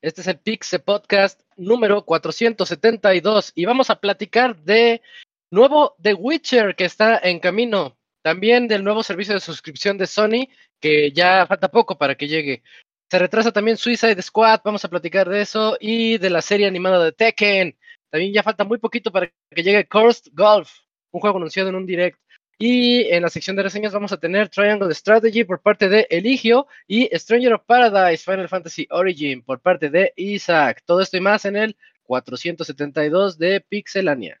Este es el Pixe Podcast número 472 y vamos a platicar de nuevo The Witcher que está en camino. También del nuevo servicio de suscripción de Sony que ya falta poco para que llegue. Se retrasa también Suicide Squad, vamos a platicar de eso y de la serie animada de Tekken. También ya falta muy poquito para que llegue Cursed Golf, un juego anunciado en un direct. Y en la sección de reseñas vamos a tener Triangle Strategy por parte de Eligio y Stranger of Paradise Final Fantasy Origin por parte de Isaac. Todo esto y más en el 472 de Pixelania.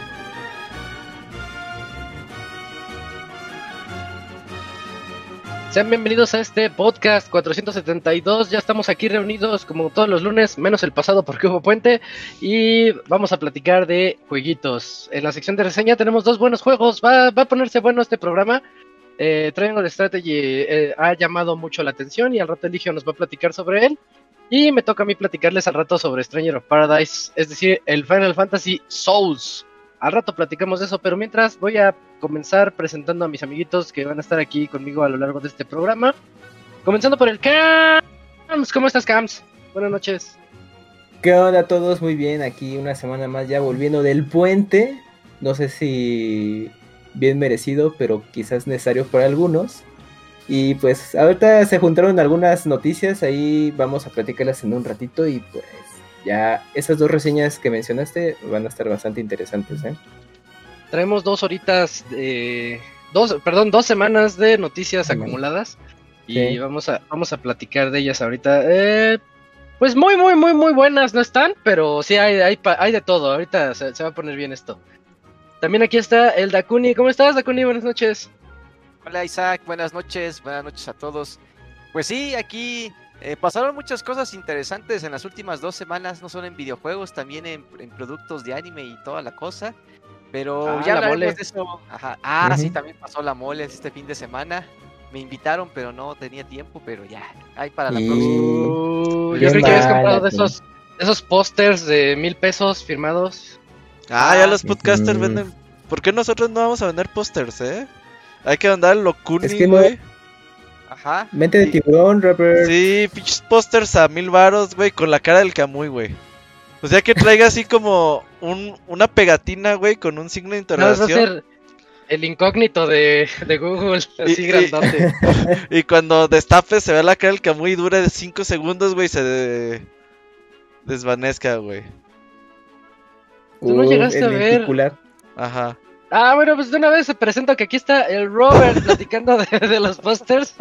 Sean bienvenidos a este podcast 472. Ya estamos aquí reunidos como todos los lunes, menos el pasado porque hubo puente. Y vamos a platicar de jueguitos. En la sección de reseña tenemos dos buenos juegos. Va, a ponerse bueno este programa. Eh, Triangle Strategy eh, ha llamado mucho la atención y al rato Eligio nos va a platicar sobre él. Y me toca a mí platicarles al rato sobre Stranger of Paradise, es decir, el Final Fantasy Souls. Al rato platicamos de eso, pero mientras voy a comenzar presentando a mis amiguitos que van a estar aquí conmigo a lo largo de este programa. Comenzando por el Cams. ¿Cómo estás, Cams? Buenas noches. ¿Qué onda a todos? Muy bien, aquí una semana más ya volviendo del puente. No sé si bien merecido, pero quizás necesario para algunos. Y pues ahorita se juntaron algunas noticias, ahí vamos a platicarlas en un ratito y pues ya esas dos reseñas que mencionaste van a estar bastante interesantes, ¿eh? Traemos dos horitas, dos, perdón, dos semanas de noticias acumuladas y vamos a vamos a platicar de ellas ahorita. Eh, pues muy, muy, muy, muy buenas no están, pero sí hay, hay, hay de todo. Ahorita se, va a poner bien esto. También aquí está el Dakuni. ¿Cómo estás, Dakuni? Buenas noches. Hola, Isaac. Buenas noches. Buenas noches a todos. Pues sí, aquí eh, pasaron muchas cosas interesantes en las últimas dos semanas, no solo en videojuegos, también en, productos de anime y toda la cosa. Pero ah, ya la mole. de eso. Ah, sí, también pasó la mole este fin de semana. Me invitaron, pero no tenía tiempo, pero ya, hay para la próxima. Yo creo que habías comprado de esos, esos pósters de mil pesos firmados. Ah, ya los podcasters venden. ¿Por qué nosotros no vamos a vender pósters, eh? Hay que mandar lo Kuni, güey. Ajá. Mente de tiburón, rapper. Sí, pinches pósters a mil varos, güey, con la cara del Camuy, güey. O sea que traiga así como un, una pegatina, güey, con un signo de interrogación. No, va a ser el incógnito de, de Google, así grandote. Y, cuando destape se ve la cara del Camuy dura de 5 segundos, güey, se desvanezca, güey. Tú no llegaste a ver. Ajá. Ah, bueno, pues de una vez se presenta que aquí está el Robert platicando de, los pósters.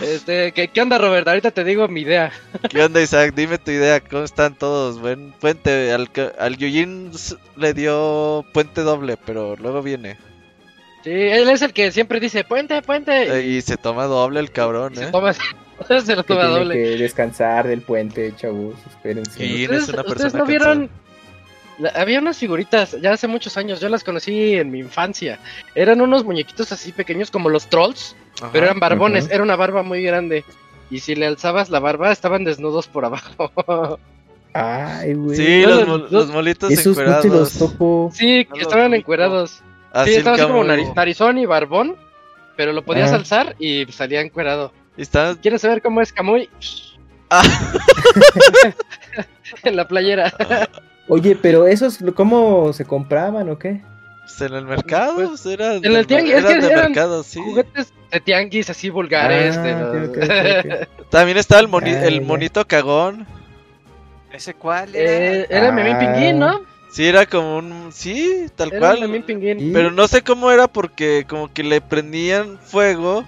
Este, ¿qué, onda, Robert? Ahorita te digo mi idea. ¿Qué onda, Isaac? Dime tu idea. ¿Cómo están todos? Buen puente. Al, al Yujin le dio puente doble, pero luego viene. Sí, él es el que siempre dice puente, puente. Y se toma doble el cabrón, ¿eh? Se, toma, se lo toma que doble. Tiene que descansar del puente, chavos. Espérense. Y ¿Ustedes, es una persona ¿ustedes no vieron? Había unas figuritas, ya hace muchos años, yo las conocí en mi infancia. Eran unos muñequitos así pequeños como los trolls, pero eran barbones, era una barba muy grande. Y si le alzabas la barba, estaban desnudos por abajo. Ay, güey. Sí, los, molitos encuerados. Sí, estaban encuerados. sí, estaba así como narizón y barbón, pero lo podías alzar y salía encuerado. ¿Quieres saber cómo es Camuy? Ah. en la playera. Oye, pero esos, ¿cómo se compraban o qué? Pues en el mercado, pues, pues eran, en el tianguis, es que de eran mercado, sí. Juguetes, de tianguis así vulgares. Ah, de los-. También estaba el, moni- Ah, el monito cagón. ¿Ese cuál era? Eh, era Memín Ah. Pinguín, ¿no? Sí, era como un... Sí, tal Era cual. Memín Pinguín. Pero no sé cómo era porque como que le prendían fuego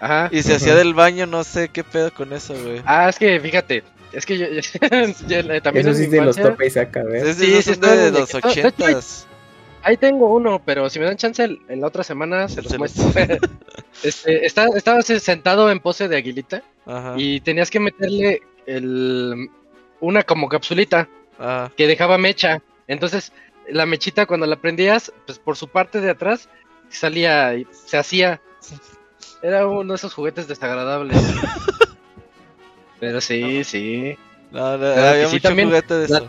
Ajá. y se hacía del baño, no sé qué pedo con eso, güey. Ah, es que fíjate, es que yo, yo- eh, también Eso sí es de los infancia- topes acá, ¿ves? Es Sí, de, sí, son de, está de- los hay- ochentas. Ahí tengo uno, pero si me dan chance el- en la otra semana se los Se los- muestro. este, está, estaba sentado en pose de aguilita Ajá. y tenías que meterle el, una como capsulita Ajá. que dejaba mecha. Entonces, la mechita cuando la prendías, pues por su parte de atrás salía y se hacía. Era uno de esos juguetes desagradables. Pero sí, sí. No, no, había sí, mucho también juguete de la- eso.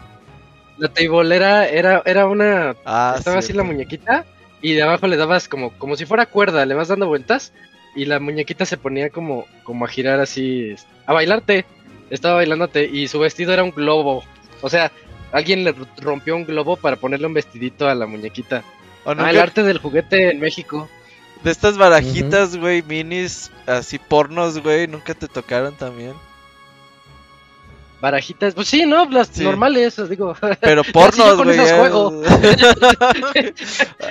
La teibolera era, era una Ah, Estaba así la muñequita y de abajo le dabas como, como si fuera cuerda, le vas dando vueltas y la muñequita se ponía como, como a girar así, a bailarte. Estaba bailándote y su vestido era un globo. O sea, alguien le rompió un globo para ponerle un vestidito a la muñequita. ¿O Ah, el arte del juguete en México. De estas barajitas, güey, minis, así pornos, güey, nunca te tocaron también. Barajitas, pues sí, ¿no? Las Sí. normales, os digo. Pero pornos, güey. juego.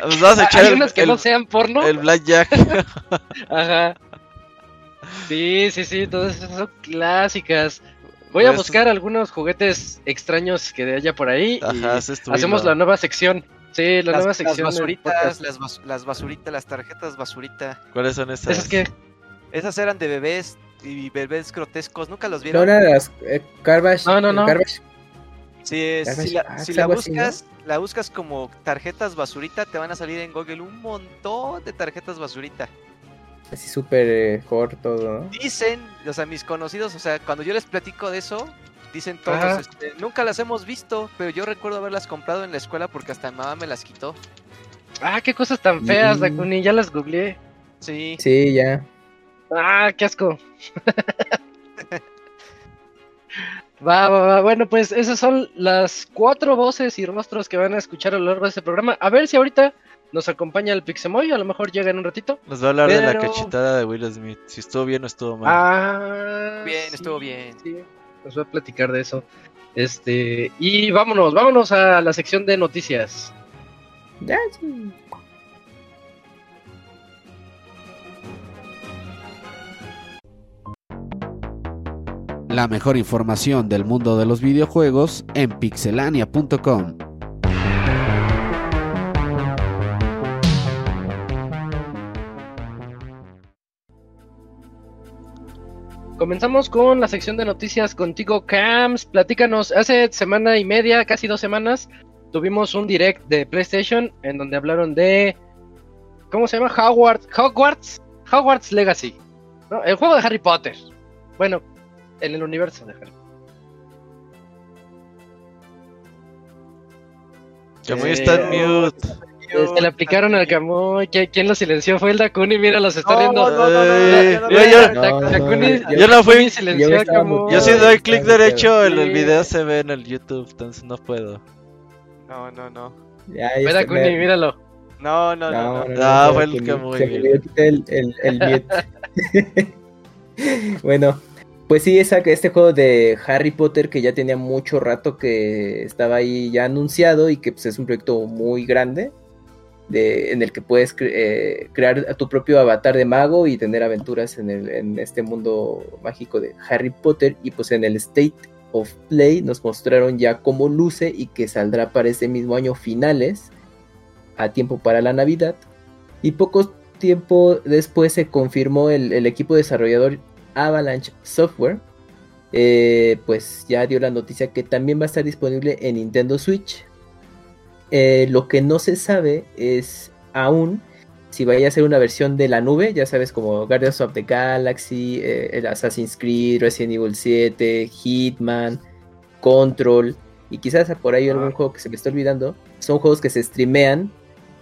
Nos vas a echar Hay el, unas que el, no sean porno. el blackjack. Ajá. Sí, sí, sí, todas esas son clásicas. Voy a Pues- buscar algunos juguetes extraños que haya por ahí y Ajá, tu hacemos la nueva sección. Sí, la las, nueva las sección. del basuritas, las, bas- las basuritas, las tarjetas basurita. ¿Cuáles son esas? Esas que Esas eran de bebés y bebés grotescos. ¿Nunca los No vieron? eran las eh. No, no, no. Sí, es- Garbage si la, Packs, si la algo así, ¿no? buscas, la buscas como tarjetas basurita, te van a salir en Google un montón de tarjetas basurita. Así súper eh, core todo, ¿no? Dicen, o sea, mis conocidos, o sea, cuando yo les platico de eso, dicen todos, este, nunca las hemos visto, pero yo recuerdo haberlas comprado en la escuela porque hasta mi mamá me las quitó. Ah, qué cosas tan feas, Mm. Dakuni, ya las googleé. Sí. Sí, ya. Ah, qué asco. va, va, va. Bueno, pues esas son las cuatro voces y rostros que van a escuchar a lo largo de este programa. A ver si ahorita nos acompaña el Pixemoy, a lo mejor llega en un ratito. Nos va a hablar de la cachetada de Will Smith. Si estuvo bien o estuvo mal. Ah, Bien, sí, estuvo bien. Sí, nos va a platicar de eso. Este, y vámonos, vámonos a la sección de noticias. Ya, La mejor información del mundo de los videojuegos en pixelania.com. Comenzamos con la sección de noticias contigo, Cams. Platícanos, hace semana y media, casi dos semanas, tuvimos un direct de PlayStation en donde hablaron de. ¿Cómo se llama? Hogwarts. Hogwarts. Hogwarts Legacy. El juego de Harry Potter. Bueno, en el universo de Harry. Camuy está en mute. Eh, Se le aplicaron al Camoy. ¿Qui- ¿Quién lo silenció? Fue el Dakuni. Mira, los está riendo. no, no, no, no, ya no, mira, ya yo- no. Fui- yo si doy clic derecho, el, el video se ve en el YouTube, entonces no puedo. No, no, no. Este, Dakuni, me- míralo. No, no, no, No, no. no, no, Ah, no, fue el Camuy, Se me el, el, el mute. bueno, pues sí, esa, este juego de Harry Potter que ya tenía mucho rato que estaba ahí ya anunciado y que pues, es un proyecto muy grande. De, en el que puedes eh, crear tu propio avatar de mago y tener aventuras en, este mundo mágico de Harry Potter. Y pues en el State of Play nos mostraron ya cómo luce y que saldrá para este mismo año finales, a tiempo para la Navidad. Y poco tiempo después se confirmó el equipo desarrollador Avalanche Software. eh, pues ya dio la noticia que también va a estar disponible en Nintendo Switch. Eh, lo que no se sabe es aún si vaya a ser una versión de la nube, ya sabes, como Guardians of the Galaxy, eh, el Assassin's Creed, Resident Evil 7, Hitman, Control, y quizás por ahí algún Ah. juego que se me está olvidando. Son juegos que se streamean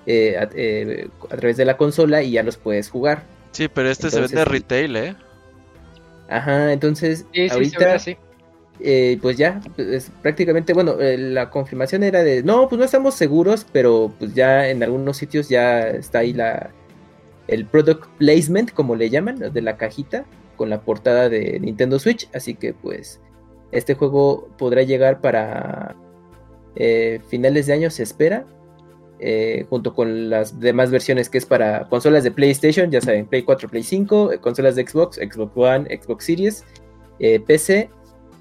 eh, a, eh, a través de la consola y ya los puedes jugar. Sí, pero este Entonces, se vende retail, ¿eh? Ajá, entonces Sí, sí, ahorita así. eh, pues ya, prácticamente, bueno, eh, la confirmación era de, no, pues no estamos seguros, pero pues ya en algunos sitios ya está ahí la, el product placement, como le llaman, de la cajita, con la portada de Nintendo Switch. Así que pues este juego podrá llegar para eh, finales de año, se espera. Eh, junto con las demás versiones que es para consolas de PlayStation, ya saben, Play 4, Play 5, eh, consolas de Xbox, Xbox One, Xbox Series, eh, PC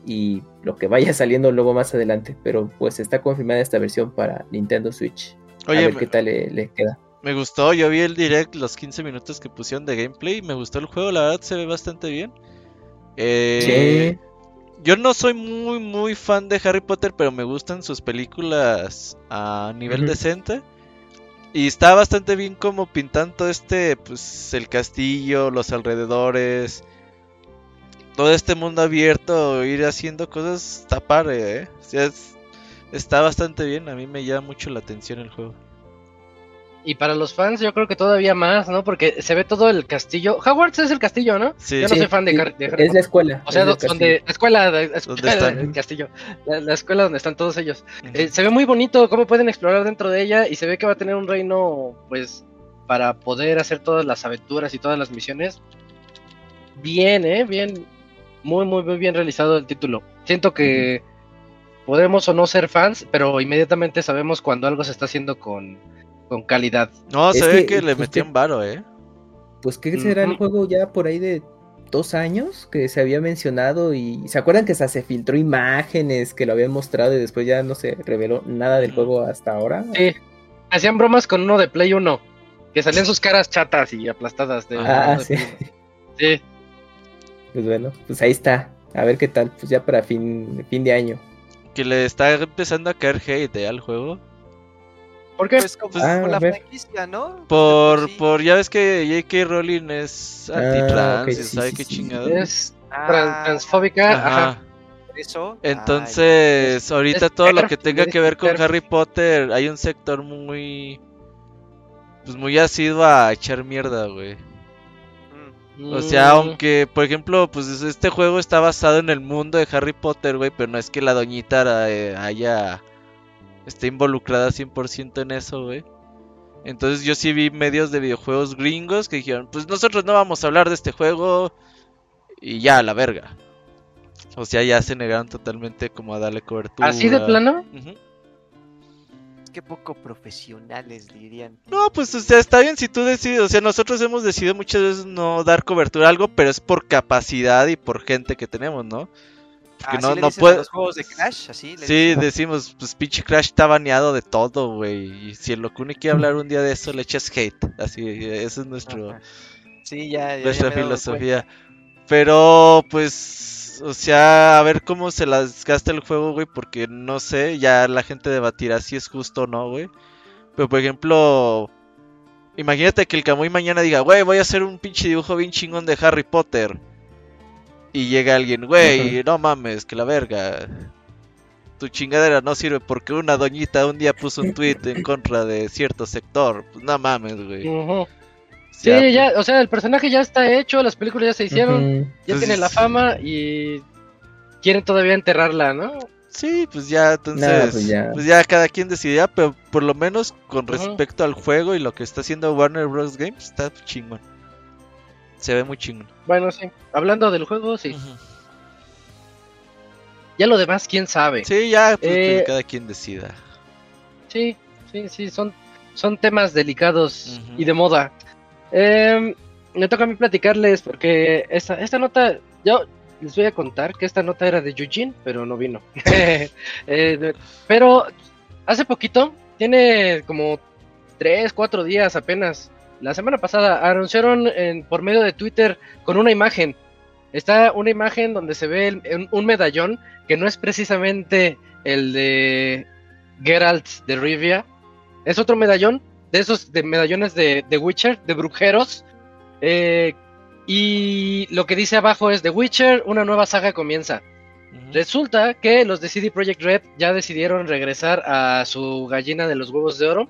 y lo que vaya saliendo luego más adelante. Pero pues está confirmada esta versión para Nintendo Switch. a ver me, qué tal le, le queda. me gustó, yo vi el direct, los 15 minutos que pusieron de gameplay, me gustó el juego, la verdad se ve bastante bien. Eh, Yo no soy muy, muy fan de Harry Potter, pero me gustan sus películas a nivel decente. Y está bastante bien como pintando este, pues, el castillo, los alrededores, todo este mundo abierto, ir haciendo cosas, está padre, ¿eh? O sea, es- está bastante bien, a mí me llama mucho la atención el juego. Y para los fans yo creo que todavía más, ¿no? Porque se ve todo el castillo. Hogwarts es el castillo, ¿no? Sí, Yo no Sí, soy fan de, sí, Har- de Harry es la Potter. escuela. O sea, es el donde, la escuela, la escuela están? del castillo, la, la escuela donde están todos ellos. Eh, se ve muy bonito cómo pueden explorar dentro de ella y se ve que va a tener un reino, pues, para poder hacer todas las aventuras y todas las misiones. Bien, ¿eh? Bien, muy, muy, muy bien realizado el título. Siento que podemos o no ser fans, pero inmediatamente sabemos cuando algo se está haciendo con, con calidad. No, se Es ve que, que le pues, metían varo, ¿eh? Pues, ¿qué será el Ujú. juego ya por ahí de dos años que se había mencionado? Y ¿se acuerdan que hasta se filtró imágenes que lo habían mostrado y después ya no se reveló nada del juego hasta ahora? Sí, hacían bromas con uno de Play 1, que salían sus caras chatas y aplastadas. De, Ah, de sí. Play 1. Sí. Pues bueno, pues ahí está. A ver qué tal. Pues ya para fin, fin de año. Que le está empezando a caer hate ¿eh? al juego. ¿Por qué? Pues como, Ah, como la ver. franquicia, ¿no? Por, Sí. por ya ves que J.K. Rowling es Ah, anti-trans ok, y sí, sabe sí, qué sí. chingado. es Ah, tran- transfóbica. Ajá. Eso. Entonces, ahorita Es todo lo que tenga es que ver con. Harry Potter, hay un sector muy. Pues muy asiduo a echar mierda, güey. Mm, O sea, Mm, aunque, por ejemplo, pues este juego está basado en el mundo de Harry Potter, güey, pero no es que la doñita eh, haya. Esté involucrada 100% en eso, güey. Entonces yo sí vi medios de videojuegos gringos que dijeron, pues nosotros no vamos a hablar de este juego y ya, a la verga. O sea, ya se negaron totalmente como a darle cobertura. ¿Así de plano? Qué poco profesionales dirían. No, pues o sea, está bien si tú decides, o sea, nosotros hemos decidido muchas veces no dar cobertura a algo, pero es por capacidad y por gente que tenemos, ¿no? Porque Así no, le no puede... los juegos de Crash, así. le Sí, dicen. decimos, pues pinche Crash está baneado de todo, güey. Y si el Locune quiere hablar un día de eso, le echas hate. Así, esa es nuestro, Ajá. Sí, ya, ya- nuestra ya filosofía. Pero, pues, o sea, a ver cómo se las gasta el juego, güey, porque no sé, ya la gente debatirá si es justo o no, güey. Pero, por ejemplo, imagínate que el Camuy mañana diga, güey, voy a hacer un pinche dibujo bien chingón de Harry Potter. Y llega alguien, güey, no mames, que la verga. Tu chingadera no sirve porque una doñita un día puso un tweet en contra de cierto sector. Pues no mames, güey. Sí, pues, ya, o sea, el personaje ya está hecho, las películas ya se hicieron, ya Pues tiene la fama y quieren todavía enterrarla, ¿no? Sí, pues ya, entonces, pues, pues ya. ya. cada quien decidirá, pero por lo menos con respecto al juego y lo que está haciendo Warner Bros. Games, está chingón. Se ve muy chingón. Bueno, sí. Hablando del juego, sí. Ya lo demás, quién sabe. Sí, ya, pues, Eh, cada quien decida. Sí, sí, sí, son, son temas delicados y de moda. Em, me toca a mí platicarles porque esta, esta nota, yo les voy a contar que esta nota era de Eugene, pero no vino. Eh, pero hace poquito, tiene como 3, 4 días apenas, la semana pasada, anunciaron en, por medio de Twitter con una imagen. Está una imagen donde se ve el- un- medallón que no es precisamente el de Geralt de Rivia. Es otro medallón, de esos de medallones de, de Witcher, de brujeros. Eh, y lo que dice abajo es The Witcher, una nueva saga comienza. Resulta que los de CD Projekt Red ya decidieron regresar a su gallina de los huevos de oro.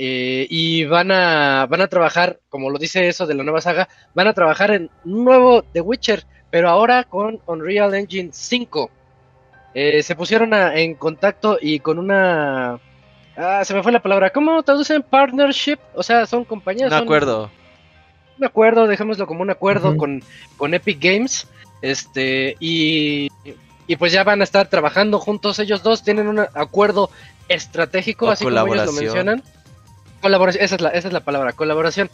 Eh, y van a, van a trabajar, como lo dice eso de la nueva saga, van a trabajar en un nuevo The Witcher, pero ahora con Unreal Engine 5. Eh, se pusieron a- en contacto y con una... Ah, se me fue la palabra. ¿Cómo traducen partnership? O sea, son compañías. No son- acuerdo. un acuerdo, dejémoslo como un acuerdo con, con Epic Games. Este, y, y pues ya van a estar trabajando juntos. Ellos dos tienen un acuerdo estratégico, O así como ellos lo mencionan. Colaboración, esa es la, esa es la palabra, colaboración.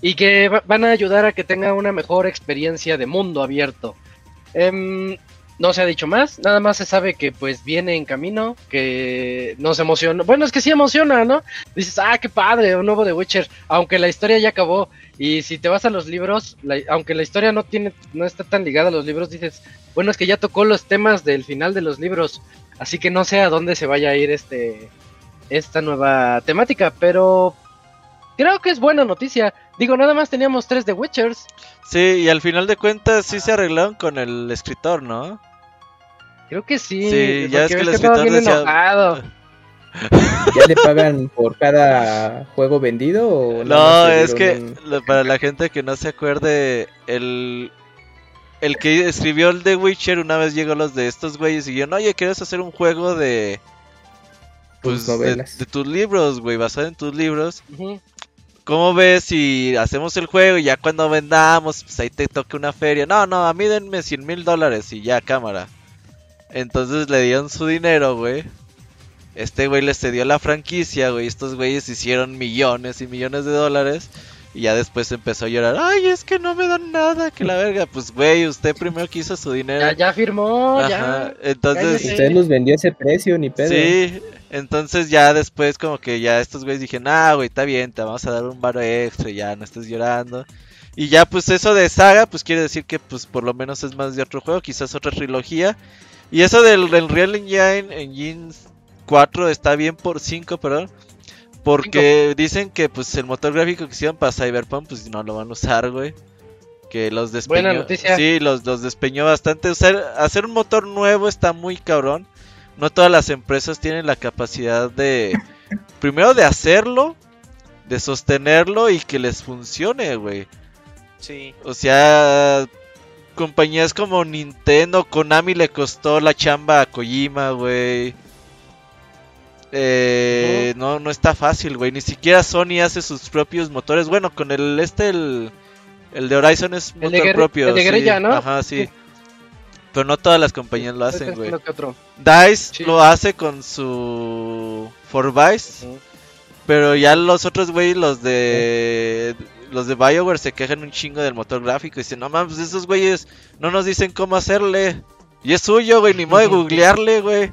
Y que va- van a ayudar a que tenga una mejor experiencia de mundo abierto. Em, no se ha dicho más, nada más se sabe que pues viene en camino, que nos emociona. Bueno, es que sí emociona, ¿no? Dices, ah, qué padre, un nuevo The Witcher, aunque la historia ya acabó. Y si te vas a los libros, aunque la historia no tiene, no está tan ligada a los libros, dices, bueno, es que ya tocó los temas del final de los libros, así que no sé a dónde se vaya a ir este, esta nueva temática, pero creo que es buena noticia. Digo, nada más teníamos tres The Witchers. Sí, y al final de cuentas sí se arreglaron con el escritor, ¿no? Creo que sí. Sí, ya es que el estaba escritor bien decía- enojado. ¿Ya le pagan por cada juego vendido? O No, es que un- para la gente que no se acuerde, el, el que escribió el The Witcher una vez llegó a los de estos güeyes y dijeron, oye, ¿quieres hacer un juego de... Pues de, novelas. de tus libros, güey, basado en tus libros. ¿Cómo ves si hacemos el juego y ya cuando vendamos, pues ahí te toque una feria? No, no, a mí denme 100 mil dólares y ya, cámara. Entonces le dieron su dinero, güey. Este güey les cedió la franquicia, güey. Estos güeyes hicieron millones y millones de dólares. Y ya después empezó a llorar. Ay, es que no me dan nada, que la verga. Pues, güey, usted primero quiso su dinero. Ya, ya firmó, Ajá, ya. Entonces. Usted los vendió ese precio, ni pedo. Sí, entonces ya después como que ya estos güeyes dijeron, ah, güey, está bien, te vamos a dar un varo extra, ya no estés llorando. Y ya pues eso de saga, pues quiere decir que pues por lo menos es más de otro juego, quizás otra trilogía. Y eso del, del Real Engine, Engine 4 está bien por 5, perdón. Porque dicen que pues el motor gráfico que hicieron para Cyberpunk pues no lo van a usar, güey. Que los despeñó. Buena noticia. Sí, los, los despeñó bastante. Usar, hacer un motor nuevo está muy cabrón. No todas las empresas tienen la capacidad de... primero de hacerlo, de sostenerlo y que les funcione, güey. Sí. O sea, compañías como Nintendo, Konami le costó la chamba a Kojima, güey. Eh, no, no está fácil, güey. Ni siquiera Sony hace sus propios motores. Bueno, con el este, el, el de Horizon es El motor propio. el de sí. ¿no? Ajá, sí. Pero no todas las compañías lo hacen, güey. Dice Sí. lo hace con su For Vice. Ujú. Pero ya los otros, güey, los de. Los de Bioware se quejan un chingo del motor gráfico. Y dicen, no mames, esos güeyes no nos dicen cómo hacerle. Y es suyo, güey, ni modo de googlearle, güey.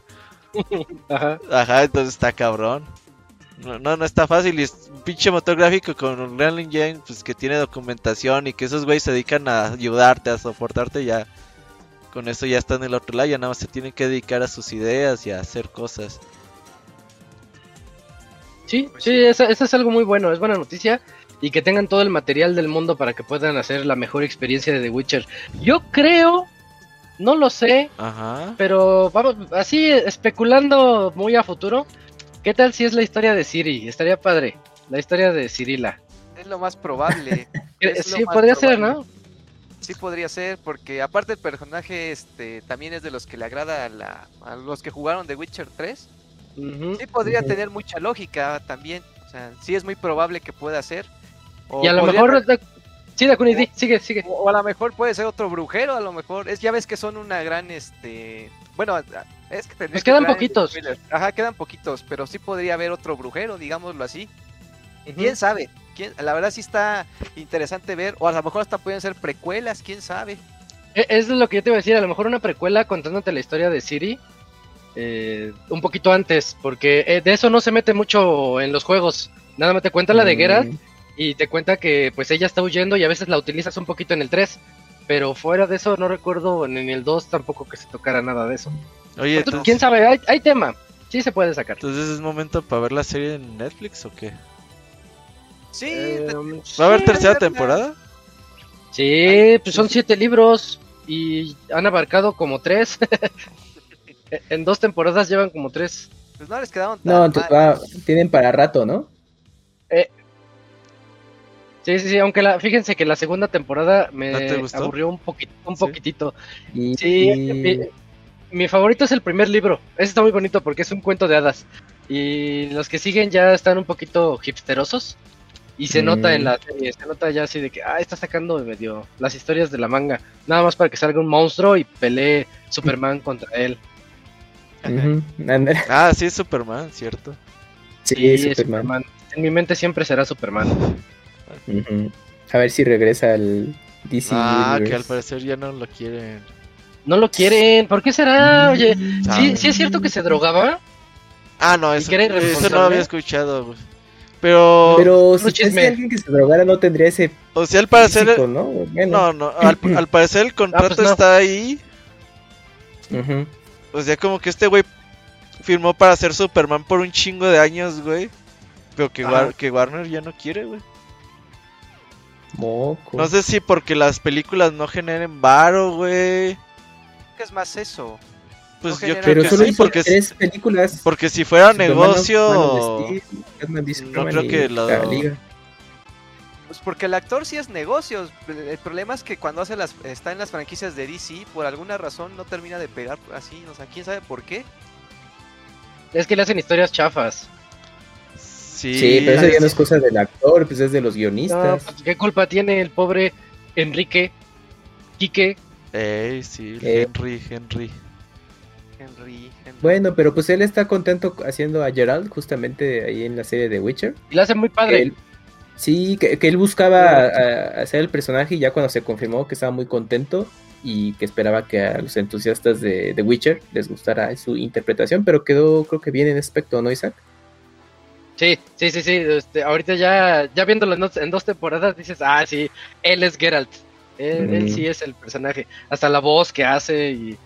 Ajá. Ajá, entonces está cabrón. No, no, no está fácil. Y es un pinche motor gráfico con un Real Engine, pues que tiene documentación y que esos güeyes se dedican a ayudarte, a soportarte. Ya con eso ya están en el otro lado. Ya nada más se tienen que dedicar a sus ideas y a hacer cosas. Sí, Pues sí, sí. esa, esa es algo muy bueno, es buena noticia. Y que tengan todo el material del mundo para que puedan hacer la mejor experiencia de The Witcher. Yo creo, no lo sé, Ajá. pero vamos, así especulando muy a futuro. ¿Qué tal si es la historia de Siri? Estaría padre. La historia de Cirila. Es lo más probable. Es lo Sí, más podría ser, probable. ¿no? Sí podría ser, porque aparte el personaje este también es de los que le agrada a, la, a los que jugaron The Witcher 3. Ujú. Sí podría tener mucha lógica también. O sea, sí es muy probable que pueda ser. O Y a lo podría- mejor. Sí, Dakuni, di, sigue, sigue. O, o a lo mejor puede ser otro brujero, a lo mejor. Es ya ves que son una gran este. Bueno, es que tendría Pues que quedan poquitos. Ajá, quedan poquitos, pero sí podría haber otro brujero, digámoslo así. ¿Quién sabe? ¿Quién? La verdad sí está interesante ver, o a lo mejor hasta pueden ser precuelas, quién sabe. E- Es lo que yo te iba a decir, a lo mejor una precuela contándote la historia de Siri eh, un poquito antes, porque eh, de eso no se mete mucho en los juegos. Nada más te cuenta la de Geralt Mm, y te cuenta que pues ella está huyendo y a veces la utilizas un poquito en el 3. Pero fuera de eso no recuerdo en el 2 tampoco que se tocara nada de eso. Oye, Entonces, ¿Quién sabe? Hay, hay tema. Sí se puede sacar. entonces es momento para ver la serie en Netflix o qué? Sí, Eh, te- ¿Va a haber Sí, tercera temporada? Sí, pues son siete libros y han abarcado como tres. en dos temporadas llevan como tres. pues no les quedaron tan No, entonces mal. va- tienen para rato, ¿no? Sí, sí, sí, aunque la, fíjense que la segunda temporada me ¿No te gustó? aburrió un poquito, un ¿Sí? poquitito. Y, Sí, y- mi, mi favorito es el primer libro. Ese está muy bonito porque es un cuento de hadas. Y los que siguen ya están un poquito hipsterosos. Y se nota en Mm. la serie, se nota ya así de que, ah, está sacando medio las historias de la manga. Nada más para que salga un monstruo y pelee Superman contra él. Ah, sí, es Superman, ¿cierto? Sí, es Superman. En mi mente siempre será Superman. A ver si regresa al DC. Ah, que al parecer ya no lo quieren. No lo quieren, ¿por qué será? Oye, sí, Ah. sí es cierto que se drogaba. Ah, no, ¿Y eso, eso no había escuchado, güey. Pero, Pero si fuese alguien que se drogara no tendría ese o sea, al parecer, físico, ¿no? Bueno. no, no, al, al parecer el contrato no. está ahí. O sea, como que este güey firmó para ser Superman por un chingo de años, güey. Pero que. War- que Warner ya no quiere, güey. Moco. No sé si porque las películas no generen varo, güey. ¿Qué es más eso? Pues No yo creo que sí, porque, tres películas. porque si fuera negocio... Batman no creo que lo- la Liga. Pues porque el actor sí es negocios. El problema es que cuando hace las, está en las franquicias de DC, por alguna razón no termina de pegar así. O sea, quién sabe por qué. Es que le hacen historias chafas. Sí, Sí, pero eso ya no es cosa del actor, pues es de los No, guionistas. pues, ¿Qué culpa tiene el pobre Enrique? Quique. Ey, sí, Eh. Henry, Henry. Henry, Henry. Bueno, pero pues él está contento haciendo a Gerald justamente ahí en la serie de Witcher. Y lo hace muy padre. él- sí, que, que él buscaba a- a hacer el personaje y ya cuando se confirmó que estaba muy contento y que esperaba que a los entusiastas de, de Witcher les gustara su interpretación, pero quedó creo que bien en aspecto, ¿no, Isaac? Sí, sí, sí, sí. Este, ahorita ya, ya viéndolo en dos, en dos temporadas dices, ah, sí, él es Geralt. Él, él sí es el personaje. Hasta la voz que hace y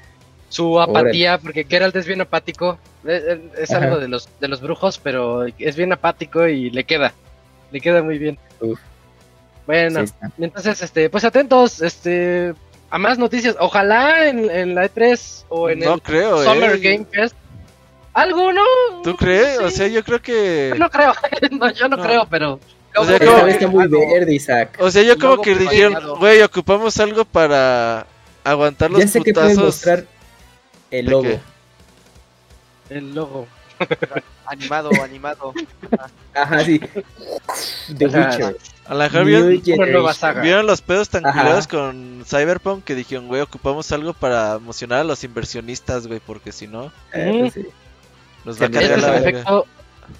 su apatía, porque Geralt es bien apático. Es, es- es algo de los, de los brujos, pero es bien apático y le queda. Le queda muy bien. Uf. Bueno, Sí entonces, este, pues atentos, este, a más noticias. Ojalá en, en la E3 o en No el creo, Summer eh. Game Fest. ¿Algo, no? ¿Tú crees? O sea, yo creo que... Yo no creo, no, yo no, No. creo, pero. O sea, como- vez está muy verde, Isaac. O sea, yo como que dijeron, güey, ocupamos algo para aguantar los Ya sé que pueden putazos. mostrar el ¿De logo. qué? El logo. Animado, animado. Ajá, sí. The Ajá. Witcher. A la mejor New vieron, los pedos tan culeros con Cyberpunk que dijeron, güey, ocupamos algo para emocionar a los inversionistas, güey, porque si no, Eh, pues sí. Nos va a Sí, cargar es la el efecto,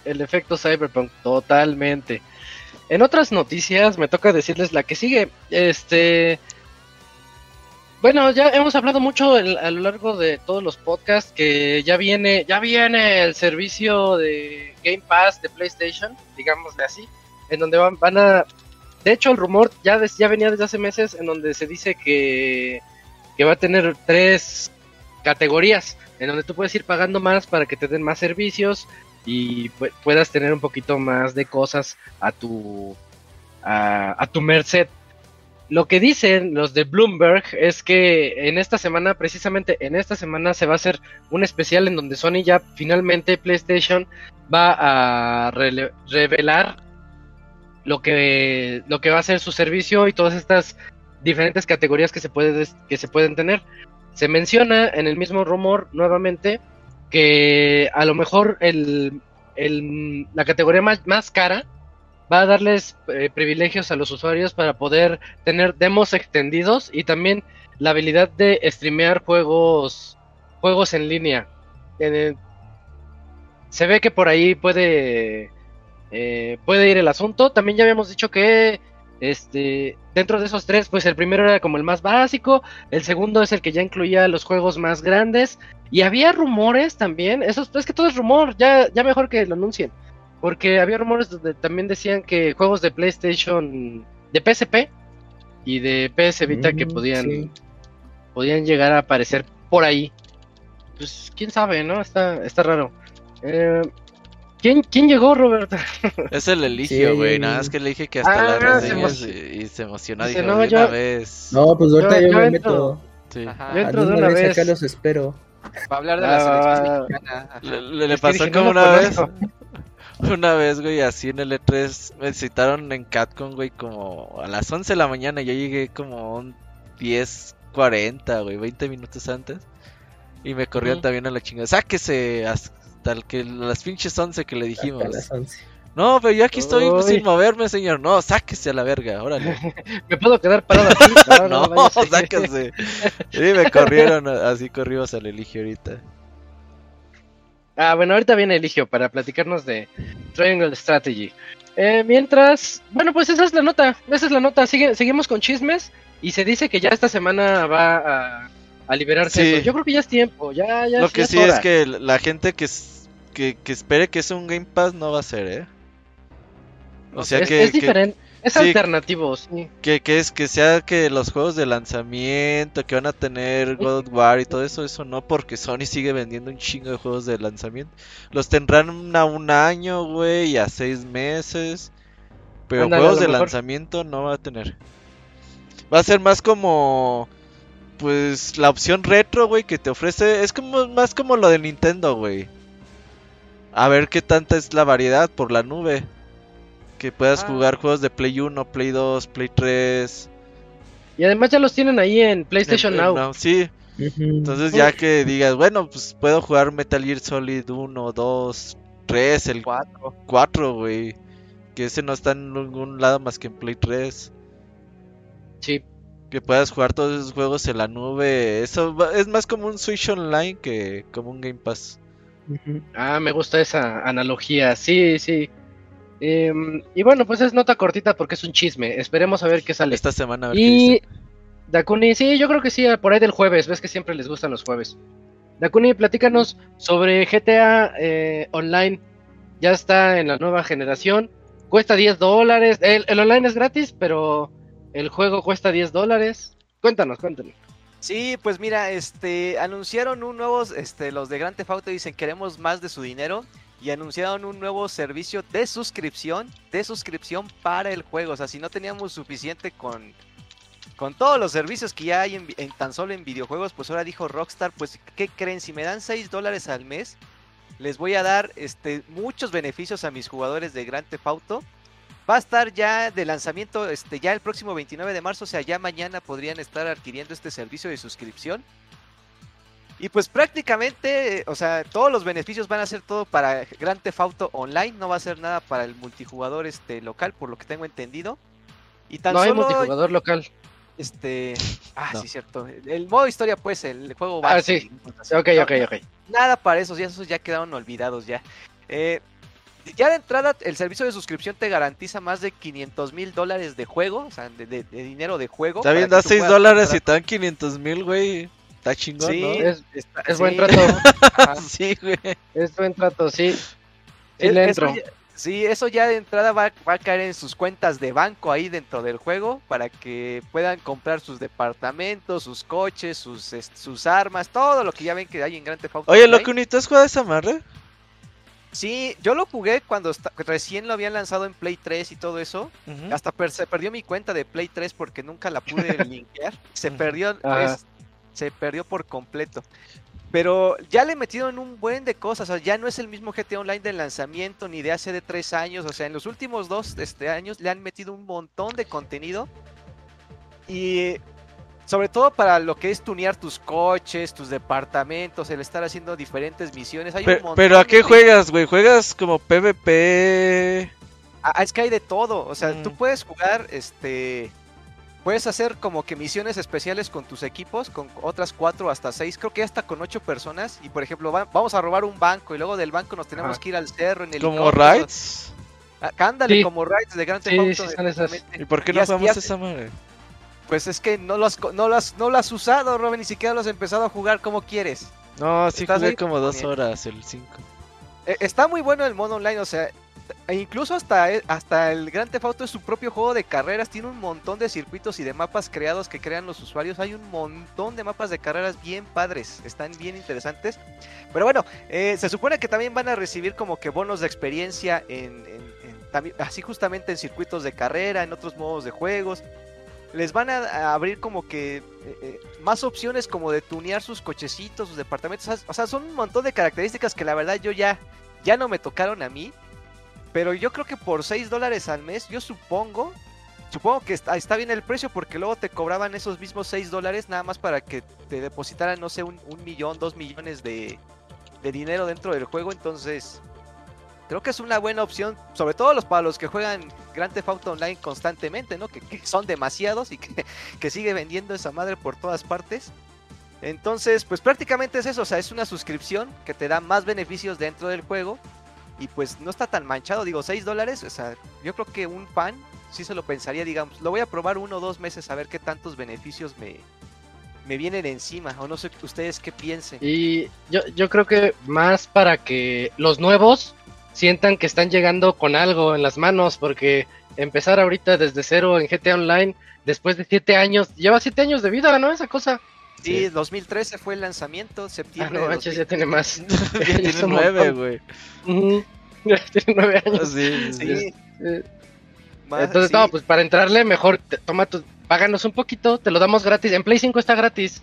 el efecto Cyberpunk, totalmente. En otras noticias me toca decirles la que sigue. Este. Bueno, ya hemos hablado mucho el- a lo largo de todos los podcasts que ya viene, ya viene el servicio de Game Pass de PlayStation, digámosle así, en donde van, van a, de hecho el rumor ya, des- ya venía desde hace meses, en donde se dice que, que va a tener tres categorías, en donde tú puedes ir pagando más para que te den más servicios y pu- puedas tener un poquito más de cosas a tu a, tu merced. Lo que dicen los de Bloomberg es que en esta semana, precisamente en esta semana, se va a hacer un especial en donde Sony ya finalmente PlayStation va a revelar lo que lo que va a ser su servicio y todas estas diferentes categorías que se puede que se pueden tener. Se menciona en el mismo rumor nuevamente que a lo mejor el, la categoría más, más cara va a darles eh, privilegios a los usuarios para poder tener demos extendidos y también la habilidad de streamear juegos juegos en línea. Se ve que por ahí puede eh, puede ir el asunto. También ya habíamos dicho que este dentro de esos tres, pues el primero era como el más básico, el segundo es el que ya incluía los juegos más grandes y había rumores también, eso es que todo es rumor, ya ya mejor que lo anuncien, porque había rumores donde también decían que juegos de PlayStation de PSP y de PS Vita que Mm, podían sí. podían llegar a aparecer por ahí. Pues quién sabe, ¿no? Está está raro. Eh, ¿quién, ¿Quién llegó, Robert? Es el Eligio, Sí. güey, nada más que le dije que hasta Ah, las se reseñas emociona. y, y se emocionó, Dice, no, yo- una vez. No, pues ahorita Yo- yo, yo me entro. meto. Sí. Ajá. Yo entro de una vez vez. acá los espero. Va a hablar de Ah, la selección mexicana. Ajá. Le, le- le pasó dije, como no una vez, conozco. una vez, güey, así en el E3, me citaron en Catcon, güey, como a las 11 de la mañana, yo llegué como un 10.40, güey, 20 minutos antes, y me corrieron también a la chingada, sáquese el que las pinches 11 que le Hasta dijimos, las 11. No, pero yo aquí estoy Uy. sin moverme, señor. No, sáquese a la verga, órale. ¿Me puedo quedar parado aquí? no, váyase. sáquese. Sí, me corrieron, así corrimos al eligio ahorita. Ah, bueno, ahorita viene Eligio para platicarnos de Triangle Strategy. Eh, mientras, bueno, pues esa es la nota, esa es la nota. Sigue, seguimos con chismes y se dice que ya esta semana va a, a liberarse Sí. eso. Yo creo que ya es tiempo, ya, ya, Lo ya que sí hora. es que la gente que, que, que espere que sea un Game Pass no va a ser, ¿eh? O sea es, que, es que- diferente, es sí. alternativo, sí. que, que es que sea que los juegos de lanzamiento que van a tener God of War y todo eso, eso no, porque Sony sigue vendiendo un chingo de juegos de lanzamiento. Los tendrán a un año, güey, y a seis meses. Pero juegos de mejor. lanzamiento no va a tener. Va a ser más como. Pues la opción retro, güey, que te ofrece. Es como más como lo de Nintendo, güey. A ver qué tanta es la variedad por la nube. Que puedas Ah. jugar juegos de Play 1, Play 2, Play 3. Y además ya los tienen ahí en PlayStation en- en Now. Sí, entonces ya que digas, bueno, pues puedo jugar Metal Gear Solid 1, 2, 3, el 4. 4, güey. Que ese no está en ningún lado más que en Play 3. Sí. Que puedas jugar todos esos juegos en la nube. Eso es más como un Switch Online que como un Game Pass. Ah, me gusta esa analogía, sí, sí. Em, y bueno, pues es nota cortita porque es un chisme. Esperemos a ver qué sale. Esta semana a ver qué Y dice. Dakuni, sí, yo creo que sí, por ahí del jueves, ves que siempre les gustan los jueves. Dakuni, platícanos sobre GTA eh, Online. Ya está en la nueva generación. Cuesta 10 dólares. El, el online es gratis, pero el juego cuesta 10 dólares. Cuéntanos, cuéntanos. Sí, pues mira, este, anunciaron un nuevo, este, los de Grand Theft Auto dicen queremos más de su dinero y anunciaron un nuevo servicio de suscripción, de suscripción para el juego. O sea, si no teníamos suficiente con, con todos los servicios que ya hay en, tan solo en videojuegos, pues ahora dijo Rockstar, pues ¿qué creen? Si me dan 6 dólares al mes, les voy a dar, este, muchos beneficios a mis jugadores de Grand Theft Auto. Va a estar ya de lanzamiento este, ya el próximo 29 de marzo, o sea, ya mañana podrían estar adquiriendo este servicio de suscripción. Y pues prácticamente, o sea, todos los beneficios van a ser todo para Grand Theft Auto Online, no va a ser nada para el multijugador este local, por lo que tengo entendido. Y tan no hay solo multijugador local. este, ah, No. sí cierto, el modo historia pues, el juego Ah, base, sí. Ok, ok, ok. nada para esos, ya esos ya quedaron olvidados ya. Eh, ya de entrada, el servicio de suscripción te garantiza más de 500 mil dólares de juego, o sea, de, de- de dinero de juego. Está bien, que da tú 6 puedas dólares y te dan 500 mil, güey. Está chingón, Sí, ¿no? Es, está- es sí, buen trato. ajá. Sí, güey. Es buen trato, sí. Sí, Eh, le eso entro. ya- sí, eso ya de entrada va, va a caer en sus cuentas de banco ahí dentro del juego para que puedan comprar sus departamentos, sus coches, sus, es- sus armas, todo lo que ya ven que hay en Grand Theft Auto Oye. Locuni, ¿tú has jugado esa madre? Sí, yo lo jugué cuando recién lo habían lanzado en Play 3 y todo eso. Hasta per- se perdió mi cuenta de Play 3 porque nunca la pude linkear. Se perdió, se perdió por completo. Pero ya le metieron un buen de cosas. O sea, ya no es el mismo GTA Online de lanzamiento ni de hace de tres años. O sea, en los últimos dos este, años le han metido un montón de contenido. Y sobre todo para lo que es tunear tus coches, tus departamentos, el estar haciendo diferentes misiones. Hay un Pe- montón Pero ¿a qué de- juegas, güey? ¿Juegas como PvP? Ah, es que hay de todo. O sea, tú Mm. puedes jugar, este. Puedes hacer como que misiones especiales con tus equipos, con otras cuatro hasta seis, creo que hasta con ocho personas. Y por ejemplo, va- vamos a robar un banco y luego del banco nos tenemos Ajá. que ir al cerro en el ¿Como raids? Ándale, Sí. como raids de Grand Theft Auto. sí. ¿Y por qué no as- esa madre? Pues es que no lo, has, co- no, lo has, no lo has usado, Robin, ni siquiera lo has empezado a jugar como quieres. No, sí Estás jugué como dos horas el 5. Eh, Está muy bueno el modo online, o sea, e incluso hasta, e- hasta el Grand Theft Auto es su propio juego de carreras, tiene un montón de circuitos y de mapas creados que crean los usuarios, hay un montón de mapas de carreras bien padres, están bien interesantes. Pero bueno, eh, se supone que también van a recibir como que bonos de experiencia en, en- en también, así justamente en circuitos de carrera, en otros modos de juegos. Les van a, abrir como que eh, eh, más opciones como de tunear sus cochecitos, sus departamentos. O sea, son un montón de características que la verdad yo ya, ya no me tocaron a mí. Pero yo creo que por 6 dólares al mes, yo supongo, supongo que está, está bien el precio porque luego te cobraban esos mismos 6 dólares nada más para que te depositaran, no sé, un, un millón, dos millones de, de dinero dentro del juego. Entonces, creo que es una buena opción, sobre todo los, para los que juegan Grand Theft Auto Online constantemente, ¿no? Que, son demasiados y que, que sigue vendiendo esa madre por todas partes. Entonces, pues prácticamente es eso, o sea, es una suscripción que te da más beneficios dentro del juego y pues no está tan manchado, digo, 6 dólares, o sea, yo creo que un fan sí se lo pensaría, digamos, lo voy a probar uno o dos meses a ver qué tantos beneficios me, me vienen encima, o no sé ustedes qué piensen. Y yo, yo creo que más para que los nuevos sientan que están llegando con algo en las manos, porque empezar ahorita desde cero en GTA Online, después de 7 años, lleva 7 años de vida, ¿no? Esa cosa. Sí, 2013 fue el lanzamiento, Ah, septiembre. no, de manches, ya tiene más. Ya tiene nueve, güey. Tiene 9 años. Sí, sí, 2000. sí. Sí, más- Entonces, sí. no, pues para entrarle, mejor te- toma tu, páganos un poquito, te lo damos gratis. En Play 5 está gratis.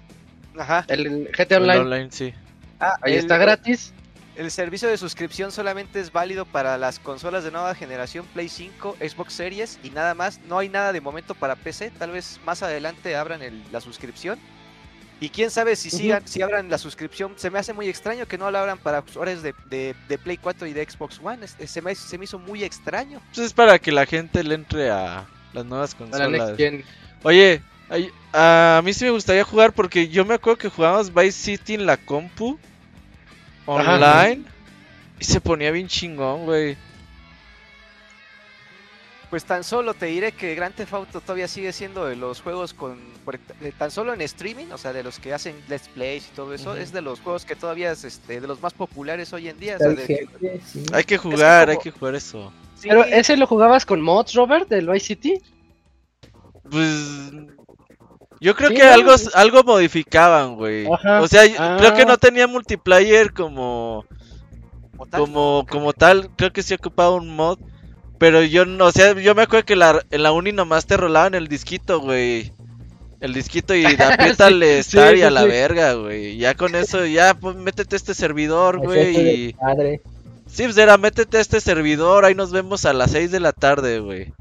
Ajá. El, el GTA El Online, online, sí. Ah, ahí el- está gratis. El servicio de suscripción solamente es válido para las consolas de nueva generación Play 5, Xbox Series y nada más. No hay nada de momento para PC. Tal vez más adelante abran el- la suscripción. Y quién sabe si sigan, si abran la suscripción. Se me hace muy extraño que no la abran para usuarios de, de- de Play 4 y de Xbox One. Es- es- se, me, se me hizo muy extraño. Pues es para que la gente le entre a las nuevas Para la Next consolas. Gen. Oye, ay- a mí sí me gustaría jugar porque yo me acuerdo que jugábamos Vice City en la compu Ajá. online y se ponía bien chingón, güey. Pues tan solo te diré que Grand Theft Auto todavía sigue siendo de los juegos con tan solo en streaming, o sea, de los que hacen let's plays y todo eso, es de los juegos que todavía es este de los más populares hoy en día. o sea, Hay de que- gente, sí. Hay que jugar, hay como- que jugar eso. sí, Pero ese lo jugabas con mods, Robert, del Vice City. Pues yo creo Sí, que ¿no? algo algo modificaban, güey. O sea, yo- Ah. creo que no tenía multiplayer como como tal, como como tal, creo que sí ocupaba un mod, pero yo no, o sea, yo me acuerdo que la, en la uni nomás te rolaban el disquito, güey. El disquito y apriétale Sí, estar sí, y a sí, la verga, güey. Ya con eso, ya pues métete a este servidor, güey. Y... padre. Sí, pues era, métete a este servidor, ahí nos vemos a las 6 de la tarde, güey.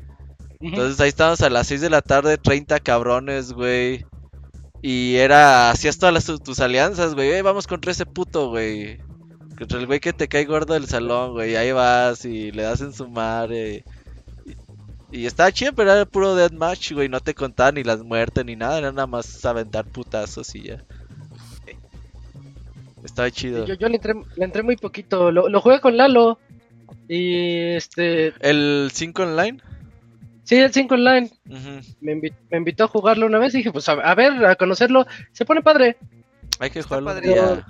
Entonces ahí estábamos a las 6 de la tarde, 30 cabrones, güey. Y era, hacías todas las, tus alianzas, güey. "Eh, vamos contra ese puto, güey. Contra el güey que te cae gordo del salón, güey. Ahí vas y le das en su madre. Y, y estaba chido, pero era puro deathmatch, güey. No te contaban ni las muertes ni nada. Era nada más aventar putazos y ya. Estaba chido. Yo, yo le, entré, le entré muy poquito. Lo, lo jugué con Lalo. Y este. ¿El 5 online? Sí, el 5 online. Me, invi- me invitó a jugarlo una vez y dije, pues a, a ver, a conocerlo. Se pone padre. Hay que jugarlo día.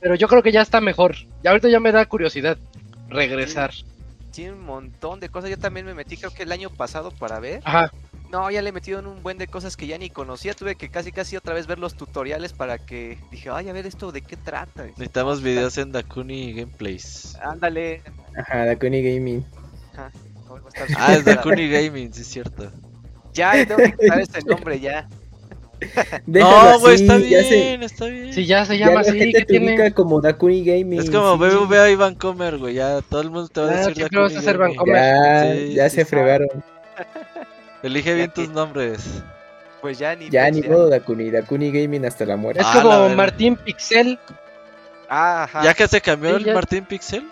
Pero yo creo que ya está mejor. Ya ahorita ya me da curiosidad regresar. tiene un montón de cosas. Yo también me metí, creo que el año pasado para ver. Ajá. No, ya le he metido en un buen de cosas que ya ni conocía. Tuve que casi casi otra vez ver los tutoriales para que dije, ay, a ver esto de qué trata. Necesitamos videos en Dakuni Gameplays. Ándale. Ajá, Dakuni Gaming. No, va a estar Ah, es Dakuni Gaming, sí es cierto. Ya, ya tengo que quitar este nombre ya. Déjalo no, güey, está ya se- bien, está bien. Si ya se ya llama la así, gente ¿qué te ubica tiene? como Dakuni Gaming. Es como sí. BBVA y Vancomer, güey. Ya todo el mundo te va a Ah, decir siempre vas a ser Gaming. Vancomer. Ya, Sí, ya sí, se sí. fregaron. Elige bien Ya tus nombres. Pues ya ni. Ya pues, ni modo Dakuni, Dakuni Gaming hasta la muerte. Es Ah, la como. Martín Pixel. Ah, ajá. ¿Ya que se cambió Sí, el ya. Martín Pixel?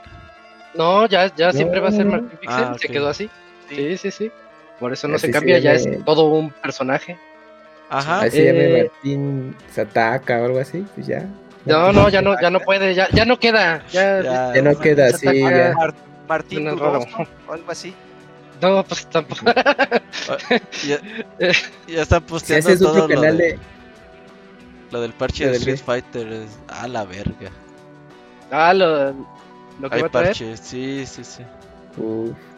No, ya, ya siempre va a ser No. Martín Pixel. Ah, Se quedó así. Sí, sí, sí. Por eso no Así se se cambia, ya es todo un personaje. Ajá. Así se llama Eh. Martín Sataka o algo así, pues ya. No, no, ya no, ya no puede, ya, ya no queda. Ya, Ya, Ya no queda así, ya. Mar- Martín raro. o algo así. No, pues tampoco. Ya, ya están Si posteando haces todo lo, canal de- de... lo del parche lo de Street? Fighter. Es a la verga. Ah, lo, lo que Hay va a traer. parches, sí, sí, sí.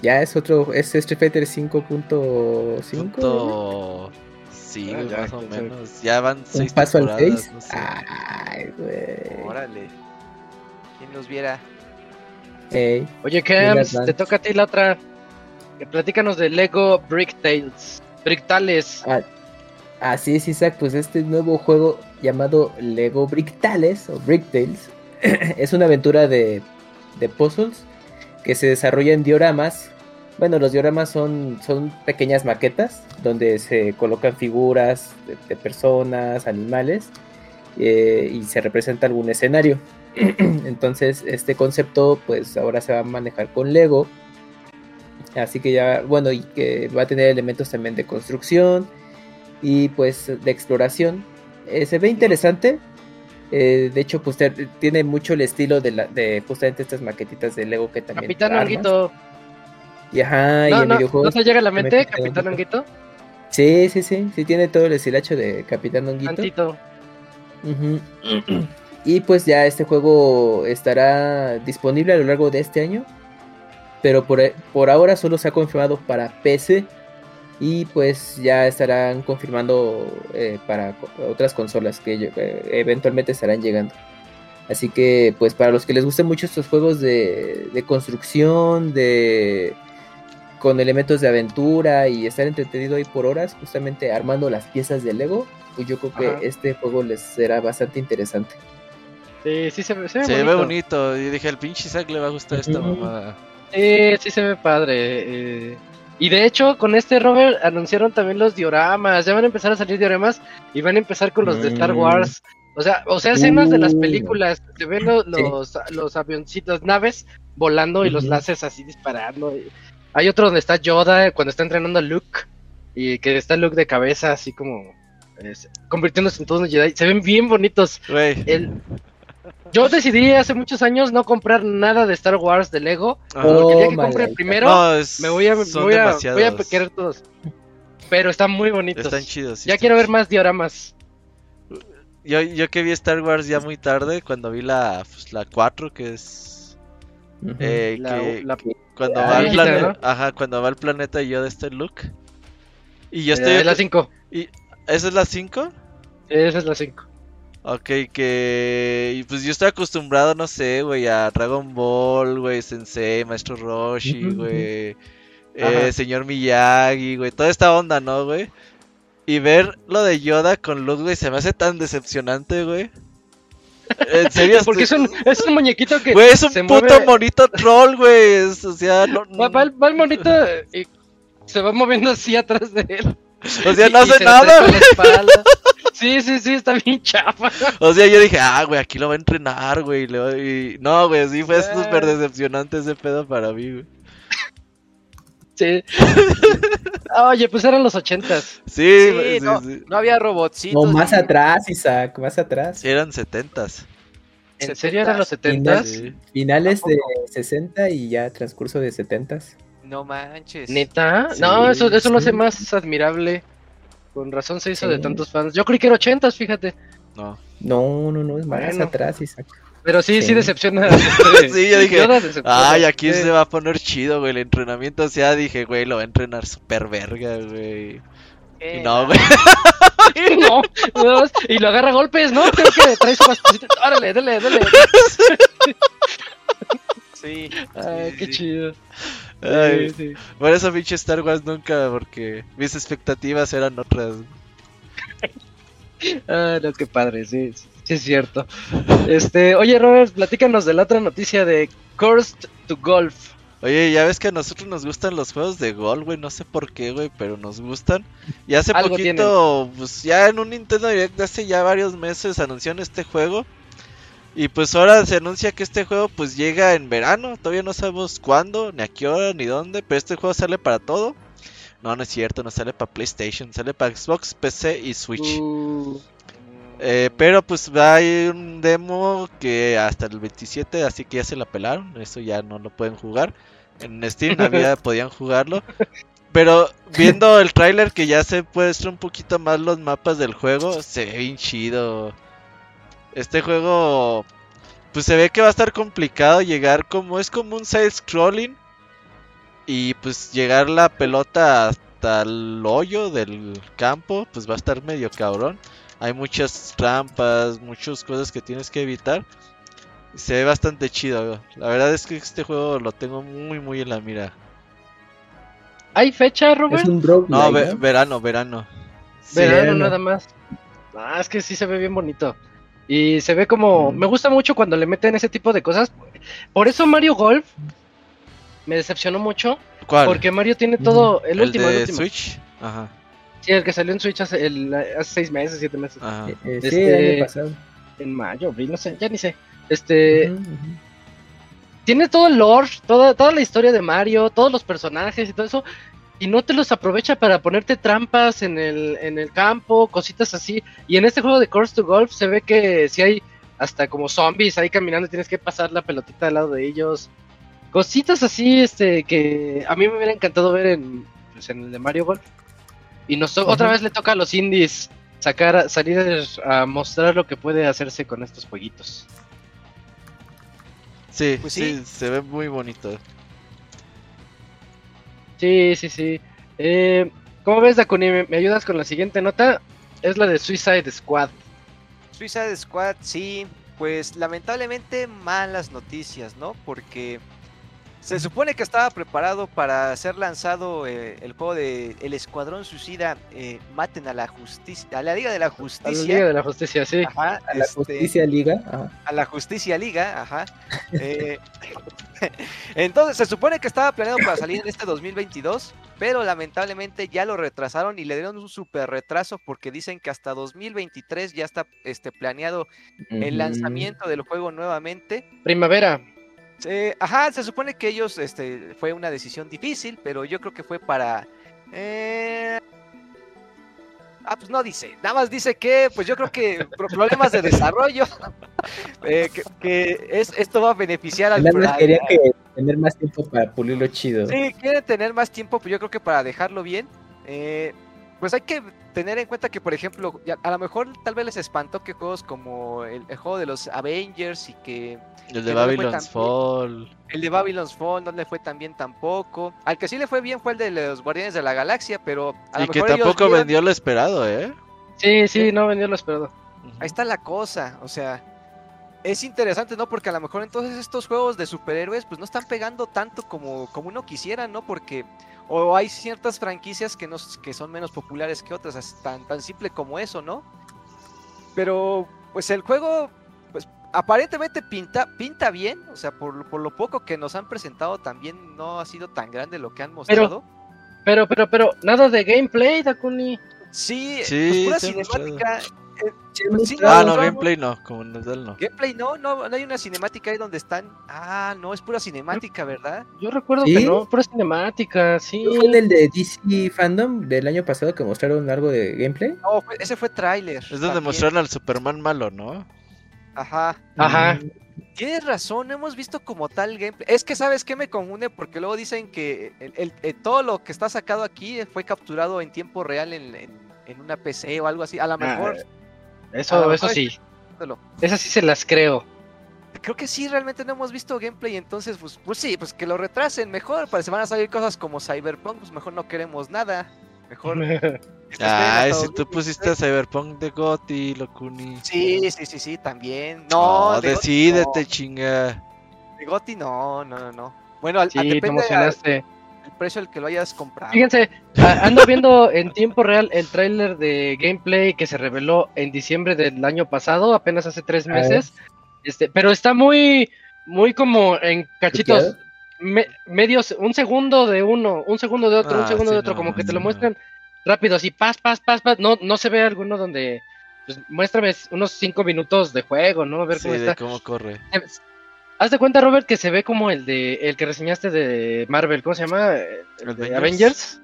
Ya es otro, es Street Fighter 5.5. Punto... Sí, Ah, ya, más o menos. Ya van Un seis paso al temporadas, 6. no sé. Ay, güey. Órale. ¿Quién nos viera? Ey, Oye, Advance. te toca a ti la otra. Que platícanos de Lego Brick Tales. Brick Tales. Así es, Isaac, pues este nuevo juego llamado Lego Brick Tales o Brick Tales es una aventura de, de puzzles que se desarrolla en dioramas. Bueno, los dioramas son, son pequeñas maquetas donde se colocan figuras de, personas, animales eh, y se representa algún escenario. Entonces, este concepto, pues ahora se va a manejar con Lego. Así que ya, bueno, y que va a tener elementos también de construcción y pues de exploración. Eh, se ve interesante. Eh, de hecho, pues tiene mucho el estilo de, la, de justamente estas maquetitas de Lego que también. Capitán. Honguito. Y ajá, y No, en no, ¿no te llega a la mente, Capitán Capitán Honguito. Sí, sí, sí. Sí, tiene todo el estilacho de Capitán Honguito. Y pues ya este juego estará disponible a lo largo de este año. Pero por, por ahora solo se ha confirmado para PC. Y pues ya estarán confirmando eh, para otras consolas que eh, eventualmente estarán llegando. Así que pues para los que les gusten mucho estos juegos de, de construcción, de con elementos de aventura y estar entretenido ahí por horas, justamente armando las piezas de Lego, pues yo creo que Ajá. este juego les será bastante interesante. Sí, sí se ve, se ve Se ve bonito. bonito. Y dije, al pinche Isaac le va a gustar esta mamada. Sí, sí se ve padre. eh. Y de hecho, con este Robert anunciaron también los dioramas. Ya van a empezar a salir dioramas y van a empezar con los de Star Mm. Wars. O sea, o sea, escenas de las Uh. películas. Se ven lo- Sí. los, los avioncitos, naves volando y los láseres así disparando. Hay otro donde está Yoda cuando está entrenando a Luke. Y que está Luke de cabeza, así como convirtiéndose en todo un Jedi. Se ven bien bonitos. El... Yo decidí hace muchos años no comprar nada de Star Wars de Lego. Ajá. Oh, Porque el día que Tómala, compre el primero, No, es- me voy a, me son voy a, demasiados. voy a querer todos. Pero están muy bonitos. Están chidos. sí ya están quiero ver más dioramas. Yo, yo que vi Star Wars ya muy tarde, cuando vi la, pues, la 4, que es... Eh, La- que la- cuando la va al planeta... ¿no? Ajá, cuando va al planeta y yo de este look. Y yo eh, estoy... la 5. ¿Esa es la 5? Esa es la 5. Ok, que... Pues yo estoy acostumbrado, no sé, güey, a Dragon Ball, güey, Sensei, Maestro Roshi, güey. eh, señor Miyagi, güey, toda esta onda, ¿no, güey? Y ver lo de Yoda con Luke, güey, se me hace tan decepcionante, güey. En serio, Porque es un, es un muñequito que Güey, es un puto mueve- monito troll, güey. O sea, no, va, va el, va el monito y se va moviendo así atrás de él. o sea, no Y- y hace se nada, la espalda. Sí, sí, sí, está bien chafa. O sea, yo dije, ah, güey, aquí lo va a entrenar, güey. y- No, güey, sí fue Ah. súper decepcionante ese pedo para mí, güey. Sí. Oye, pues eran los ochentas. Sí, Sí, no, sí. no había robotcitos. No, más ni- atrás, Isaac, más atrás. Sí, eran setentas. ¿En serio eran los setentas? Sí. Finales de Tampoco. 60 y ya transcurso de 70. No manches. ¿Neta? Sí, no, eso, eso lo sí. hace más admirable. Con razón se hizo de tantos fans. Yo creí que era ochentas, fíjate. No. No, no, no, es más Bueno. atrás, Isaac. Pero sí, sí, Sí. decepciona. Sí, yo dije. Ay, aquí Sí. se va a poner chido, güey. El entrenamiento, o sea, dije, güey, lo va a entrenar super verga, güey. Eh, Y no, güey. No, no, y lo agarra a golpes, ¿no? Creo que trae su bastecito. Órale, dale, dale. Sí. Ay, sí, qué sí. chido. Ay, Sí, sí. por eso pinche Star Wars nunca, porque mis expectativas eran otras. Ah, no, qué padre, sí, sí es cierto. Este, oye, Robert, platícanos de la otra noticia de Cursed to Golf. Oye, ya ves que a nosotros nos gustan los juegos de gol, güey, no sé por qué, güey, pero nos gustan. Y hace poquito, pues ya en un Nintendo Direct de hace ya varios meses anunciaron este juego. Y pues ahora se anuncia que este juego pues llega en verano, todavía no sabemos cuándo, ni a qué hora, ni dónde, pero este juego sale para todo. No, no es cierto, no sale para PlayStation, sale para Xbox, PC y Switch. Uh, Eh, pero pues hay un demo que hasta el 27, así que ya se la pelaron, eso ya no lo pueden jugar. En Steam había, podían jugarlo. Pero viendo el tráiler que ya se muestra un poquito más los mapas del juego, se ve bien chido. Este juego pues se ve que va a estar complicado llegar como es como un side scrolling y pues llegar la pelota hasta el hoyo del campo, pues va a estar medio cabrón. Hay muchas trampas, muchas cosas que tienes que evitar. Se ve bastante chido. La verdad es que este juego lo tengo muy muy en la mira. ¿Hay fecha, Es Robert? un No, ve- ¿no? verano, verano. Sí, Verano verano. nada más. Ah, es que sí se ve bien bonito. Y se ve como. Mm. Me gusta mucho cuando le meten ese tipo de cosas. Por eso Mario Golf me decepcionó mucho. ¿Cuál? Porque Mario tiene todo. El, ¿El último, de el último. Switch? Ajá, Sí, el que salió en Switch hace, el- hace seis meses, siete meses. ajá. Eh, eh, sí, Este- el año pasado. En mayo, abril, no sé, ya ni sé. Este, tiene todo el lore, toda, toda la historia de Mario, todos los personajes y todo eso, y no te los aprovecha para ponerte trampas en el, en el campo, cositas así. Y en este juego de Course to Golf se ve que si hay hasta como zombies ahí caminando, tienes que pasar la pelotita al lado de ellos. Cositas así, este, que a mí me hubiera encantado ver en, pues, en el de Mario Golf. Y nos otra vez le toca a los indies sacar, salir a mostrar lo que puede hacerse con estos jueguitos. Sí, Pues sí, sí. se ve muy bonito. Sí, sí, sí. Eh, ¿Cómo ves, Dakuni? ¿Me, ayudas con la siguiente nota? Es la de Suicide Squad. Suicide Squad, sí, pues lamentablemente malas noticias, ¿no? Porque se supone que estaba preparado para ser lanzado eh, el juego de El Escuadrón Suicida, eh, maten a la justicia, a la Liga de la A la Liga Justicia. de la Justicia, sí. Ajá, A la este, Justicia Liga. ajá. a la Justicia Liga, ajá. Eh, entonces se supone que estaba planeado para salir en este 2022, pero lamentablemente ya lo retrasaron y le dieron un super retraso porque dicen que hasta 2023 ya está este, planeado el lanzamiento del juego nuevamente. Primavera. Eh, ajá, se supone que ellos, este, fue una decisión difícil, pero yo creo que fue para... eh, Ah, pues no dice, nada más dice que, pues yo creo que pro- problemas de desarrollo, eh, que, que es, esto va a beneficiar al... Nada más al- querían que tener más tiempo para pulirlo chido. Sí, quieren tener más tiempo, pues yo creo que para dejarlo bien, eh, pues hay que tener en cuenta que, por ejemplo, ya- a lo mejor tal vez les espantó que juegos como el, el juego de los Avengers y que El Que de no Babylon's bien. Fall. el de Babylon's Fall no le fue tan bien tampoco. Al que sí le fue bien fue el de los Guardianes de la Galaxia, pero a Y lo que mejor ellos tampoco vieron- vendió lo esperado, ¿eh? Sí, sí, no vendió lo esperado. Ahí está la cosa, o sea, es interesante, ¿no? Porque a lo mejor entonces estos juegos de superhéroes pues no están pegando tanto como, como uno quisiera, ¿no? Porque o hay ciertas franquicias que, no, s- que son menos populares que otras, es tan, tan simple como eso, ¿no? Pero pues el juego, pues aparentemente pinta, pinta bien, o sea, por, por lo poco que nos han presentado también no ha sido tan grande lo que han mostrado. Pero, pero, pero, nada de gameplay, Dakuni. Sí, Sí, pues pura mostrado. Sí, Ah, no, gameplay no, como nos da el no. Gameplay no, no, no hay una cinemática ahí donde están. Ah, no, es pura cinemática, ¿verdad? Yo recuerdo ¿Sí? que no, pura cinemática, sí. ¿No fue en el de DC Fandom del año pasado que mostraron algo de gameplay? No, fue- ese fue tráiler. Es donde también. mostraron al Superman malo, ¿no? Ajá. Ajá. Tienes razón, no hemos visto como tal gameplay. Es que, ¿sabes qué me confunde? Porque luego dicen que el- el- el- todo lo que está sacado aquí fue capturado en tiempo real en, en- en una PC o algo así. A lo mejor. a Eso, lo eso sí. Esas sí se las creo. Creo que sí, realmente no hemos visto gameplay. Entonces, pues, pues sí, pues que lo retrasen mejor. Para si van a salir cosas como Cyberpunk, pues mejor no queremos nada. Mejor. se hasta si tú 2023. pusiste a Cyberpunk de Gotti, Locuni. Sí, sí, sí, sí, también. No, No, de Gotti decídete, no. chinga. De Gotti no, no, no, no. Bueno, al, al- Sí, te depende al, emocionaste. al precio al que lo hayas comprado. Fíjense, ando viendo en tiempo real el tráiler de gameplay que se reveló en diciembre del año pasado, apenas hace tres A ver. meses. Este, pero está muy, muy como en cachitos, me- medios, un segundo de uno, un segundo de otro, un Ah, segundo sí, de otro, no, como que te lo no. muestran rápido, así, pas, pas, pas, pas. No, no se ve alguno donde, pues muéstrame unos cinco minutos de juego, ¿no? A ver Sí, cómo de está. cómo corre. Haz de cuenta, Robert, que se ve como el de el que reseñaste de Marvel, ¿cómo se llama? El de Avengers.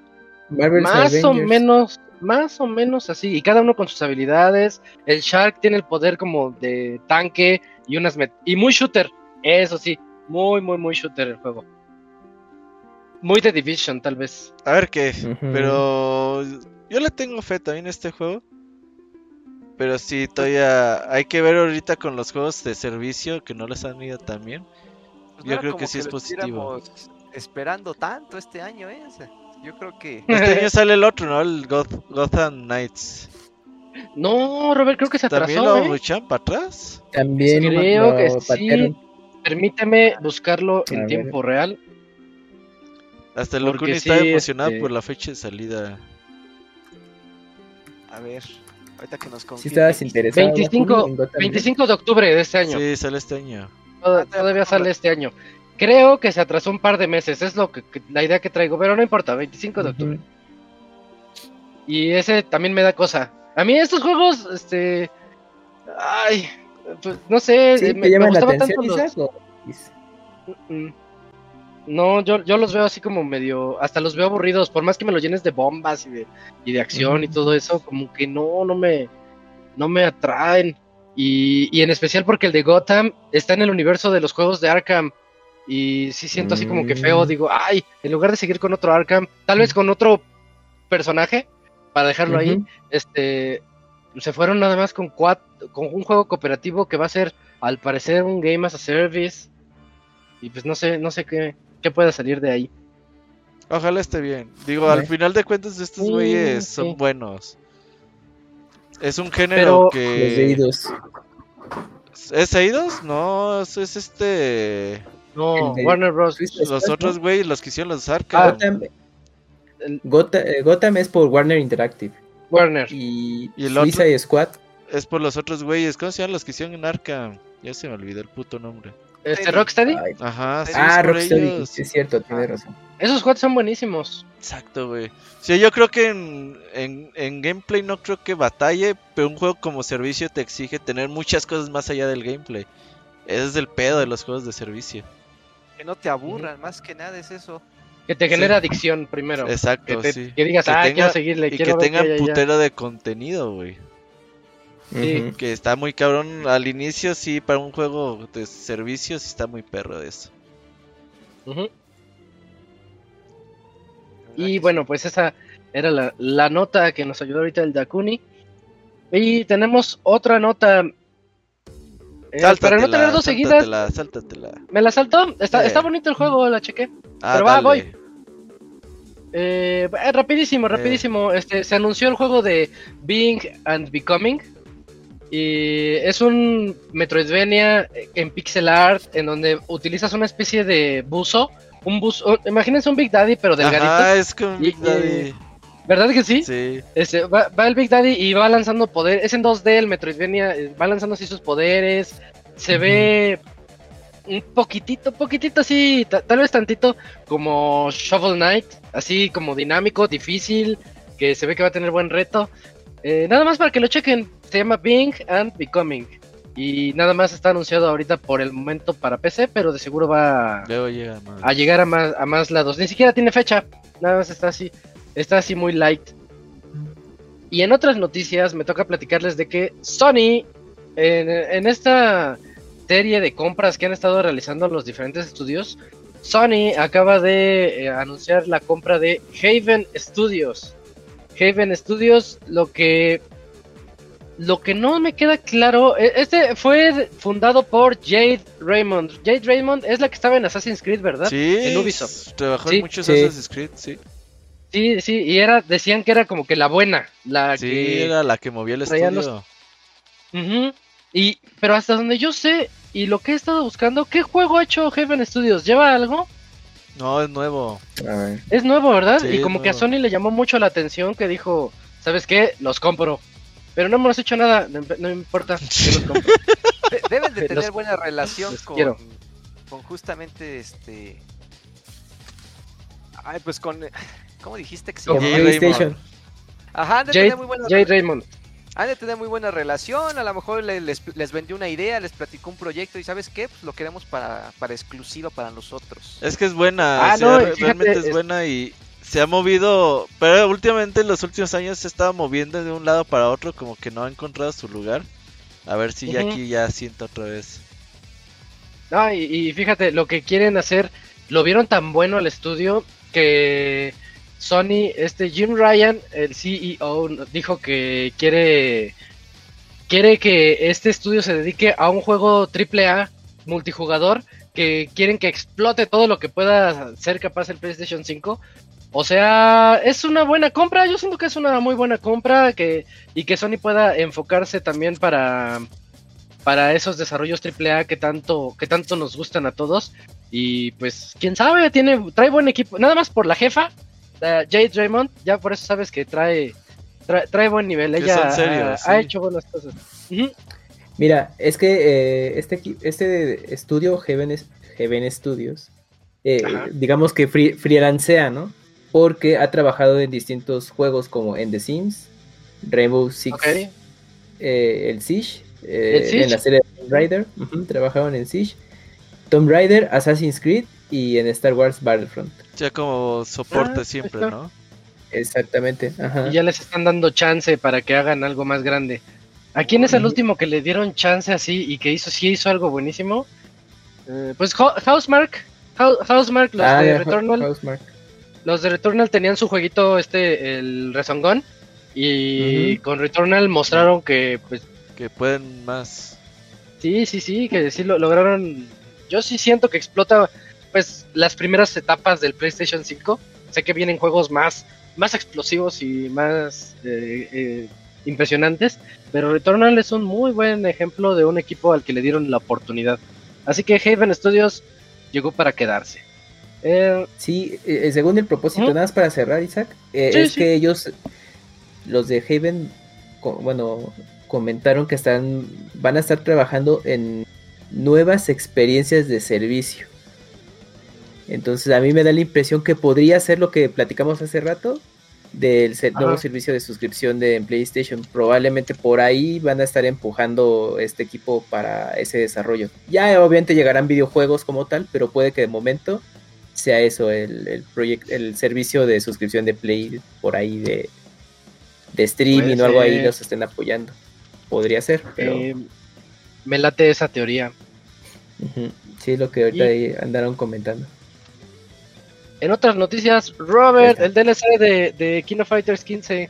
Marvel's Más o menos, más o menos así. Y cada uno con sus habilidades. El Shark tiene el poder como de tanque y unas met- y muy shooter. Eso sí, muy, muy, muy shooter el juego. Muy de Division, tal vez. A ver qué. Pero yo le tengo fe también a este juego. Pero sí, todavía hay que ver ahorita con los juegos de servicio que no les han ido tan bien. Pues yo creo que sí es lo positivo. Esperando tanto este año, ¿eh? Yo creo que. Este año sale el otro, ¿no? El Goth- Gotham Knights. No, Robert, creo que se ¿También atrasó. lo ¿eh? echan para atrás? También Creo lo que sí. Permíteme buscarlo A en ver. tiempo real. Hasta el Locuni sí, está emocionado este- por la fecha de salida. A ver, ahorita que nos Si confirme. estabas interesado. 25, Juli, en Gotham 25 de octubre de este año. Sí, sale este año. Tod- Todavía sale este año. Creo que se atrasó un par de meses, es lo que, que- la idea que traigo, pero no importa, 25 de octubre. Y ese también me da cosa. A mí estos juegos, este, ay, pues, no sé, ¿Sí? eh, ¿Te me, me gustaban atención, tanto los- Isaac? o- Is- Mm, No, yo, yo los veo así como medio, hasta los veo aburridos, por más que me los llenes de bombas y de, y de acción y todo eso, como que no, no me, no me atraen. Y, y en especial porque el de Gotham está en el universo de los juegos de Arkham. Y sí siento así como que feo, Mm. digo, ay, en lugar de seguir con otro Arkham, tal vez con otro personaje, para dejarlo ahí, este, se fueron nada más con, cuat- con un juego cooperativo que va a ser, al parecer, un Game as a Service. Y pues no sé, no sé qué, qué pueda salir de ahí. Ojalá esté bien. Digo, al final de cuentas, estos Sí, güeyes sí. son buenos. Es un género Pero- Los de que. Eidos. ¿Es Eidos? No, es es este. No, de- Warner Bros. Los otros ¿no? güeyes, los que hicieron los Ah, Arkham. Gotham, Gota- eh, Gotham es por Warner Interactive. Warner. Y, ¿Y el otro? Suicide Squad. Es por los otros güeyes. ¿Cómo se llaman los que hicieron en Arkham? Ya se me olvidó el puto nombre. Este, Rocksteady. Ay, Ajá, sí, ah, es por Rocksteady. ellos. Sí, es cierto, tienes razón. Esos squads son buenísimos. Exacto, güey. Sí, yo creo que en, en, en gameplay no creo que batalle, pero un juego como servicio te exige tener muchas cosas más allá del gameplay. Ese es el pedo de los juegos de servicio. Que no te aburran, más que nada es eso. Que te Sí. genera adicción primero. Que, Exacto, te- sí. que digas, Que ah, tenga- quiero seguirle, Y quiero que tengan qué hay allá". putero de contenido, güey. Sí. Que está muy cabrón al inicio, sí, para un juego de servicios está muy perro de eso. Ujú. ¿verdad Y bueno, pues esa era la, la nota que nos ayudó ahorita el Dakuni. Y tenemos otra nota. Eh, para no tener dos seguidas, Sáltatela, sáltatela. me la saltó. Está, Eh. está bonito el juego, la chequé. Ah, Pero va, dale. voy. Eh, eh, rapidísimo, rapidísimo. Este, se anunció el juego de Being and Becoming. Y es un Metroidvania en pixel art en donde utilizas una especie de buzo. Un buzo, imagínense un Big Daddy, pero delgadito. Ajá, es Y- Big Daddy. ¿Verdad que sí? Sí. Este, va, va el Big Daddy y va lanzando poder. Es en 2D el Metroidvania, eh, va lanzando así sus poderes. Se ve un poquitito, poquitito así, ta- tal vez tantito como Shovel Knight, así como dinámico, difícil, que se ve que va a tener buen reto. Eh, nada más para que lo chequen, se llama Being and Becoming. Y nada más está anunciado ahorita por el momento para PC, pero de seguro va Luego llega más. a llegar a más, a más lados. Ni siquiera tiene fecha, nada más está así, está así muy light. Y en otras noticias me toca platicarles de que Sony, en, en esta serie de compras que han estado realizando los diferentes estudios, Sony acaba de eh, anunciar la compra de Haven Studios. Haven Studios, lo que lo que no me queda claro, e- este fue fundado por Jade Raymond. Jade Raymond es la que estaba en Assassin's Creed, ¿verdad? Sí, En Ubisoft. Trabajó Sí. en muchos Sí. Assassin's Creed, sí. Sí, sí, y era, decían que era como que la buena, la Sí, que... era la que movía el los- estudio. Ujú. Y, pero hasta donde yo sé, y lo que he estado buscando, ¿qué juego ha hecho Heaven Studios? ¿Lleva algo? No, es nuevo. Es nuevo, ¿verdad? Sí, y como que a. Sony le llamó mucho la atención que dijo, ¿sabes qué? Los compro. Pero no hemos hecho nada, no, no importa, yo los compro. De- deben de Los- tener buena relación los con, quiero. con justamente este. Ay, pues con. ¿Cómo dijiste que se llama? PlayStation. Ajá, han de, Jade, tener muy buena, Jade Raymond. han de tener muy buena relación. A lo mejor le- les, les vendió una idea, les platicó un proyecto y ¿sabes qué? Pues lo queremos para, para exclusiva para nosotros. Es que es buena, Ah, o sea, no, fíjate, realmente es es- buena y se ha movido, pero últimamente en los últimos años se estaba moviendo de un lado para otro, como que no ha encontrado su lugar. A ver si ya aquí ya siento otra vez. No, y, y fíjate, lo que quieren hacer, lo vieron tan bueno al estudio que Sony, este Jim Ryan, el CEO, dijo que quiere quiere que este estudio se dedique a un juego AAA multijugador que quieren que explote todo lo que pueda ser capaz el PlayStation 5. O sea, es una buena compra, yo siento que es una muy buena compra que y que Sony pueda enfocarse también para para esos desarrollos AAA que tanto que tanto nos gustan a todos. Y pues quién sabe, tiene trae buen equipo, nada más por la jefa Jade Raymond, ya por eso sabes que trae trae, trae buen nivel, ella son serios, ha, hecho buenas cosas. Mira, es que eh, este, este estudio, Heaven, Heaven Studios, eh, digamos que free, freelancea, ¿no? Porque ha trabajado en distintos juegos como en The Sims, Rainbow Six, eh, el Siege, eh, ¿El Siege? en la serie de Tomb Raider, ujú, trabajaron en Siege, Tomb Raider, Assassin's Creed y en Star Wars Battlefront. Ya como soporte Ah, siempre. ¿no? Exactamente, ajá. Y ya les están dando chance para que hagan algo más grande. ¿A quién es el último que le dieron chance así y que hizo, sí hizo algo buenísimo? Eh, pues Ho- Housemark. Hou- Housemark, los Ah, de Returnal. Housemarque. Los de Returnal tenían su jueguito, este, el Rezongón. Y con Returnal mostraron que, pues, Que pueden más. sí, sí, sí, que sí lo lograron. Yo sí siento que explota, pues, las primeras etapas del PlayStation 5. Sé que vienen juegos más, más explosivos y más eh, eh, impresionantes. Pero Returnal es un muy buen ejemplo de un equipo al que le dieron la oportunidad. Así que Haven Studios llegó para quedarse. Eh, Sí, eh, eh, según el propósito, nada más para cerrar, Isaac, eh, Sí, es sí. que ellos, los de Haven, bueno, comentaron que están, van a estar trabajando en nuevas experiencias de servicio. Entonces a mí me da la impresión que podría ser lo que platicamos hace rato del Ajá. nuevo servicio de suscripción de PlayStation. Probablemente por ahí van a estar empujando este equipo para ese desarrollo. Ya obviamente llegarán videojuegos como tal, pero puede que de momento sea eso, el, el, proyec- el servicio de suscripción de Play por ahí de, de streaming Puede o algo ahí los estén apoyando. Podría ser, pero eh, me late esa teoría. sí, lo que ahorita Y- ahí andaron comentando. En otras noticias, Robert, el DLC de, de King of Fighters 15.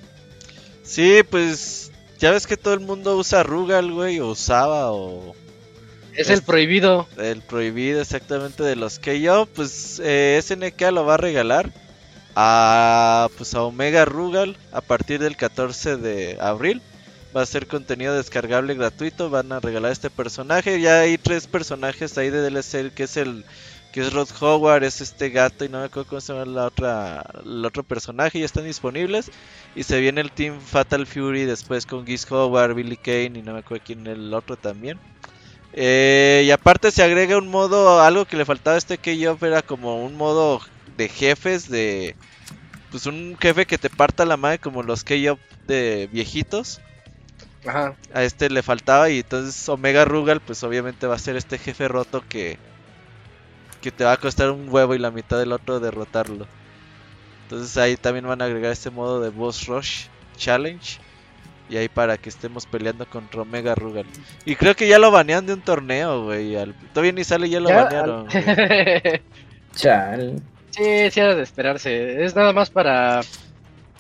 Sí, pues. Ya ves que todo el mundo usa Rugal, güey, o usaba, o. Es el prohibido. El prohibido exactamente de los que yo, pues eh, SNK lo va a regalar a pues a Omega Rugal a partir del 14 de abril. Va a ser contenido descargable gratuito, van a regalar este personaje. Ya hay tres personajes ahí de DLC, que es el que es Rod Howard, es este gato y no me acuerdo cómo se llama la otra el otro personaje, ya están disponibles y se viene el Team Fatal Fury después con Geese Howard, Billy Kane y no me acuerdo quién el otro también. Eh, y aparte se agrega un modo, algo que le faltaba a este K-Off era como un modo de jefes, de pues un jefe que te parta la madre como los K-Off de viejitos. Ajá. A este le faltaba y entonces Omega Rugal pues obviamente va a ser este jefe roto que que te va a costar un huevo y la mitad del otro derrotarlo. Entonces ahí también van a agregar este modo de Boss Rush Challenge. Y ahí para que estemos peleando contra Omega Rugal. Y creo que ya lo banean de un torneo, güey. al- Todavía ni sale y ya lo Ya, banearon. Chal. sí, sí era de esperarse. Es nada más para,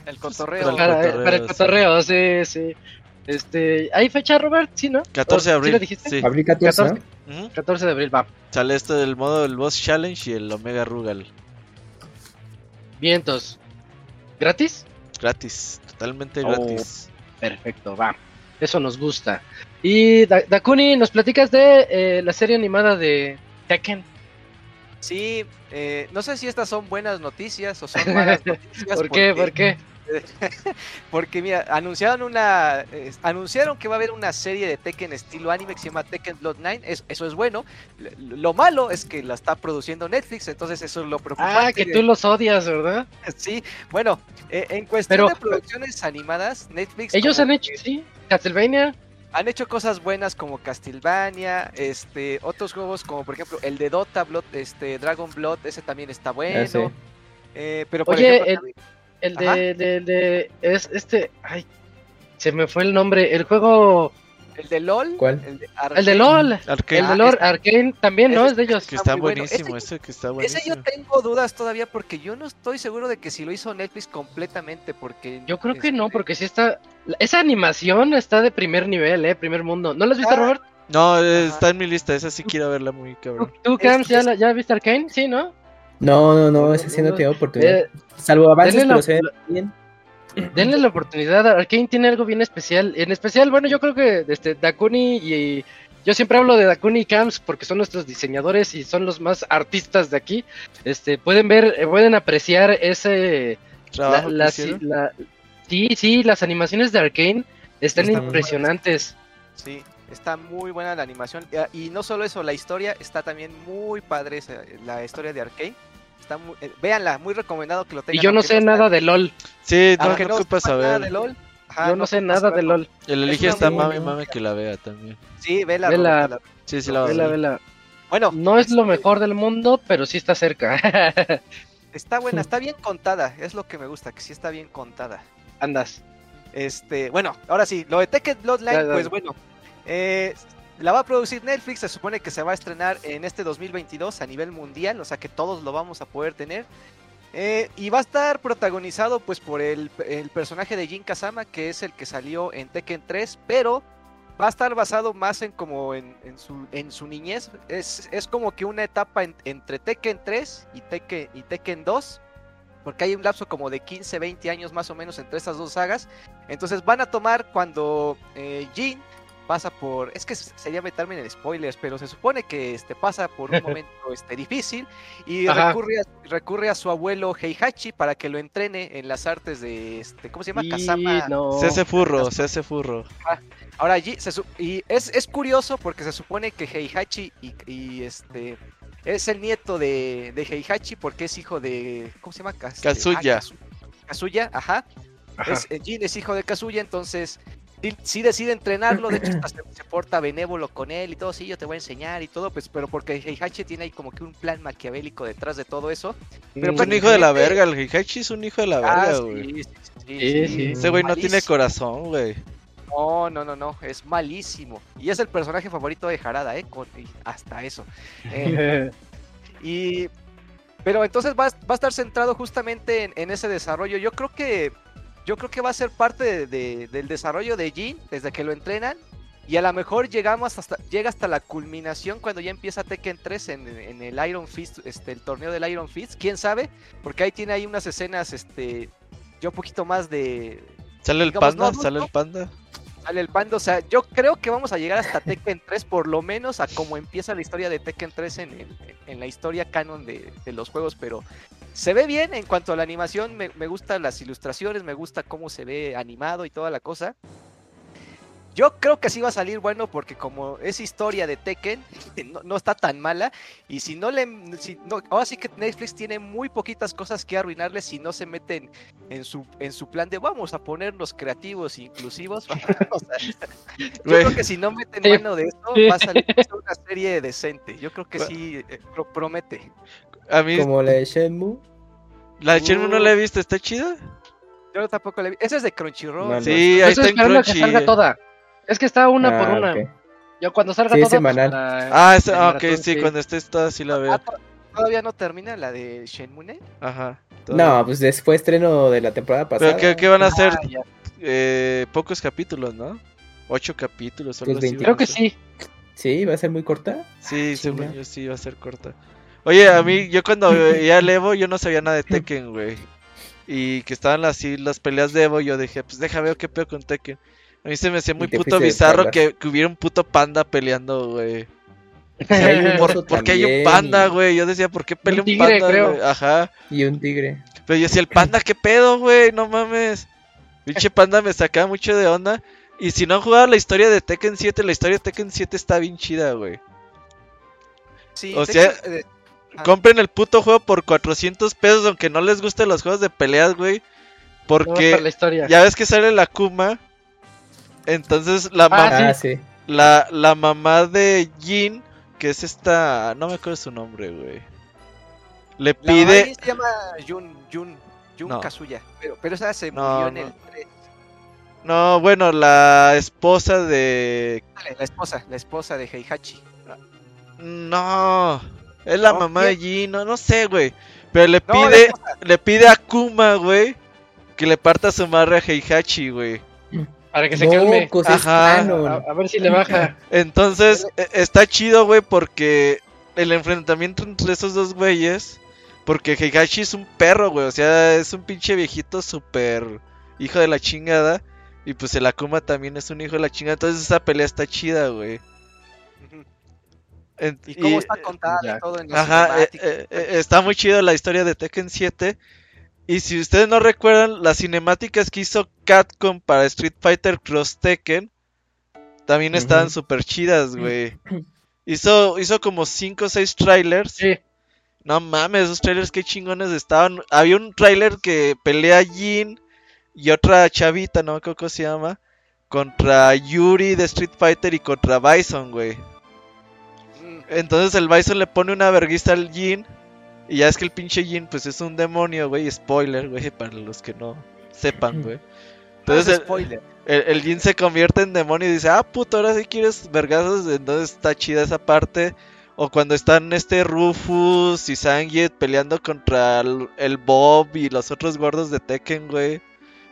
El cotorreo. Para para, el para el cotorreo, sí, sí. Este, ¿hay fecha, Robert? Sí, ¿no? 14 de ¿Sí abril. lo dijiste? sí. Abril 14, 14. ¿no? Ujú. 14 de abril, va. Sale esto del modo del Boss Challenge y el Omega Rugal. Vientos. ¿Gratis? Gratis. Totalmente Oh. gratis. Perfecto, va. Eso nos gusta. Y Da- Dakuni, ¿nos platicas de eh, la serie animada de Tekken? Sí, eh, no sé si estas son buenas noticias o son malas noticias. ¿Por qué? ¿Por qué? Porque mira, anunciaron una, eh, anunciaron que va a haber una serie de Tekken estilo anime que se llama Tekken Blood 9. Es- eso es bueno. L- Lo malo es que la está produciendo Netflix, entonces eso es lo preocupante. Ah, que tú los odias, ¿verdad? Sí, bueno, eh, en cuestión Pero- de producciones animadas, Netflix Ellos han hecho, que sí, Castlevania. han hecho cosas buenas como Castlevania, este, otros juegos como por ejemplo el de Dota, Blood, este, Dragon Blood, ese también está bueno. Ah, sí. Eh, pero por Oye, ejemplo, el- también- El de, de, de- es este, ay, se me fue el nombre, el juego, el de LOL, ¿Cuál? el de, el Arcane, de LOL, Arcane, el de Ah, LOL, ese- Arcane también, ¿no? ese Es de ellos. que está bueno. buenísimo. Ese- Ese que está Ese buenísimo. yo tengo dudas todavía porque yo no estoy seguro de que si lo hizo Netflix completamente porque Yo creo que no, este, porque sí está, esa animación está de primer nivel, eh, primer mundo. ¿No la has visto, Ah, Robert? No, eh, Ajá. está en mi lista. Esa sí quiero verla muy cabrón. ¿Tú, Camps, ya, la- ya viste Arcane? Sí, ¿no? No, no, no, ese sí no tengo oportunidad. Eh, Salvo avances, denle la- pero se ven bien. Denle la oportunidad, Arkane tiene algo bien especial. En especial, bueno, yo creo que este, Dakuni y. Yo siempre hablo de Dakuni y Camps porque son nuestros diseñadores y son los más artistas de aquí. Este, pueden ver, eh, pueden apreciar ese. La, Trabajo la- la- sí, sí, las animaciones de Arkane están Están impresionantes. Sí, está muy buena la animación. Y- no solo eso, la historia está también muy padre, la historia de Arcane. Está muy, eh, véanla, muy recomendado que lo tengan. Y yo no sé nada de LOL. Sí, no, Aunque no no ocupas nada saber. de LOL, Ajá, Yo no sé nada de. LOL. El elige una está mami, mami que la vea también. Sí, vela. Vela. Sí, sí la Vela, ver. vela. Bueno, No es lo mejor del mundo, pero sí está cerca. está buena, está bien contada. Es lo que me gusta, que sí está bien contada. Andas. Este, bueno, ahora sí, lo de Tekken Bloodline, pues bueno, eh, la va a producir Netflix, se supone que se va a estrenar en este 2022 a nivel mundial, o sea que todos lo vamos a poder tener. Eh, y va a estar protagonizado pues por el, personaje de Jin Kazama, que es el que salió en Tekken 3, pero va a estar basado más en como en, su, niñez. Es, es como que una etapa en- entre Tekken 3 y Tekken, y Tekken 2. Porque hay un lapso como de 15, 20 años más o menos entre estas dos sagas. Entonces van a tomar cuando eh, Jin pasa por. Es que sería meterme en spoilers, pero se supone que este, pasa por un momento este, difícil y recurre a, recurre a su abuelo Heihachi para que lo entrene en las artes de. Este, ¿Cómo se llama? Y Kazama. no. Se hace furro, se hace furro. Ahora allí se su- y es, es curioso porque se supone que Heihachi y, y, este es el nieto de, de Heihachi porque es hijo de ¿cómo se llama? Kazuya. ah, Kazu- Kazuya, ajá. Ajá. Es, eh, Jin es hijo de Kazuya, entonces sí, sí decide entrenarlo, de hecho hasta se, se porta benévolo con él y todo, sí, yo te voy a enseñar y todo, pues pero porque Heihachi tiene ahí como que un plan maquiavélico detrás de todo eso. Pero Es un hijo de la verga, el Heihachi es un hijo de la Ah, verga, sí, güey. sí, sí, Sí, sí. Ese güey no tiene corazón, güey. No, no, no, no, es malísimo. Y es el personaje favorito de Harada, ¿eh? Con- hasta eso. Eh, y. Pero entonces va, a- va a estar centrado justamente en, en ese desarrollo. Yo creo que. Yo creo que va a ser parte de- de- del desarrollo de Jin desde que lo entrenan. Y a lo mejor llegamos hasta, llega hasta la culminación cuando ya empieza Tekken 3 en, en el Iron Fist, este, el torneo del Iron Fist. ¿Quién sabe? Porque ahí tiene ahí unas escenas, este, yo un poquito más de, ¿Sale el Digamos, no panda? adulto. ¿Sale el panda? El pando. O sea, yo creo que vamos a llegar hasta Tekken 3, por lo menos a cómo empieza la historia de Tekken 3 en, en la historia canon de, de los juegos. Pero se ve bien en cuanto a la animación. Me, me gustan las ilustraciones, me gusta cómo se ve animado y toda la cosa. Yo creo que sí va a salir bueno porque como es historia de Tekken, no, no está tan mala. Y si no le... Si, no, ahora sí que Netflix tiene muy poquitas cosas que arruinarle si no se meten en su, en su plan de vamos a ponernos creativos e inclusivos. O sea, yo creo que si no meten mano de esto, va a salir una serie decente. Yo creo que sí eh, pro- promete. A mí, Como la de Shenmue. la de Shenmue no la he visto, ¿está chida? Yo tampoco le vi. Ese es de Crunchyroll. No, no. Sí, ahí Estoy está en que salga toda. Es que está una por Ah, una. ok. Yo cuando salga Sí, toda. semanal. pues, la- Ah, esa, el ah, ok, maratón, sí, cuando estés toda sí la Ah, veo. to- Todavía no termina la de Shenmue. Ajá. No, pues después estreno de la temporada pasada. Pero ¿qué, qué van a hacer? Ah. Eh, pocos capítulos, ¿no? Ocho capítulos Pues así, 20. Creo que sí. Sí, va a ser muy corta. Sí, según yo sí va a ser corta. Oye, a mí, yo cuando veía el Evo, yo no sabía nada de Tekken, güey. Y que estaban así las peleas de Evo, yo dije, pues deja ver qué pedo con Tekken. A mí se me hacía muy puto bizarro que, que hubiera un puto panda peleando, güey. Sí, hay un ¿Por, oso por qué hay un panda, güey? Yo decía, ¿por qué pelea un, tigre, panda, creo. güey? Ajá. Y un tigre. Pero yo decía, el panda, ¿qué pedo, güey? No mames. Pinche panda me sacaba mucho de onda. Y si no han jugado la historia de Tekken 7, la historia de Tekken 7 está bien chida, güey. Sí, O sea, hecho, eh, Ah. Compren el puto juego por 400 pesos, aunque no les gusten los juegos de peleas, güey. La Porque historia. ya ves que sale la Kuma. Entonces la, Ah, mam- Ah, sí. la, la mamá de Jin, que es esta... No me acuerdo su nombre, güey. Le la pide... ahí se llama Jun, Jun, Jun No. Kazuya. Pero, pero esa se No, murió en no. el 3. No, bueno, la esposa de... Dale, La esposa, la esposa de Heihachi. No, es la ¿No? mamá de Jin, no, no sé, güey. Pero le pide, le pide a Kuma, güey, que le parta su madre a Heihachi, güey. Para que se calme. Ajá. A, a ver si le baja. Entonces, e- está chido, güey, porque el enfrentamiento entre esos dos güeyes, porque Heihachi es un perro, güey, o sea, es un pinche viejito súper hijo de la chingada, y pues el Akuma también es un hijo de la chingada, entonces esa pelea está chida, güey. Y cómo y- está contada y todo en la Ajá, eh, eh, está muy chido la historia de Tekken 7. Y si ustedes no recuerdan, las cinemáticas que hizo Capcom para Street Fighter Cross Tekken también estaban Ujú. súper chidas, güey. Hizo, hizo como 5 o 6 trailers. Sí. No mames, esos trailers qué chingones estaban. Había un trailer que pelea Jin y otra chavita, no me acuerdo cómo se llama, contra Yuri de Street Fighter y contra Bison, güey. Mm, Entonces el Bison le pone una verguista al Jin. Y ya es que el pinche Jin, pues es un demonio, güey. Spoiler, güey, para los que no sepan, güey. es Entonces el, spoiler. el, el Jin se convierte en demonio y dice, ah, puto, ahora sí quieres vergazos. Entonces está chida esa parte. O cuando están este Rufus y Sangiet peleando contra el, el Bob y los otros gordos de Tekken, güey.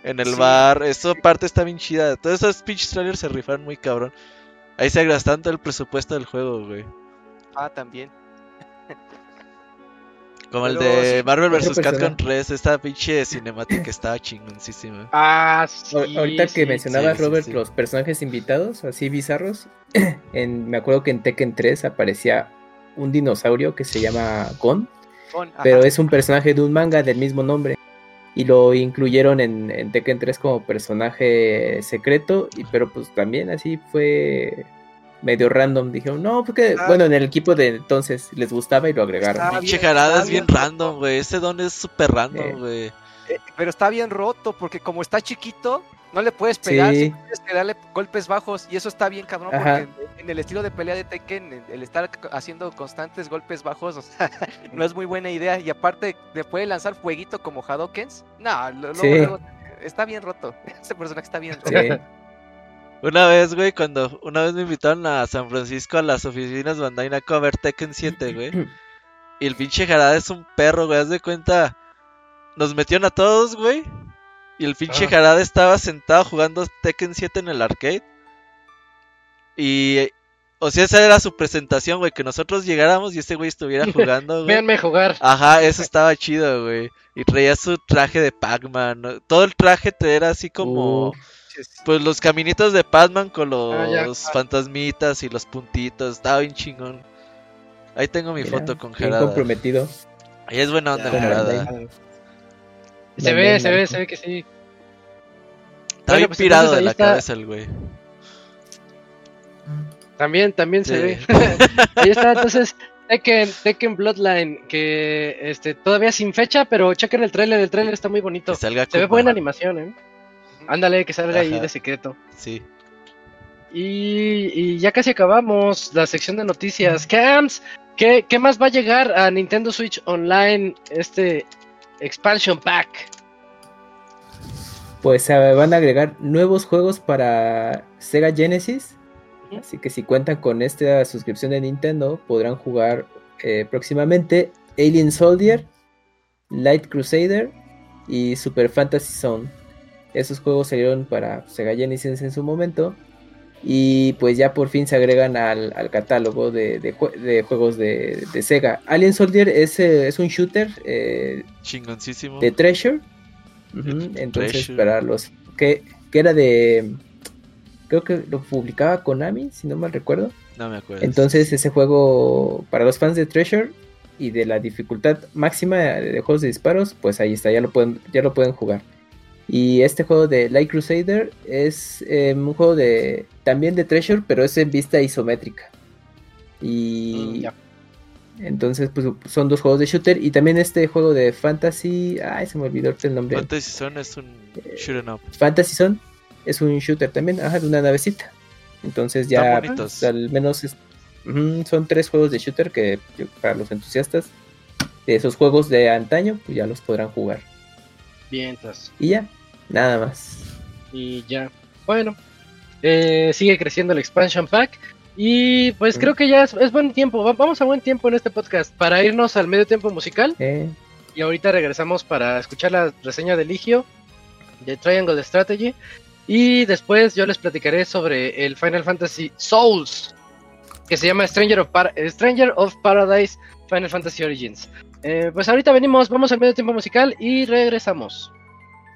En el Sí. bar. Esa parte está bien chida. Todos esos pinches trailers se rifaron muy cabrón. Ahí se gastando el presupuesto del juego, güey. Ah, también. Como el Pero de sí, Marvel vs. Capcom personaje. 3, esta pinche cinemática estaba chingoncísima. Ah, sí. Ahor- Ahorita que sí. mencionabas, sí, Robert, sí. los personajes invitados, así bizarros, en, me acuerdo que en Tekken 3 aparecía un dinosaurio que se llama Gon, Con- ajá. pero es un personaje de un manga del mismo nombre. Y lo incluyeron en, en Tekken 3 como personaje secreto, y, pero pues también así fue medio random. Dijeron, no, porque, Ah. bueno, en el equipo de entonces les gustaba y lo agregaron. Pinche bien, jarada es bien bien random, güey. Ese don es súper random, güey. Eh, pero está bien roto porque como está chiquito, no le puedes pegar, Sí. tienes que darle golpes bajos y eso está bien cabrón Ajá. porque en, en el estilo de pelea de Tekken, el- estar haciendo constantes golpes bajos o sea, no es muy buena idea y aparte le puede lanzar fueguito como Hadokens. No, lo- luego, Sí. luego está bien roto. Ese personaje está bien roto. Sí. Una vez, güey, cuando una vez me invitaron a San Francisco a las oficinas Bandai Namco a ver Tekken 7, güey. Y el pinche jarada es un perro, güey. Haz de cuenta. Nos metieron a todos, güey. Y el pinche Ah. jarada estaba sentado jugando Tekken 7 en el arcade. Y. O sea, esa era su presentación, güey. Que nosotros llegáramos y ese güey estuviera jugando, güey. Véanme jugar. Ajá, eso estaba chido, güey. Y traía su traje de Pac-Man. ¿no? Todo el traje te era así como. Uh, Pues los caminitos de Pac-Man con los Ah, ya. fantasmitas y los puntitos. Estaba bien chingón. Ahí tengo mi mira, foto con bien Gerada. comprometido. Ahí es buena onda, Gerada. Se ve, se ve, se ve que sí. Está Bueno, bien pues pirado de la está. cabeza el güey. También, también se ve. Ahí está, entonces, Tekken, Tekken Bloodline, que este todavía sin fecha, pero chequen el trailer, el trailer está muy bonito. Se ve buena animación, eh. Ándale, que salga ahí Ajá. de secreto. Sí. Y, y ya casi acabamos la sección de noticias. Cams, ¿qué, ¿qué más va a llegar a Nintendo Switch Online este expansion pack? Pues se van a agregar nuevos juegos para Sega Genesis. Así que si cuentan con esta suscripción de Nintendo, podrán jugar eh, próximamente Alien Soldier, Light Crusader y Super Fantasy Zone. Esos juegos salieron para Sega Genesis en su momento. Y pues ya por fin se agregan al, al catálogo de, de jue- de juegos de, de Sega. Alien Soldier es, eh, es un shooter eh, Chingoncísimo. de Treasure. Entonces, Treasure. para los que, que era de. Creo que lo publicaba Konami, si no mal recuerdo. No me acuerdo. Entonces, ese juego, para los fans de Treasure y de la dificultad máxima de juegos de disparos, pues ahí está, ya lo pueden, ya lo pueden jugar. Y este juego de Light Crusader es eh, un juego de también de Treasure, pero es en vista isométrica. Y Mm, ya. entonces, pues son dos juegos de shooter. Y también este juego de Fantasy. Ay, se me olvidó el nombre. Fantasy Zone es un shoot 'em up. Fantasy Zone es un shooter también, ajá, de una navecita. Entonces ya pues, al menos es- son tres juegos de shooter que para los entusiastas de esos juegos de antaño, pues ya los podrán jugar. Vientos. Y ya, nada más. Y ya. Bueno, eh, sigue creciendo el expansion pack. Y pues Mm. creo que ya es, es buen tiempo. Va- Vamos a buen tiempo en este podcast para irnos al medio tiempo musical. Eh, Y ahorita regresamos para escuchar la reseña de Ligio, de Triangle Strategy. Y después yo les platicaré sobre el Final Fantasy Souls, que se llama Stranger of, Par- Stranger of Paradise Final Fantasy Origins. Eh, pues ahorita venimos, vamos al medio tiempo musical y regresamos.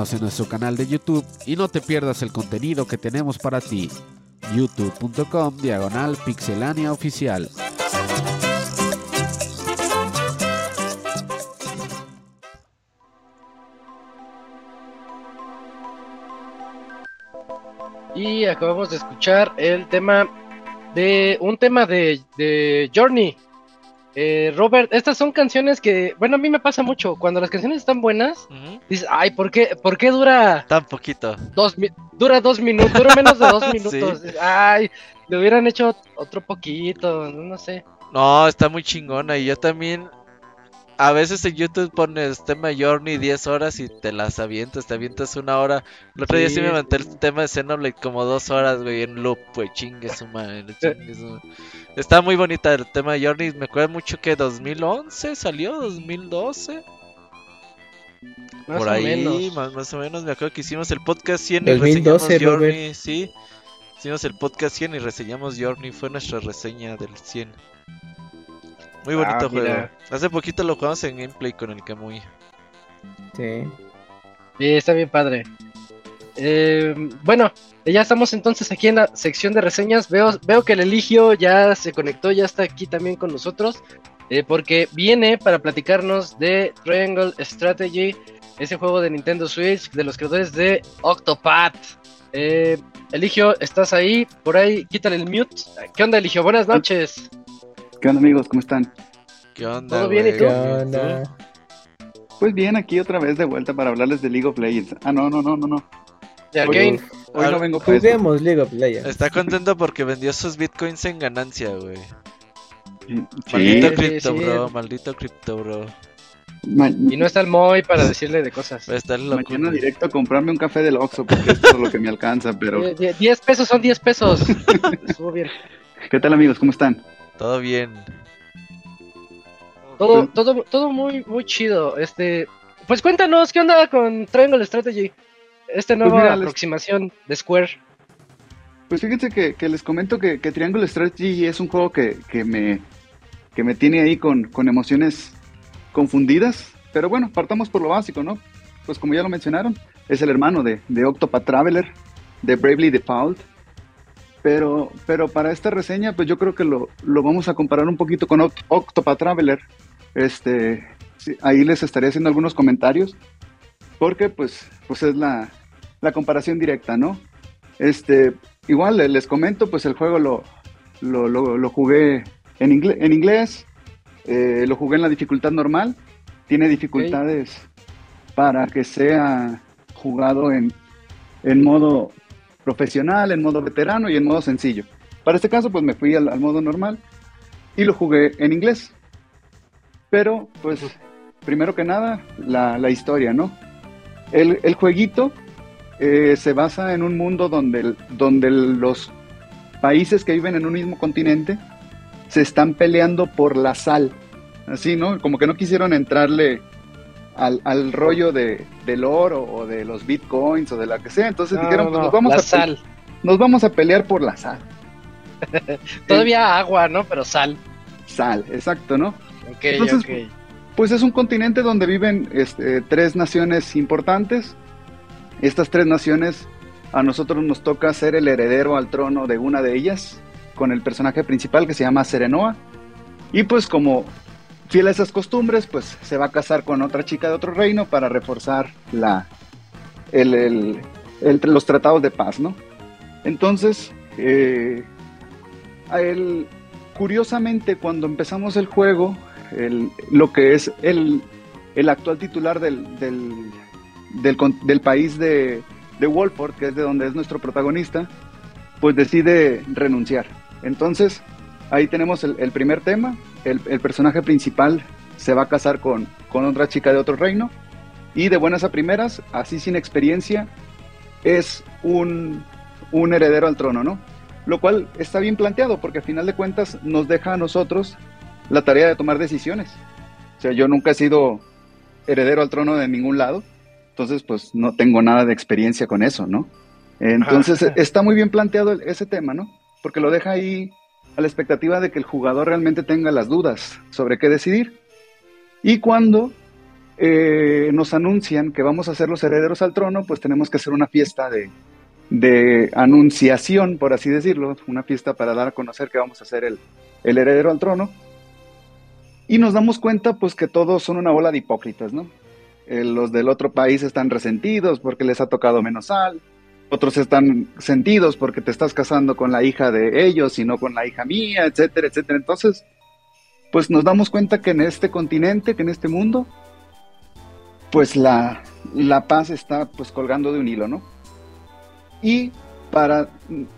En nuestro canal de YouTube y no te pierdas el contenido que tenemos para ti. youtube.com diagonal pixelania oficial. Y acabamos de escuchar el tema de un tema de Journey. Eh, Robert, estas son canciones que, bueno, a mí me pasa mucho. Cuando las canciones están buenas, Ujú. dices, ay, ¿por qué, ¿por qué dura Tan poquito. dos, mi- dura dos minutos? Dura menos de dos Sí. minutos. Ay, le hubieran hecho otro poquito, no sé. No, está muy chingona. Y yo también. A veces en YouTube pones tema Journey 10 horas y te las avientas, te avientas una hora. El otro día sí Sí, me sí. el tema de Xenoblade como dos horas, güey, en loop, güey, chingue su madre, chingue su madre. Está muy bonita el tema de Journey, me acuerdo mucho que 2011 salió, 2012, Más por o ahí, menos. Más, más o menos, me acuerdo que hicimos el podcast 100 y 2012, reseñamos Robert. Journey, sí. Hicimos el podcast 100 y reseñamos Journey, fue nuestra reseña del 100. Muy bonito Ah, juego. Hace poquito lo jugamos en gameplay con el Kamui. Sí. Sí, está bien padre. Eh, bueno, ya estamos entonces aquí en la sección de reseñas. Veo, veo que el Eligio ya se conectó, ya está aquí también con nosotros. eh, porque viene para platicarnos de Triangle Strategy, ese juego de Nintendo Switch, de los creadores de Octopath. Eh, Eligio, ¿estás ahí? Por ahí, quítale el mute. ¿Qué onda, Eligio? Buenas noches. ¿Qué onda amigos? ¿Cómo están? ¿Qué onda? ¿Todo bien y tú? ¿Qué onda? Pues bien, aquí otra vez de vuelta para hablarles de League of Legends. Ah, no, no, no, no, no. De Hoy, Arcane. hoy Ar- no vengo para. Juguemos League of Legends. Está contento porque vendió sus bitcoins en ganancia, güey. Sí, Maldito Sí, cripto, sí. bro. Maldito cripto, bro. ma- Y no está el Moy para decirle de cosas. A estar loco. mañana directo a comprarme un café del Oxxo porque es todo lo que me alcanza, pero... Eh, die- 10 pesos son 10 pesos. Estuvo bien. ¿Qué tal amigos? ¿Cómo están? Todo bien. Todo, todo, todo muy, muy chido. Este, pues cuéntanos, ¿qué onda con Triangle Strategy? Esta nueva mira, les- aproximación de Square. Pues fíjense que, que les comento que, que Triangle Strategy es un juego que, que me, que me tiene ahí con, con emociones confundidas. Pero bueno, partamos por lo básico, ¿no? Pues como ya lo mencionaron, es el hermano de, de Octopath Traveler, de Bravely Default. Pero, pero para esta reseña, pues yo creo que lo, lo vamos a comparar un poquito con Oct- Octopath Traveler. Este, sí, ahí les estaré haciendo algunos comentarios, porque pues, pues es la, la comparación directa, ¿no? Este, igual le- les comento, pues el juego lo, lo, lo- lo jugué en, ingle- en inglés, eh, lo jugué en la dificultad normal, tiene dificultades para que sea jugado en, en modo profesional, en modo veterano y en modo sencillo. Para este caso, pues me fui al, al modo normal y lo jugué en inglés. Pero, pues, primero que nada, la, la historia, ¿no? El, el jueguito eh, se basa en un mundo donde, donde los países que viven en un mismo continente se están peleando por la sal. Así, ¿no? Como que no quisieron entrarle al, al rollo de, del oro o de los bitcoins o de la que sea. Entonces No, dijeron, no, pues no, nos vamos, a sal. nos vamos a pelear por la sal. Todavía agua, ¿no? Pero sal. Sal, exacto, ¿no? Ok, Entonces, ok. Pues es un continente donde viven este, tres naciones importantes. Estas tres naciones, a nosotros nos toca ser el heredero al trono de una de ellas, con el personaje principal que se llama Serenoa. Y pues como fiel a esas costumbres, pues se va a casar con otra chica de otro reino para reforzar la, los tratados de paz, ¿no? Entonces, eh, curiosamente, cuando empezamos el juego, lo que es el, actual titular del, del, país de, de Wolford, que es de donde es nuestro protagonista, pues decide renunciar. Entonces, ahí tenemos el primer tema. El, el personaje principal se va a casar con, con otra chica de otro reino. Y de buenas a primeras, así sin experiencia, es un, un heredero al trono, ¿no? Lo cual está bien planteado porque a final de cuentas nos deja a nosotros la tarea de tomar decisiones. O sea, yo nunca he sido heredero al trono de ningún lado, entonces pues no tengo nada de experiencia con eso, ¿no? Entonces Ajá. está muy bien planteado ese tema, ¿no? Porque lo deja ahí a la expectativa de que el jugador realmente tenga las dudas sobre qué decidir. Y cuando eh, nos anuncian que vamos a ser los herederos al trono, pues tenemos que hacer una fiesta de, de anunciación, por así decirlo, una fiesta para dar a conocer que vamos a ser el, el heredero al trono. Y nos damos cuenta pues que todos son una bola de hipócritas, ¿no? Eh, los del otro país están resentidos porque les ha tocado menos sal, otros están sentidos porque te estás casando con la hija de ellos y no con la hija mía, etcétera, etcétera. Entonces, pues nos damos cuenta que en este continente, que en este mundo, pues la, la paz está pues colgando de un hilo, ¿no? Y para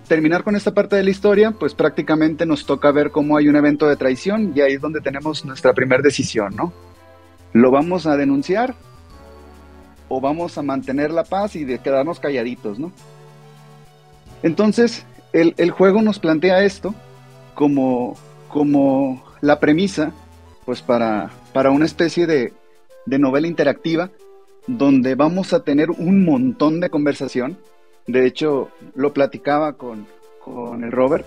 terminar con esta parte de la historia, pues prácticamente nos toca ver cómo hay un evento de traición y ahí es donde tenemos nuestra primera decisión, ¿no? ¿Lo vamos a denunciar o vamos a mantener la paz y de quedarnos calladitos, ¿no? Entonces, el, el juego nos plantea esto como, como la premisa, pues para, para una especie de, de novela interactiva donde vamos a tener un montón de conversación. De hecho, lo platicaba con, con el Robert.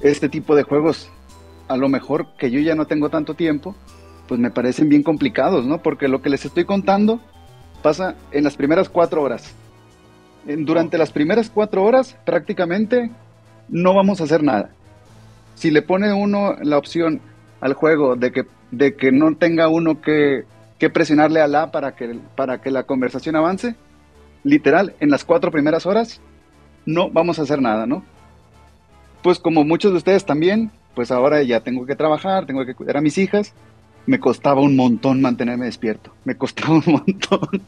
Este tipo de juegos, a lo mejor que yo ya no tengo tanto tiempo, pues me parecen bien complicados, ¿no? Porque lo que les estoy contando pasa en las primeras cuatro horas. Durante las primeras cuatro horas prácticamente no vamos a hacer nada. Si le pone uno la opción al juego de que, de que no tenga uno que, que presionarle a la para que, para que la conversación avance, literal, en las cuatro primeras horas no vamos a hacer nada, ¿no? Pues como muchos de ustedes también, pues ahora ya tengo que trabajar, tengo que cuidar a mis hijas, me costaba un montón mantenerme despierto, me costaba un montón.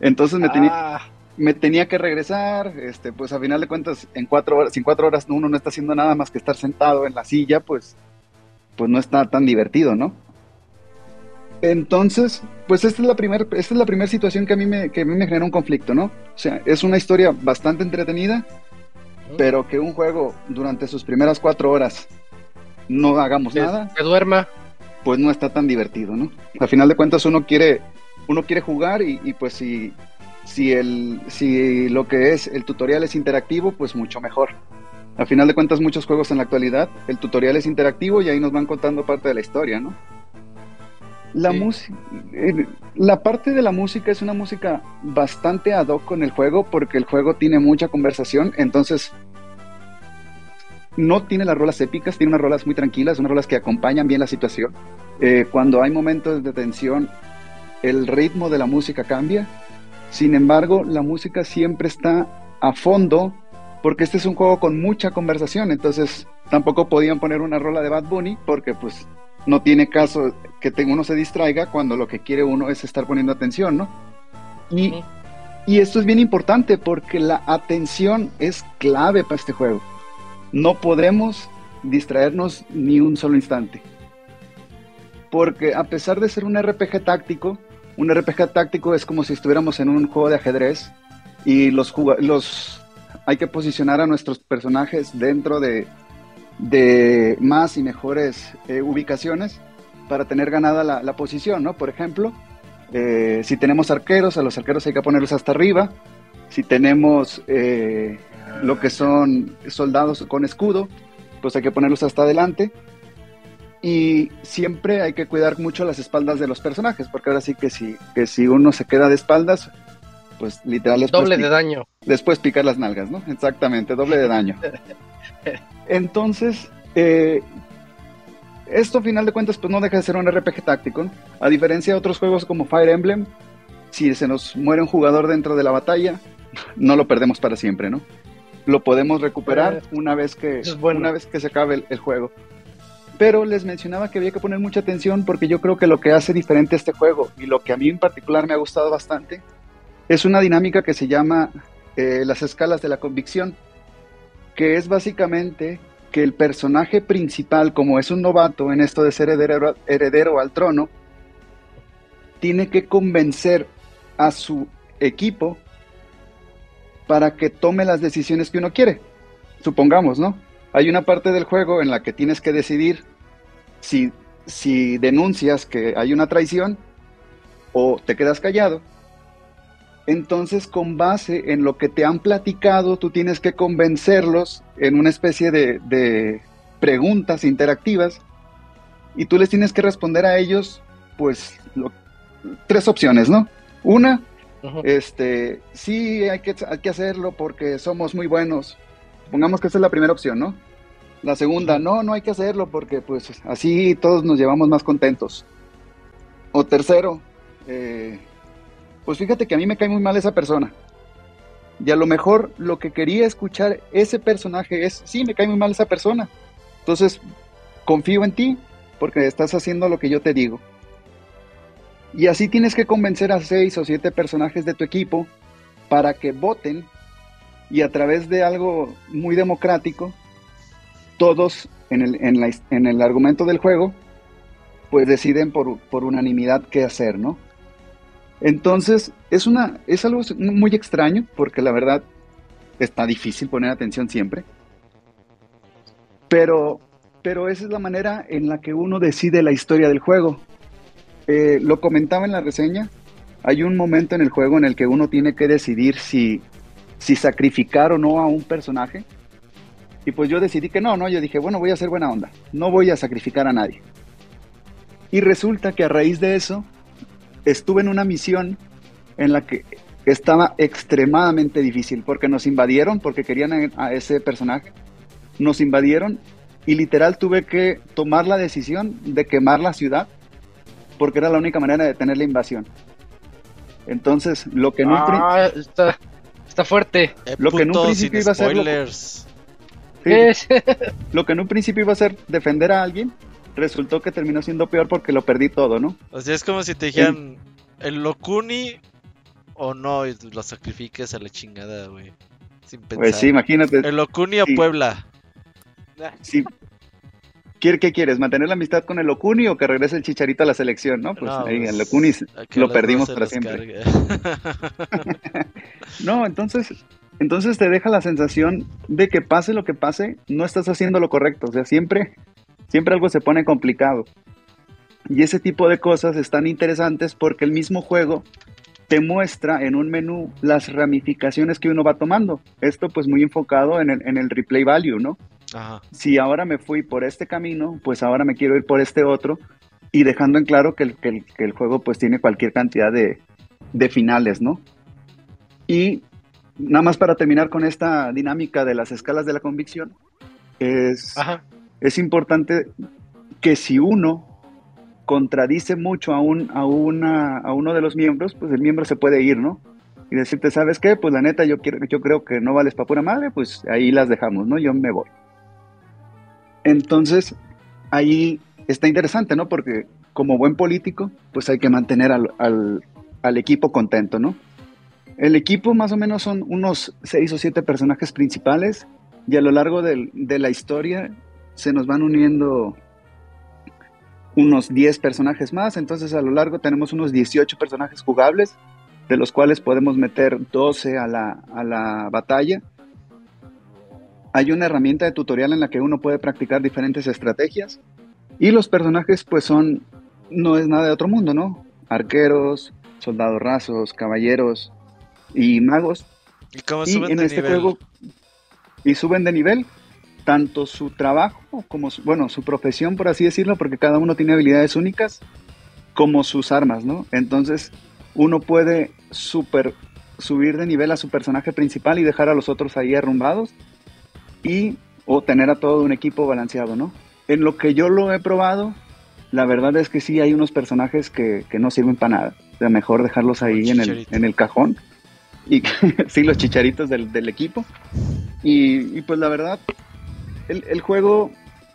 Entonces me tenía, Ah, me tenía que regresar, este, pues a final de cuentas, en cuatro horas, en cuatro horas uno no está haciendo nada más que estar sentado en la silla, pues, pues no está tan divertido, ¿no? Entonces, pues esta es la primera, esta es la primera situación que a mí me, que a mí me genera un conflicto, ¿no? O sea, es una historia bastante entretenida, pero que un juego durante sus primeras cuatro horas no hagamos que, nada, que duerma. Pues no está tan divertido, ¿no? A final de cuentas uno quiere, uno quiere jugar y, y pues si, si, el, si lo que es el tutorial es interactivo, pues mucho mejor. A final de cuentas muchos juegos en la actualidad, el tutorial es interactivo y ahí nos van contando parte de la historia, ¿no? La Sí. música, la parte de la música es una música bastante ad hoc con el juego porque el juego tiene mucha conversación, entonces no tiene las rolas épicas, tiene unas rolas muy tranquilas, unas rolas que acompañan bien la situación. Eh, cuando hay momentos de tensión, el ritmo de la música cambia. Sin embargo, la música siempre está a fondo porque este es un juego con mucha conversación, entonces tampoco podían poner una rola de Bad Bunny porque pues no tiene caso que uno se distraiga cuando lo que quiere uno es estar poniendo atención, ¿no? Y, y esto es bien importante porque la atención es clave para este juego. No podremos distraernos ni un solo instante. Porque a pesar de ser un RPG táctico, un RPG táctico es como si estuviéramos en un juego de ajedrez y los hay que posicionar a nuestros personajes dentro de, de más y mejores eh, ubicaciones para tener ganada la, la posición, ¿no? Por ejemplo, eh, si tenemos arqueros, a los arqueros hay que ponerlos hasta arriba. Si tenemos eh, lo que son soldados con escudo, pues hay que ponerlos hasta adelante. Y siempre hay que cuidar mucho las espaldas de los personajes, porque ahora sí que si, que si uno se queda de espaldas, pues literal Doble pi- de daño. después picar las nalgas, ¿no? Exactamente, doble de daño. Entonces, eh, esto a final de cuentas pues no deja de ser un RPG táctico, ¿no? a diferencia de otros juegos como Fire Emblem, si se nos muere un jugador dentro de la batalla, no lo perdemos para siempre, ¿no? Lo podemos recuperar Eh, una vez que, bueno. una vez que se acabe el, el juego. Pero les mencionaba que había que poner mucha atención porque yo creo que lo que hace diferente este juego y lo que a mí en particular me ha gustado bastante es una dinámica que se llama eh, las escalas de la convicción, que es básicamente que el personaje principal, como es un novato en esto de ser heredero, heredero al trono, tiene que convencer a su equipo para que tome las decisiones que uno quiere. Supongamos, ¿no? Hay una parte del juego en la que tienes que decidir si, si denuncias que hay una traición o te quedas callado. Entonces, con base en lo que te han platicado, tú tienes que convencerlos en una especie de, de preguntas interactivas y tú les tienes que responder a ellos, pues, tres opciones, ¿no? Una, Este, sí, hay que, hay que hacerlo porque somos muy buenos. Pongamos que esa es la primera opción, ¿no? La segunda, no, no hay que hacerlo porque pues así todos nos llevamos más contentos. O tercero, eh, pues fíjate que a mí me cae muy mal esa persona. Y a lo mejor lo que quería escuchar ese personaje es, sí, me cae muy mal esa persona. Entonces, confío en ti porque estás haciendo lo que yo te digo. Y así tienes que convencer a seis o siete personajes de tu equipo para que voten y a través de algo muy democrático, todos en el, en la- en el argumento del juego, pues deciden por, por unanimidad qué hacer, ¿no? Entonces, es, una, es algo muy extraño porque la verdad está difícil poner atención siempre. Pero, pero esa es la manera en la que uno decide la historia del juego. Eh, lo comentaba en la reseña, hay un momento en el juego en el que uno tiene que decidir si, si sacrificar o no a un personaje. Y pues yo decidí que no, no, yo dije, bueno, voy a hacer buena onda, no voy a sacrificar a nadie. Y resulta que a raíz de eso, estuve en una misión en la que estaba extremadamente difícil, porque nos invadieron, porque querían a ese personaje, nos invadieron y literal tuve que tomar la decisión de quemar la ciudad, porque era la única manera de detener la invasión. Entonces, lo que en un Ah, está, está fuerte. Eh, Lo que en un principio iba a ser lo- sí, que en un principio iba a ser defender a alguien, resultó que terminó siendo peor porque lo perdí todo, ¿no? O sea, es como si te dijeran el Locuni o no, y lo sacrifiques a la chingada, güey. Sin pensar. Pues sí, imagínate. El Locuni o Sí. Puebla. Sí. ¿Quiere- ¿Qué quieres? ¿Mantener la amistad con el Locuni o que regrese el Chicharito a la selección? No, pues No, ahí pues, el que lo perdimos para siempre. No, entonces, entonces te deja la sensación de que pase lo que pase, no estás haciendo lo correcto. O sea, siempre, siempre algo se pone complicado. Y ese tipo de cosas están interesantes porque el mismo juego te muestra en un menú las ramificaciones que uno va tomando. Esto pues muy enfocado en el, en el replay value, ¿no? Ajá. si ahora me fui por este camino, pues ahora me quiero ir por este otro y dejando en claro que el, que el, que el juego pues tiene cualquier cantidad de, de finales, ¿no? Y nada más para terminar con esta dinámica de las escalas de la convicción, es, Ajá. es importante que si uno contradice mucho a, un, a, una, a uno de los miembros, pues el miembro se puede ir, ¿no? Y decirte, ¿sabes qué? Pues la neta, yo, quiero, yo creo que no vales para pura madre, pues ahí las dejamos, ¿no? Yo me voy. Entonces, ahí está interesante, ¿no? Porque como buen político, pues hay que mantener al, al, al equipo contento, ¿no? El equipo más o menos son unos seis o siete personajes principales y a lo largo del- de la historia se nos van uniendo unos 10 personajes más, entonces a lo largo tenemos unos 18 personajes jugables, de los cuales podemos meter 12 a la, a la batalla. Hay una herramienta de tutorial en la que uno puede practicar diferentes estrategias y los personajes pues son, no es nada de otro mundo, ¿no? Arqueros, soldados rasos, caballeros y magos ¿Y cómo y suben en de este nivel? juego y suben de nivel tanto su trabajo como su, bueno su profesión por así decirlo porque cada uno tiene habilidades únicas como sus armas no entonces uno puede super subir de nivel a su personaje principal y dejar a los otros ahí arrumbados y o tener a todo un equipo balanceado no en lo que yo lo he probado la verdad es que sí hay unos personajes que, que no sirven para nada. O sea, mejor dejarlos ahí en el, en el cajón y sí los chicharitos del, del equipo. Y, y, pues la verdad el, el, juego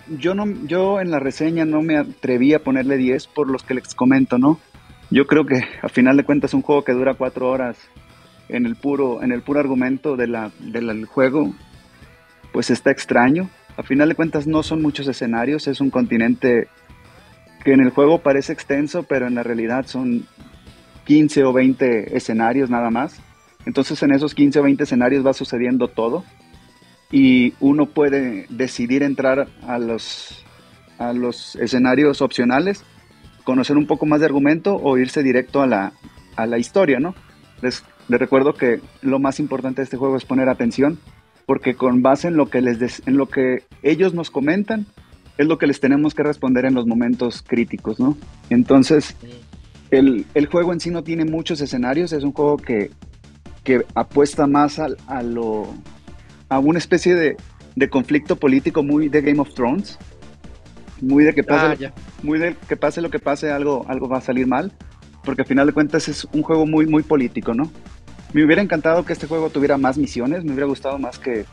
yo no yo en la reseña no me atreví a ponerle 10 por los que les comento no yo creo que a final de cuentas un juego que dura cuatro horas en el puro en el puro argumento de la, del juego pues está extraño a final de cuentas no son muchos escenarios es un continente que en el juego parece extenso pero en la realidad son 15 o 20 escenarios nada más entonces en esos 15 o 20 escenarios va sucediendo todo y uno puede decidir entrar a los, a los escenarios opcionales, conocer un poco más de argumento o irse directo a la, a la historia, ¿no? Les, les, recuerdo que lo más importante de este juego es poner atención, porque con base en lo que, les des, en lo que ellos nos comentan, es lo que les tenemos que responder en los momentos críticos, ¿no? Entonces, el, el juego en sí no tiene muchos escenarios, es un juego que, que apuesta más al- a, lo, a una especie de, de conflicto político muy de Game of Thrones, muy de que pase, Ah, muy de que pase lo que pase, algo, algo va a salir mal, porque al final de cuentas es un juego muy, muy político, ¿no? Me hubiera encantado que este juego tuviera más misiones, me hubiera gustado más que,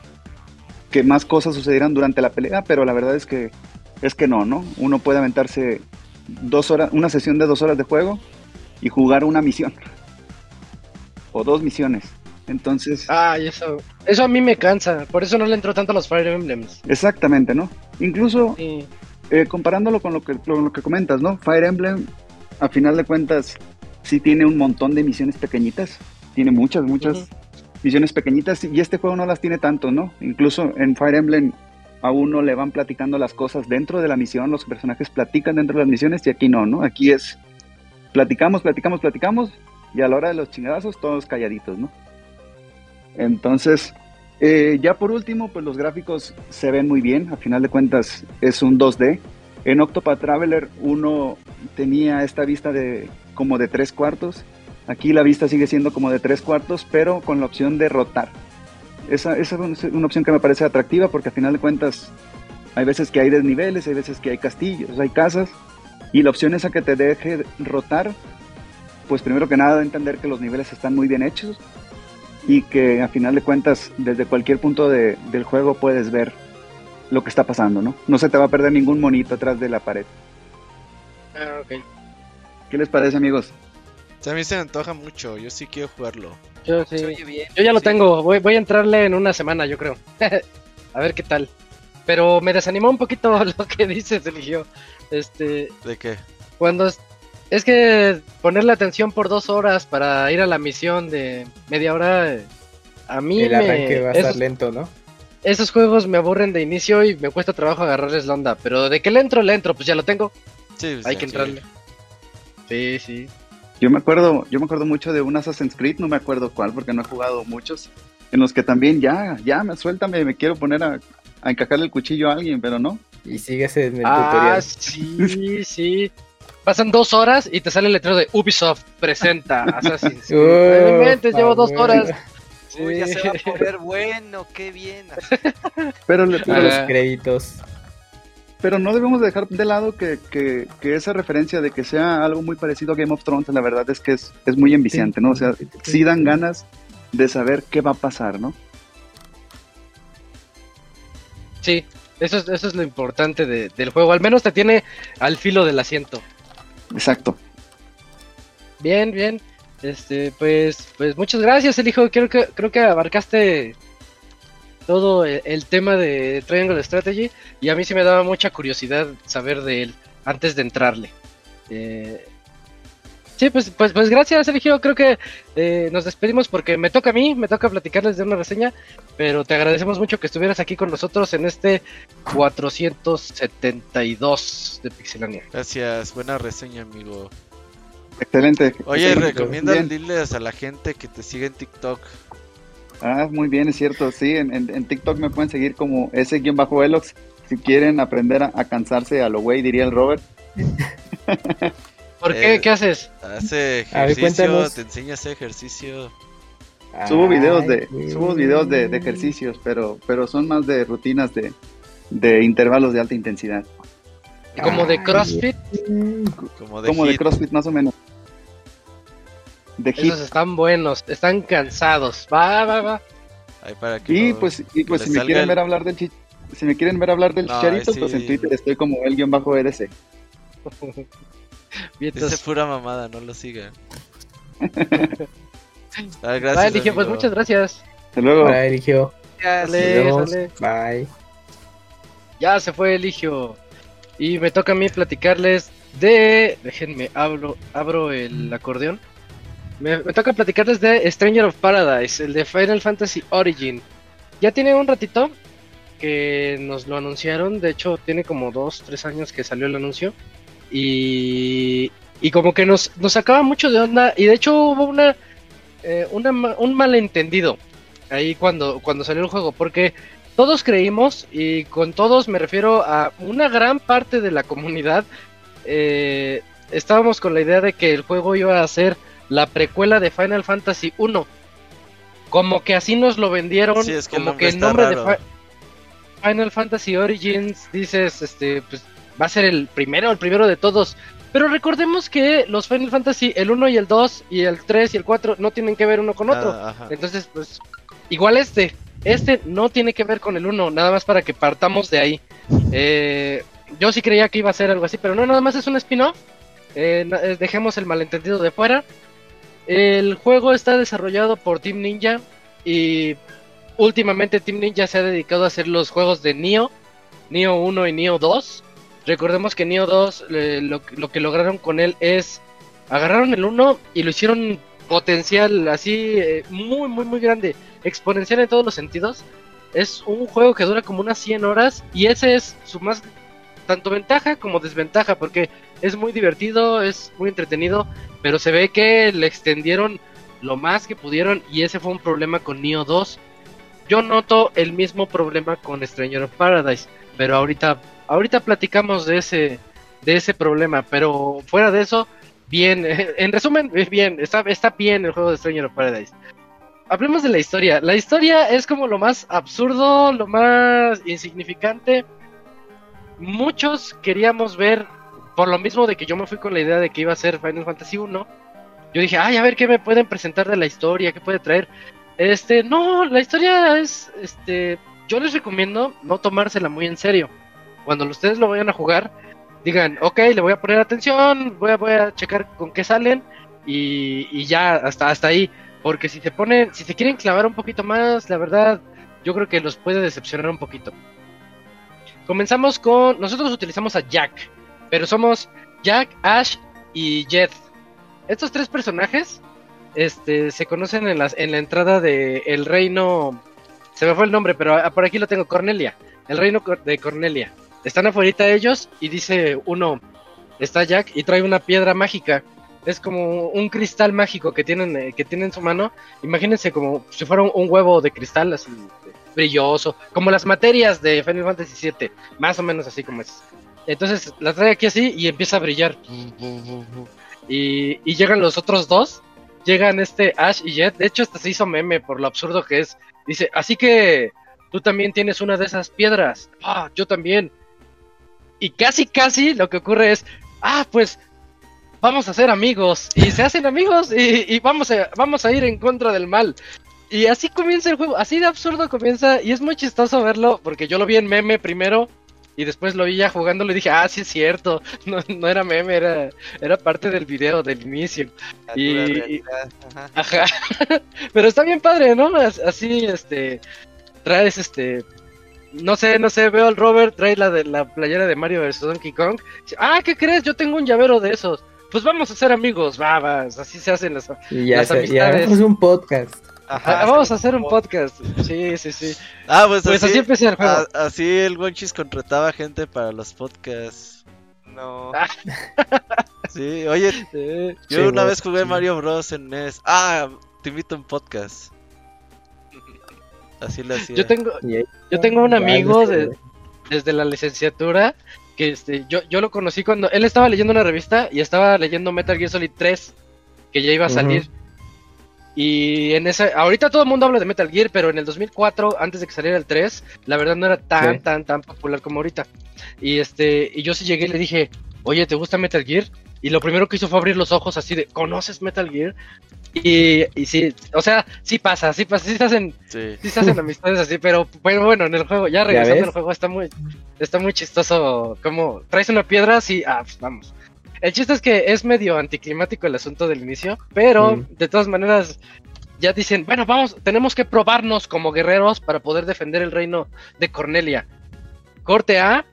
que más cosas sucedieran durante la pelea, pero la verdad es que, es que no, ¿no? Uno puede aventarse dos horas, una sesión de dos horas de juego y jugar una misión. O dos misiones. Entonces, Ay, eso, eso a mí me cansa, por eso no le entro tanto a los Fire Emblems. exactamente, ¿no? Incluso Sí. eh, comparándolo con lo que, con lo que comentas, ¿no? Fire Emblem, a final de cuentas, sí tiene un montón de misiones pequeñitas. Tiene muchas, muchas Ujú. misiones pequeñitas y este juego no las tiene tanto, ¿no? Incluso en Fire Emblem a uno le van platicando las cosas dentro de la misión, los personajes platican dentro de las misiones y aquí no, ¿no? Aquí es platicamos, platicamos, platicamos y a la hora de los chingadazos todos calladitos, ¿no? Entonces, eh, ya por último, pues los gráficos se ven muy bien, a final de cuentas es un 2D. En Octopath Traveler uno tenía esta vista de como de tres cuartos, aquí la vista sigue siendo como de tres cuartos, pero con la opción de rotar. Esa, esa es una opción que me parece atractiva porque a final de cuentas hay veces que hay desniveles, hay veces que hay castillos, hay casas, y la opción esa que te deje rotar, pues primero que nada entender que los niveles están muy bien hechos y que a final de cuentas desde cualquier punto de- del juego puedes ver lo que está pasando, ¿no? No se te va a perder ningún monito atrás de la pared. Ah, ok. ¿Qué les parece, amigos? A mí se me antoja mucho, yo sí quiero jugarlo. Yo, sí. Bien. Yo ya lo Sí. tengo, voy, voy a entrarle en una semana, yo creo. a ver qué tal. Pero me desanimó un poquito lo que dices, eligió. Este, ¿De qué? cuando es, es que ponerle atención por dos horas para ir a la misión de media hora, a mí El me, arranque va a estar esos, lento, ¿no? esos juegos me aburren de inicio y me cuesta trabajo agarrarles la onda. Pero de que le entro, le entro, pues ya lo tengo. Sí, pues, Hay que entrarle. Sí, sí. Yo me acuerdo, yo me acuerdo mucho de un Assassin's Creed, no me acuerdo cuál porque no he jugado muchos, en los que también ya, ya, me suéltame, me quiero poner a, a encajarle el cuchillo a alguien, pero no. Y sigues en el Ah, tutorial. sí, sí. Pasan dos horas y te sale el letrero de Ubisoft presenta Assassin's Creed. No inventes, llevo dos horas. Uy, ya se va a poner bueno, qué bien. Pero, le- los Ah. créditos. Pero no debemos dejar de lado que, que, que esa referencia de que sea algo muy parecido a Game of Thrones, la verdad es que es, es muy enviciante, ¿no? O sea, sí dan ganas de saber qué va a pasar, ¿no? Sí, eso es, eso es lo importante de- del juego. Al menos te tiene al filo del asiento. Exacto. Bien, bien. Este, pues, pues muchas gracias, el hijo. Creo que, creo que abarcaste todo el, el tema de Triangle Strategy y a mí sí me daba mucha curiosidad saber de él antes de entrarle. Eh, sí, pues, pues, pues gracias, Eligio. Creo que eh, nos despedimos porque me toca a mí, me toca platicarles de una reseña, pero te agradecemos mucho que estuvieras aquí con nosotros en este 472 de Pixelania. Gracias, buena reseña, amigo. Excelente. Oye, Excelente. recomienda Bien. diles a la gente que te sigue en TikTok. Ah, muy bien, es cierto. Sí, en, en- en TikTok me pueden seguir como ese guion bajo Elox. Si quieren aprender a, a cansarse a lo güey, diría el Robert. ¿Por qué? Eh, ¿Qué haces? Hace ver, ejercicio, cuéntanos. te enseña a hacer ejercicio. Subo videos de, subo videos de, de ejercicios, pero, pero son más de rutinas de, de intervalos de alta intensidad. ¿Como de Ay, CrossFit? Como de Como de hit. CrossFit más o menos. De hit. Esos están buenos, están cansados. Va, va, va. Ahí para que Y no- pues, y pues si me quieren el- ver hablar del chi- si me quieren ver hablar del No, chicharito, sí. pues en Twitter estoy como el guion bajo EDC. Entonces, pura mamada, no lo sigan. Ah, gracias. Dije, pues muchas gracias. Hasta luego. Hola, Eligio. Sale. Bye. Ya se fue Eligio. Y me toca a mí platicarles de. Déjenme, abro, abro el acordeón. Me, toca platicarles de Stranger of Paradise, el de Final Fantasy Origin. Ya tiene un ratito que nos lo anunciaron. De hecho, tiene como dos, tres años que salió el anuncio. Y, y como que nos, nos sacaba mucho de onda. Y de hecho hubo una, eh, una un malentendido ahí cuando, cuando salió el juego. Porque todos creímos, y con todos me refiero a una gran parte de la comunidad, eh, estábamos con la idea de que el juego iba a ser la precuela de Final Fantasy 1. Como que así nos lo vendieron, Sí, es que como que el nombre de Final Fantasy Origins dices, este, pues va a ser el primero, el primero de todos. Pero recordemos que los Final Fantasy, el 1 y el 2 y el 3 y el 4 no tienen que ver uno con otro. Ah, ajá. Entonces, pues, igual este. Este no tiene que ver con el 1, nada más para que partamos de ahí. Eh, yo sí creía que iba a ser algo así, pero no, nada más es un spin-off. Eh, eh, dejemos el malentendido de fuera. El juego está desarrollado por Team Ninja y últimamente Team Ninja se ha dedicado a hacer los juegos de Nioh, Nioh 1 y Nioh 2. Recordemos que Nioh 2 eh, lo, lo que lograron con él es agarraron el 1 y lo hicieron potencial así eh, muy muy muy grande, exponencial en todos los sentidos. Es un juego que dura como unas 100 horas y ese es su más tanto ventaja como desventaja porque es muy divertido, es muy entretenido, pero se ve que le extendieron lo más que pudieron y ese fue un problema con Nioh 2. Yo noto el mismo problema con Stranger of Paradise, pero ahorita ahorita platicamos de ese de ese problema, pero fuera de eso, bien, en resumen, bien, está está bien el juego de Stranger of Paradise. Hablemos de la historia. La historia es como lo más absurdo, lo más insignificante. Muchos queríamos ver, por lo mismo de que yo me fui con la idea de que iba a ser Final Fantasy 1. Yo dije, ay, a ver qué me pueden presentar de la historia, qué puede traer. Este, no, la historia es, este, yo les recomiendo no tomársela muy en serio. Cuando ustedes lo vayan a jugar, digan, ok, le voy a poner atención, voy a, voy a checar con qué salen y, y ya, hasta, hasta ahí. Porque si se ponen, si se quieren clavar un poquito más, la verdad, yo creo que los puede decepcionar un poquito. Comenzamos con, nosotros utilizamos a Jack, pero somos Jack, Ash y Jet. Estos tres personajes este, se conocen en, las, en la entrada de el reino. Se me fue el nombre, pero ah, por aquí lo tengo, Cornelia. El reino de Cornelia. Están afuera ellos y dice uno, está Jack y trae una piedra mágica. Es como un cristal mágico que tienen, eh, que tiene en su mano. Imagínense como si fuera un, huevo de cristal así eh, brilloso, como las materias de Final Fantasy VII, más o menos así como es. Entonces la trae aquí así y empieza a brillar. Y, llegan los otros dos. Llegan este Ash y Jet. De hecho, hasta se hizo meme por lo absurdo que es. Dice, así que tú también tienes una de esas piedras. Ah, yo también. Y casi, casi lo que ocurre es, ah, pues vamos a ser amigos. Y se hacen amigos y, y vamos, a, vamos a ir en contra del mal. Y así comienza el juego, así de absurdo comienza. Y es muy chistoso verlo porque yo lo vi en meme primero. Y después lo vi ya jugándolo y dije, ah, sí es cierto. No, no era meme, era, era parte del video, del inicio. Y- ajá. Ajá. Pero está bien padre, ¿no? As- Así, este, traes, este, no sé, no sé, veo al Robert, trae la de la playera de Mario vs Donkey Kong. Ah, ¿qué crees? Yo tengo un llavero de esos. Pues vamos a ser amigos, va, va, así se hacen las... Y ya, Las se- ya amistades. hagamos un podcast. Ajá, Ah, vamos a hacer un podcast. Sí, sí, sí. Ah, pues, Pues así, así empecé el juego. a- así el Wonchis contrataba gente para los podcasts. No. Ah, Sí, oye, Sí. yo Sí, una vez jugué sí. Mario Bros en NES. Ah, te invito a un podcast. Así lo hacía. Yo tengo, yo tengo un amigo de, desde la licenciatura que este yo, yo lo conocí cuando él estaba leyendo una revista y estaba leyendo Metal Gear Solid 3 que ya iba a salir. Y en ese ahorita todo el mundo habla de Metal Gear, pero en el 2004 antes de que saliera el 3, la verdad no era tan Sí. tan tan popular como ahorita. Y este y yo sí llegué y le dije, "Oye, ¿te gusta Metal Gear?" Y lo primero que hizo fue abrir los ojos así de, "¿Conoces Metal Gear?" Y, y sí, o sea, sí pasa, sí pasa, sí se hacen Sí. sí se hacen amistades así, pero bueno, bueno, en el juego, ya regresando al juego, está muy, está muy chistoso. Como traes una piedra, sí, ah, pues, vamos. El chiste es que es medio anticlimático el asunto del inicio, pero Mm. de todas maneras ya dicen, bueno, vamos, tenemos que probarnos como guerreros para poder defender el reino de Cornelia. Corte A,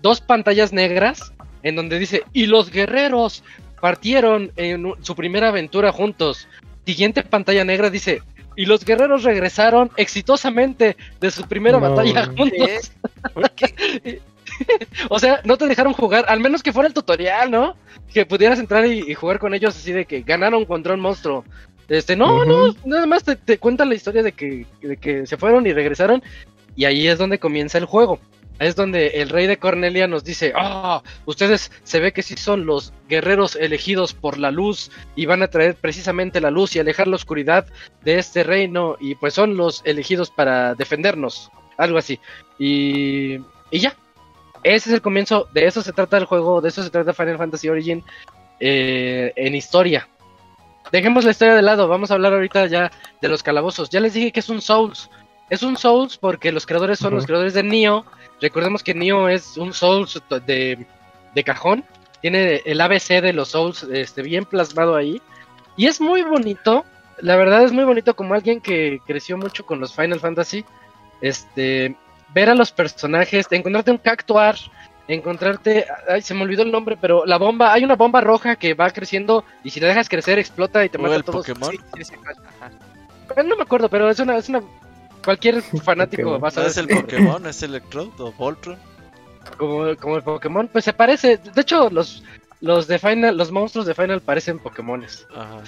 dos pantallas negras en donde dice, y los guerreros partieron en su primera aventura juntos. Siguiente pantalla negra dice, y los guerreros regresaron exitosamente de su primera No. batalla juntos. o sea, no te dejaron jugar, al menos que fuera el tutorial, ¿no? Que pudieras entrar y, y jugar con ellos así de que ganaron contra un monstruo. Este, no, no, nada más te, te cuentan la historia de que, de que se fueron y regresaron. Y ahí es donde comienza el juego. es donde el rey de Cornelia nos dice, ah, ustedes se ve que sí son los guerreros elegidos por la luz y van a traer precisamente la luz y alejar la oscuridad de este reino y pues son los elegidos para defendernos, algo así. Y, y ya, ese es el comienzo, de eso se trata el juego, de eso se trata Final Fantasy Origin eh, en historia. Dejemos la historia de lado, vamos a hablar ahorita ya de los calabozos. Ya les dije que es un Souls. Es un Souls porque los creadores son los creadores de Nioh. Recordemos que Nioh es un Souls de, de cajón. Tiene el ABC de los Souls este, bien plasmado ahí. Y es muy bonito. La verdad es muy bonito como alguien que creció mucho con los Final Fantasy. Este, ver a los personajes, encontrarte un Cactuar, encontrarte, ay, se me olvidó el nombre, pero la bomba, hay una bomba roja que va creciendo y si la dejas crecer explota y te ¿O mata a el todos. Pokémon? Sí, sí, sí, ajá. No me acuerdo, pero es una, es una, cualquier fanático va a ¿No saber es el Pokémon? ¿Es Electrode o Voltron? como, como el Pokémon, pues se parece, de hecho los, los de Final, los monstruos de Final parecen Pokémones. Ajá.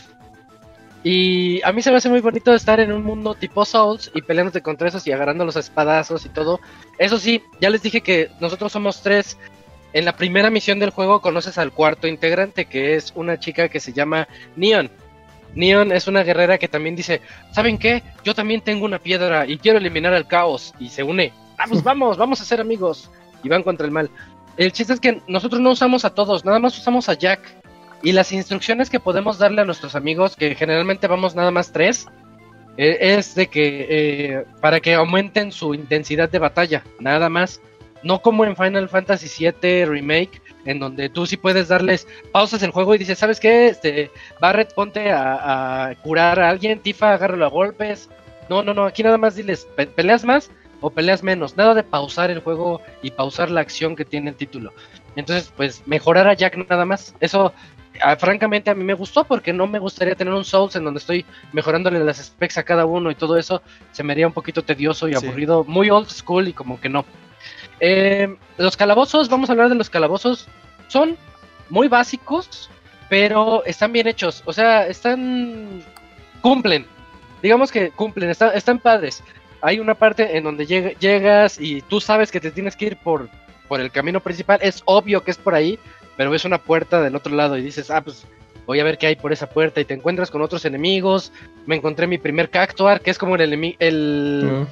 Y a mí se me hace muy bonito estar en un mundo tipo Souls y peleándote contra esos y agarrando los espadazos y todo. Eso sí, ya les dije que nosotros somos tres. En la primera misión del juego conoces al cuarto integrante, que es una chica que se llama Neon. Neon es una guerrera que también dice, ¿saben qué? Yo también tengo una piedra y quiero eliminar al caos. Y se une. Vamos, vamos, vamos a ser amigos. Y van contra el mal. El chiste es que nosotros no usamos a todos, nada más usamos a Jack. Y las instrucciones que podemos darle a nuestros amigos, que generalmente vamos nada más tres, eh, es de que eh, para que aumenten su intensidad de batalla, nada más. No como en Final Fantasy VII Remake, en donde tú sí puedes darles pausas el juego y dices, ¿sabes qué? Este, Barret, ponte a, curar a alguien, Tifa, agárralo a golpes. No, no, no, aquí nada más diles, "Pe- ¿peleas más o peleas menos? Nada de pausar el juego y pausar la acción que tiene el título. Entonces, pues mejorar a Jack nada más. Eso ah, francamente a mí me gustó porque no me gustaría tener un Souls en donde estoy mejorándole las specs a cada uno y todo eso se me haría un poquito tedioso y Sí. aburrido, muy old school y como que no. Eh, los calabozos, vamos a hablar de los calabozos, son muy básicos, pero están bien hechos, o sea, están cumplen, digamos que cumplen, están, están padres. Hay una parte en donde lleg- llegas y tú sabes que te tienes que ir por, por el camino principal, es obvio que es por ahí, pero ves una puerta del otro lado y dices, ah, pues voy a ver qué hay por esa puerta y te encuentras con otros enemigos. Me encontré mi primer Cactuar, que es como el, el, Mm.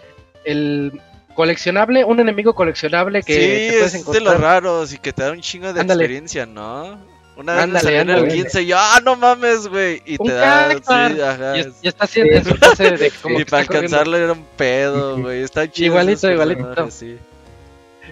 el coleccionable, un enemigo coleccionable que sí, te puedes es de los raros y que te da un chingo de Ándale. experiencia, ¿no? Una vez me Ándale, en el ándale. 15 y yo, ah, no mames, güey. Y Un te da, cactuar. sí, ajá. Y, es- y está haciendo en su fase de como y que para alcanzarlo era un pedo, güey. Está chido. Igualito, igualito. Sí.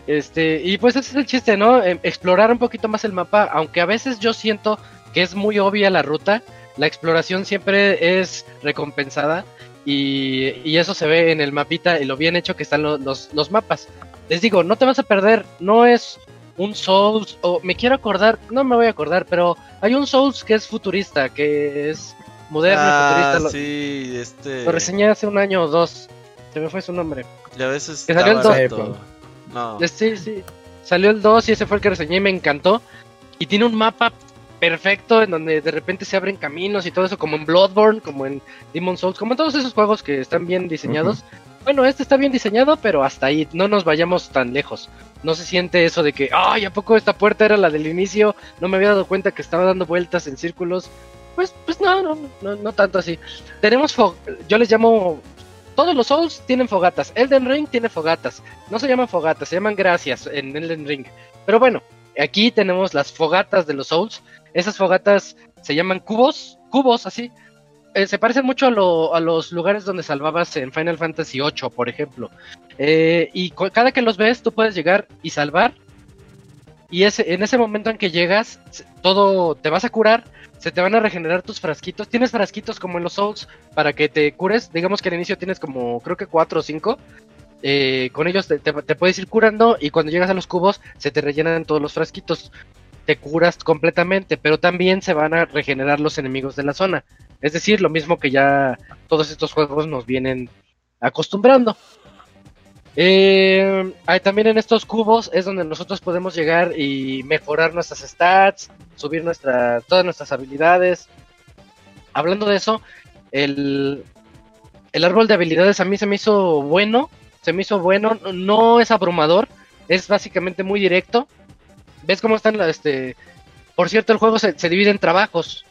Este, y pues ese es el chiste, ¿no? Em, Explorar un poquito más el mapa, aunque a veces yo siento que es muy obvia la ruta, la exploración siempre es recompensada y, y eso se ve en el mapita y lo bien hecho que están lo- los, los mapas. Les digo, no te vas a perder, no es un Souls, o me quiero acordar, no me voy a acordar, pero hay un Souls que es futurista, que es moderno y Ah, futurista. Lo, sí, este. lo reseñé hace un año o dos, se me fue su nombre. Y a veces Que salió el. No. Sí, sí. Salió el 2 y ese fue el que reseñé y me encantó. Y tiene un mapa perfecto en donde de repente se abren caminos y todo eso, como en Bloodborne, como en Demon Souls, como en todos esos juegos que están bien diseñados. Bueno, este está bien diseñado, pero hasta ahí, no nos vayamos tan lejos. No se siente eso de que, ay, ¿a poco esta puerta era la del inicio? No me había dado cuenta que estaba dando vueltas en círculos. Pues, pues no, no, no, no tanto así. Tenemos, yo les llamo todos los Souls tienen fogatas. Elden Ring tiene fogatas. No se llaman fogatas, se llaman gracias en Elden Ring. Pero bueno, aquí tenemos las fogatas de los Souls. Esas fogatas se llaman cubos, cubos así. Eh, se parecen mucho a, lo- a los lugares donde salvabas en Final Fantasy VIII, por ejemplo. Eh, y cada que los ves, tú puedes llegar y salvar. Y en ese momento en que llegas, todo te vas a curar, se te van a regenerar tus frasquitos. Tienes frasquitos como en los Souls para que te cures. Digamos que al inicio tienes como, creo que cuatro o cinco. Eh, con ellos te, te- te puedes ir curando y cuando llegas a los cubos se te rellenan todos los frasquitos. Te curas completamente, pero también se van a regenerar los enemigos de la zona. Es decir, lo mismo que ya todos estos juegos nos vienen acostumbrando. Eh, también en estos cubos es donde nosotros podemos llegar y mejorar nuestras stats, subir nuestra, todas nuestras habilidades. Hablando de eso, el, el árbol de habilidades a mí se me hizo bueno, se me hizo bueno, no es abrumador, es básicamente muy directo. ¿Ves cómo están las, este... Por cierto, el juego se, se divide en trabajos.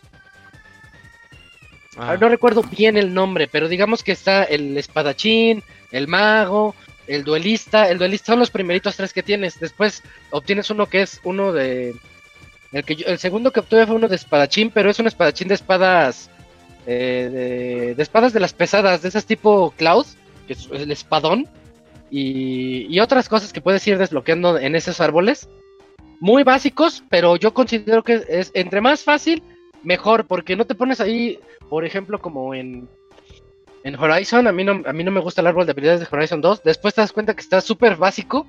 Ah, No recuerdo bien el nombre, pero digamos que está el espadachín, el mago, el duelista. El duelista son los primeritos tres que tienes. Después obtienes uno que es uno de. El, que el segundo que obtuve fue uno de espadachín, pero es un espadachín de espadas. eh, de, de espadas de las pesadas, de esas tipo Cloud, que es el espadón. Y, y otras cosas que puedes ir desbloqueando en esos árboles. Muy básicos, pero yo considero que es entre más fácil, mejor, porque no te pones ahí por ejemplo, como en, en Horizon, a mí, no, a mí no me gusta el árbol de habilidades de Horizon 2. Después te das cuenta que está súper básico,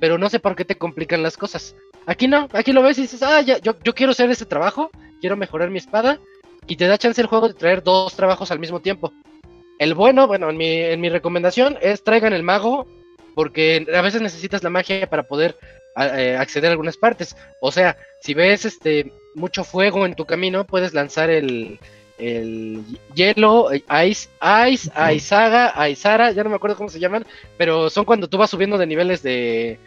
pero no sé por qué te complican las cosas. Aquí no, aquí lo ves y dices, ah, ya, yo, yo quiero hacer este trabajo, quiero mejorar mi espada, y te da chance el juego de traer dos trabajos al mismo tiempo. El bueno, bueno, en mi, en mi recomendación es traigan el mago, porque a veces necesitas la magia para poder eh, acceder a algunas partes. O sea, si ves este mucho fuego en tu camino, puedes lanzar el, el hielo, Ice, Ice, Aizaga, Aizara, ya no me acuerdo cómo se llaman, pero son cuando tú vas subiendo de niveles de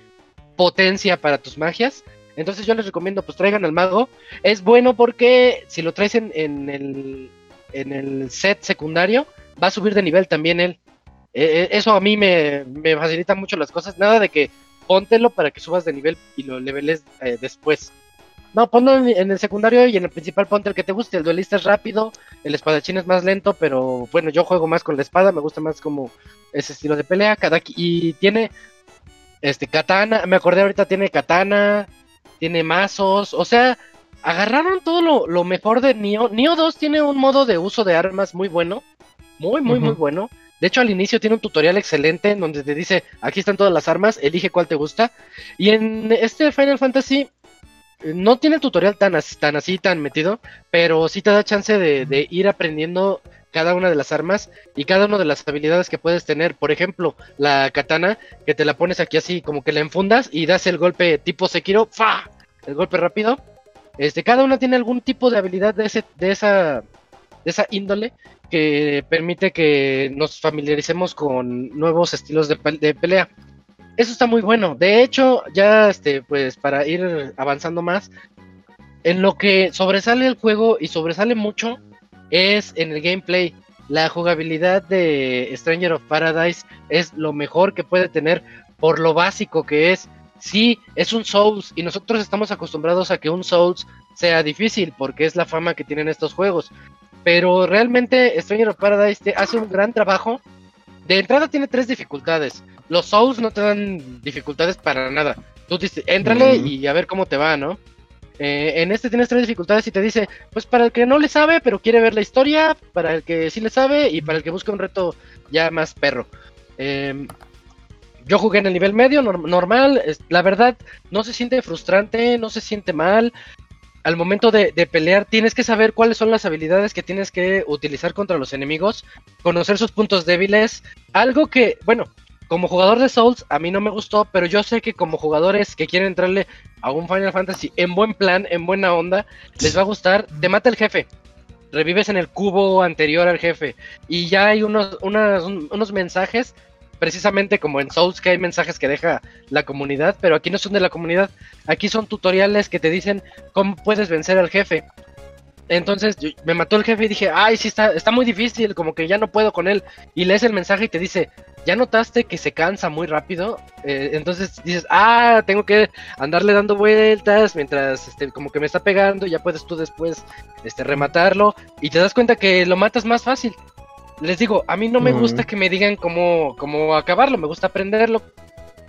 potencia para tus magias. Entonces yo les recomiendo, pues traigan al mago. Es bueno porque si lo traes en, en el, en el set secundario, va a subir de nivel también él. Eh, eh, eso a mí me, me facilita mucho las cosas. Nada de que póntelo para que subas de nivel y lo leveles eh, después. No, ponlo en, en el secundario y en el principal ponte el que te guste. El duelista es rápido, el espadachín es más lento, pero bueno, yo juego más con la espada, me gusta más como ese estilo de pelea. Cada, y tiene este katana, me acordé ahorita, tiene katana, tiene mazos, o sea, agarraron todo lo, lo mejor de Nioh. Nioh 2 tiene un modo de uso de armas muy bueno, muy, muy, muy bueno. De hecho, al inicio tiene un tutorial excelente en donde te dice, aquí están todas las armas, elige cuál te gusta. Y en este Final Fantasy no tiene el tutorial tan así, tan así, tan metido, pero sí te da chance de, de ir aprendiendo cada una de las armas y cada una de las habilidades que puedes tener. Por ejemplo, la katana, que te la pones aquí así, como que la enfundas y das el golpe tipo Sekiro, ¡fa! El golpe rápido. Este, cada una tiene algún tipo de habilidad de, ese, de, esa, de esa índole que permite que nos familiaricemos con nuevos estilos de pelea. Eso está muy bueno. De hecho, ya este, pues para ir avanzando más, en lo que sobresale el juego y sobresale mucho es en el gameplay. La jugabilidad de Stranger of Paradise es lo mejor que puede tener por lo básico que es. Sí, es un Souls y nosotros estamos acostumbrados a que un Souls sea difícil porque es la fama que tienen estos juegos. Pero realmente Stranger of Paradise hace un gran trabajo. De entrada tiene tres dificultades. Los Souls no te dan dificultades para nada. Tú dices, éntrale Mm. y a ver cómo te va, ¿no? Eh, en este tienes tres dificultades y te dice, pues para el que no le sabe, pero quiere ver la historia, para el que sí le sabe y para el que busca un reto ya más perro. Eh, yo jugué en el nivel medio, nor- normal, es- la verdad no se siente frustrante, no se siente mal. Al momento de, de pelear tienes que saber cuáles son las habilidades que tienes que utilizar contra los enemigos, conocer sus puntos débiles, algo que, bueno, como jugador de Souls a mí no me gustó, pero yo sé que como jugadores que quieren entrarle a un Final Fantasy en buen plan, en buena onda, les va a gustar, te mata el jefe. Revives en el cubo anterior al jefe. Y ya hay unos, unas- un- unos mensajes, precisamente como en Souls, que hay mensajes que deja la comunidad, pero aquí no son de la comunidad. Aquí son tutoriales que te dicen cómo puedes vencer al jefe. Entonces yo- me mató el jefe y dije, ay, sí, está, está muy difícil, como que ya no puedo con él. Y lees el mensaje y te dice, ¿ya notaste que se cansa muy rápido? Eh, entonces dices, ah, tengo que andarle dando vueltas mientras este, como que me está pegando, ya puedes tú después este, rematarlo. Y te das cuenta que lo matas más fácil. Les digo, a mí no me Mm. gusta que me digan cómo, cómo acabarlo, me gusta aprenderlo.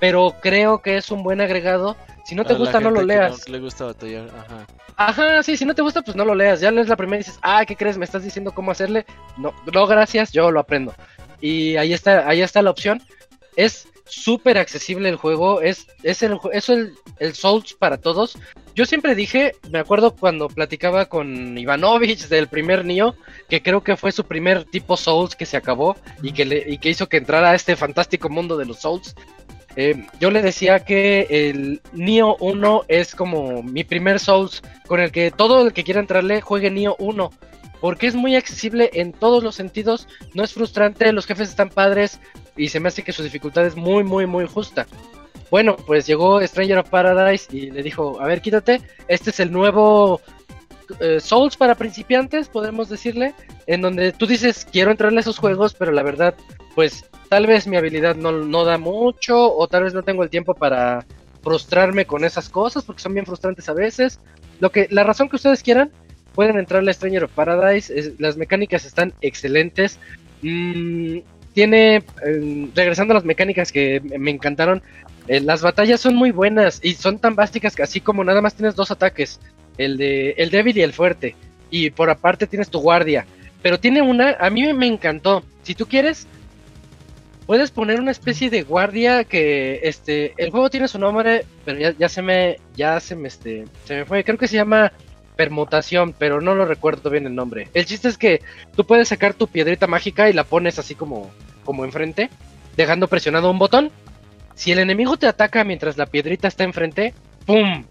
Pero creo que es un buen agregado. Si no te Para gusta, no lo leas. No le gusta batallar, ajá. Ajá, sí, si no te gusta, pues no lo leas. Ya lees la primera y dices, ah, ¿qué crees? ¿Me estás diciendo cómo hacerle? No, no, gracias, yo lo aprendo. Y ahí está, ahí está la opción. Es súper accesible el juego, es, es, el, es el, el Souls para todos. Yo siempre dije, me acuerdo cuando platicaba con Ivanovich del primer Nioh, que creo que fue su primer tipo Souls que se acabó y que, le, y que hizo que entrara a este fantástico mundo de los Souls. Eh, yo le decía que el Nioh 1 es como mi primer Souls con el que todo el que quiera entrarle juegue Nioh 1 porque es muy accesible en todos los sentidos, no es frustrante, los jefes están padres y se me hace que su dificultad es muy muy muy justa. Bueno, pues llegó Stranger of Paradise y le dijo, a ver, quítate, este es el nuevo eh, Souls para principiantes, podemos decirle, en donde tú dices, quiero entrarle a esos juegos, pero la verdad, pues tal vez mi habilidad no, no da mucho, o tal vez no tengo el tiempo para frustrarme con esas cosas, porque son bien frustrantes a veces. Lo que, la razón que ustedes quieran, pueden entrarle a Stranger of Paradise, las mecánicas están excelentes. Mm, tiene, eh, regresando a las mecánicas que me me encantaron, eh, las batallas son muy buenas y son tan básicas que así como nada más tienes dos ataques, el de el débil y el fuerte, y por aparte tienes tu guardia. Pero tiene una, a mí me encantó. Si tú quieres, puedes poner una especie de guardia que este el juego tiene su nombre, pero ya, ya se me ya se me este se me fue, creo que se llama permutación, pero no lo recuerdo bien el nombre. El chiste es que tú puedes sacar tu piedrita mágica y la pones así como como enfrente, dejando presionado un botón. Si el enemigo te ataca mientras la piedrita está enfrente, ¡pum!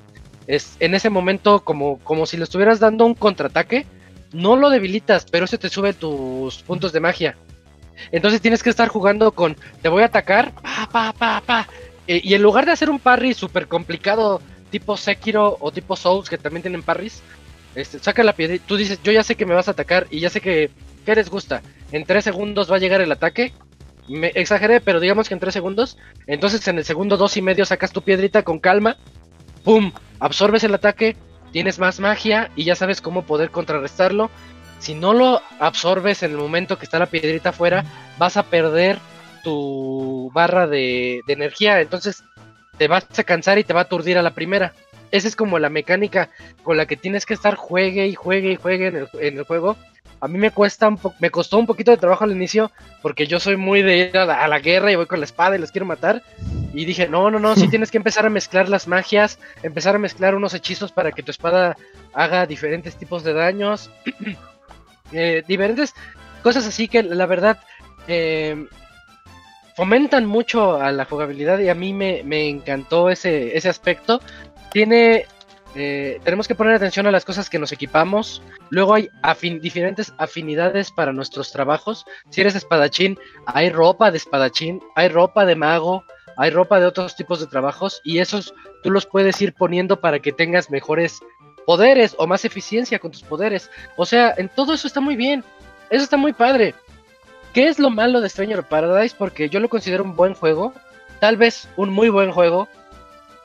Es en ese momento como, como si le estuvieras dando un contraataque. No lo debilitas, pero eso te sube tus puntos de magia. Entonces tienes que estar jugando con te voy a atacar, pa, pa, pa, pa. Eh, y en lugar de hacer un parry súper complicado, tipo Sekiro o tipo Souls, que también tienen parries, este, saca la piedra. Tú dices, yo ya sé que me vas a atacar y ya sé que, que les gusta. En tres segundos va a llegar el ataque. Me exageré, pero digamos que en tres segundos. Entonces en el segundo dos y medio sacas tu piedrita con calma. ¡Pum! Absorbes el ataque. Tienes más magia y ya sabes cómo poder contrarrestarlo. Si no lo absorbes en el momento que está la piedrita afuera, vas a perder tu barra de, de energía. Entonces te vas a cansar y te va a aturdir a la primera. Esa es como la mecánica con la que tienes que estar juegue y juegue y juegue en el, en el juego. A mí me cuesta un me costó un poquito de trabajo al inicio porque yo soy muy de ir a la, a la guerra y voy con la espada y los quiero matar. Y dije, no, no, no, sí tienes que empezar a mezclar las magias, empezar a mezclar unos hechizos para que tu espada haga diferentes tipos de daños. Eh, diferentes cosas así que la verdad eh, fomentan mucho a la jugabilidad y a mí me, me encantó ese, ese aspecto. Tiene, eh, tenemos que poner atención a las cosas que nos equipamos. Luego hay diferentes afinidades para nuestros trabajos. Si eres espadachín, hay ropa de espadachín, hay ropa de mago, hay ropa de otros tipos de trabajos y esos tú los puedes ir poniendo para que tengas mejores poderes o más eficiencia con tus poderes. O sea, en todo eso está muy bien. Eso está muy padre. ¿Qué es lo malo de Stranger Paradise? Porque yo lo considero un buen juego. Tal vez un muy buen juego.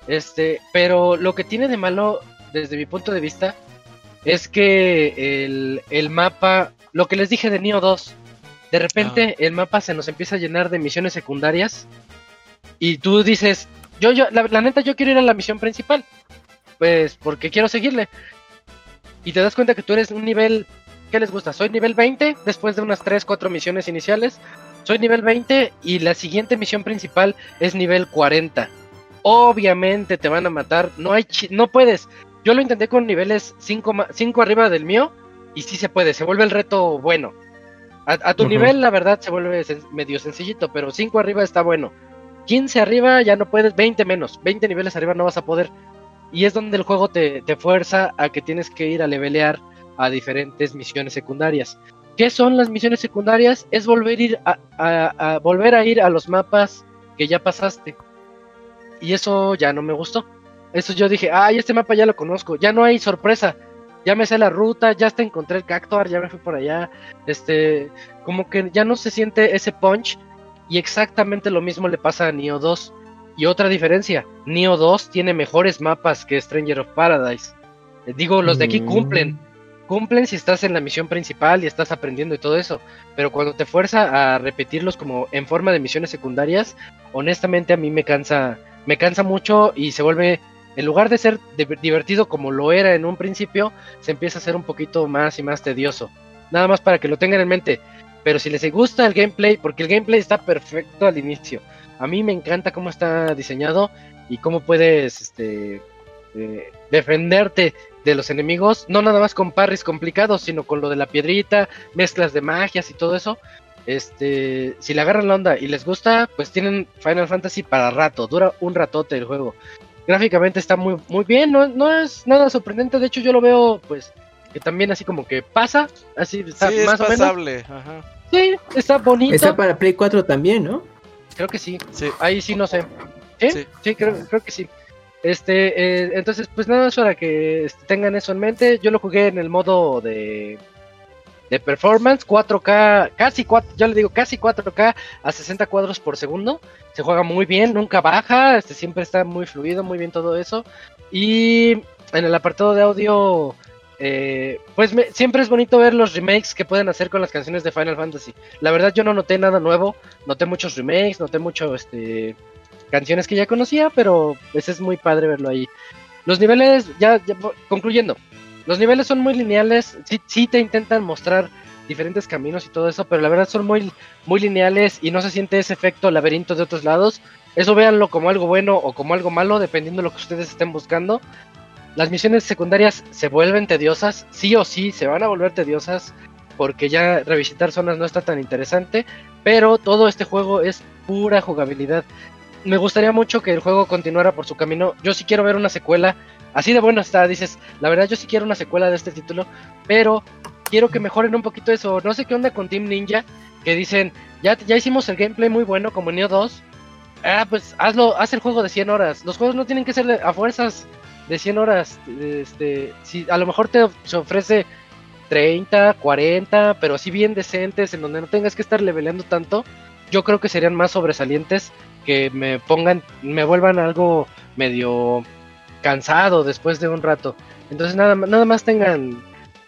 Este, pero lo que tiene de malo, desde mi punto de vista, es que el, el mapa, lo que les dije de Neo 2, de repente el mapa se nos empieza a llenar de misiones secundarias. Y tú dices, yo, yo, la, la neta, yo quiero ir a la misión principal. Pues porque quiero seguirle. Y te das cuenta que tú eres un nivel ¿Qué les gusta? Soy nivel 20 después de unas 3, 4 misiones iniciales. Soy nivel 20 y la siguiente misión principal es nivel 40. Obviamente te van a matar. No hay chi- no puedes. Yo lo intenté con niveles 5, 5 arriba del mío y sí se puede. Se vuelve el reto bueno. A, a tu nivel la verdad se vuelve sen- medio sencillito, pero 5 arriba está bueno. 15 arriba ya no puedes, 20 menos. 20 niveles arriba no vas a poder. Y es donde el juego te, te fuerza a que tienes que ir a levelear a diferentes misiones secundarias. ¿Qué son las misiones secundarias? Es volver ir a volver a ir a los mapas que ya pasaste. Y eso ya no me gustó. Eso yo dije, ay, este mapa ya lo conozco, ya no hay sorpresa. Ya me sé la ruta, ya hasta encontré el Cactuar, ya me fui por allá. Este, como que ya no se siente ese punch. Y exactamente lo mismo le pasa a Neo 2. Y otra diferencia, Neo 2 tiene mejores mapas que Stranger of Paradise. Eh, Digo, los de aquí Mm. cumplen. Cumplen si estás en la misión principal y estás aprendiendo y todo eso. Pero cuando te fuerza a repetirlos como en forma de misiones secundarias, honestamente a mí me cansa, me cansa mucho y se vuelve, en lugar de ser di- divertido como lo era en un principio, se empieza a hacer un poquito más y más tedioso. Nada más para que lo tengan en mente. Pero si les gusta el gameplay, porque el gameplay está perfecto al inicio. A mí me encanta cómo está diseñado y cómo puedes este, eh, defenderte de los enemigos, no nada más con parries complicados, sino con lo de la piedrita, mezclas de magias y todo eso. Este, si le agarran la onda y les gusta, pues tienen Final Fantasy para rato, dura un ratote el juego. Gráficamente está muy, muy bien, no, no es nada sorprendente, de hecho yo lo veo pues que también así como que pasa, así está Sí, es más o menos. Ajá. Sí, está bonito. Está para Play 4 también, ¿no? Creo que sí. Sí. Ahí sí no sé. ¿Sí? Sí. Sí, creo, creo que sí. Este, eh, entonces, pues nada más para que este, tengan eso en mente. Yo lo jugué en el modo de, de performance, 4K, casi 4, yo le digo casi 4K a 60 cuadros por segundo. Se juega muy bien, nunca baja, este, siempre está muy fluido, muy bien todo eso. Y en el apartado de audio, eh, pues me- siempre es bonito ver los remakes que pueden hacer con las canciones de Final Fantasy. La verdad yo no noté nada nuevo, noté muchos remakes, noté mucho este canciones que ya conocía, pero pues es muy padre verlo ahí. Los niveles, ya, concluyendo, los niveles son muy lineales, sí, sí te intentan mostrar diferentes caminos y todo eso, pero la verdad son muy, muy lineales y no se siente ese efecto laberinto de otros lados. Eso véanlo como algo bueno o como algo malo, dependiendo de lo que ustedes estén buscando. Las misiones secundarias se vuelven tediosas, sí o sí, se van a volver tediosas, porque ya revisitar zonas no está tan interesante, pero todo este juego es pura jugabilidad me gustaría mucho que el juego continuara por su camino. Yo sí quiero ver una secuela. Así de bueno está, dices, la verdad yo sí quiero una secuela de este título, pero quiero que mejoren un poquito eso. No sé qué onda con Team Ninja, que dicen, ya, ya hicimos el gameplay muy bueno como Neo 2. Ah, pues hazlo, haz el juego de 100 horas. Los juegos no tienen que ser a fuerzas de 100 horas. Este, si a lo mejor te se ofrece 30, 40, pero así bien decentes, en donde no tengas que estar leveleando tanto, yo creo que serían más sobresalientes que me pongan, me vuelvan algo medio cansado después de un rato. Entonces nada, nada más tengan,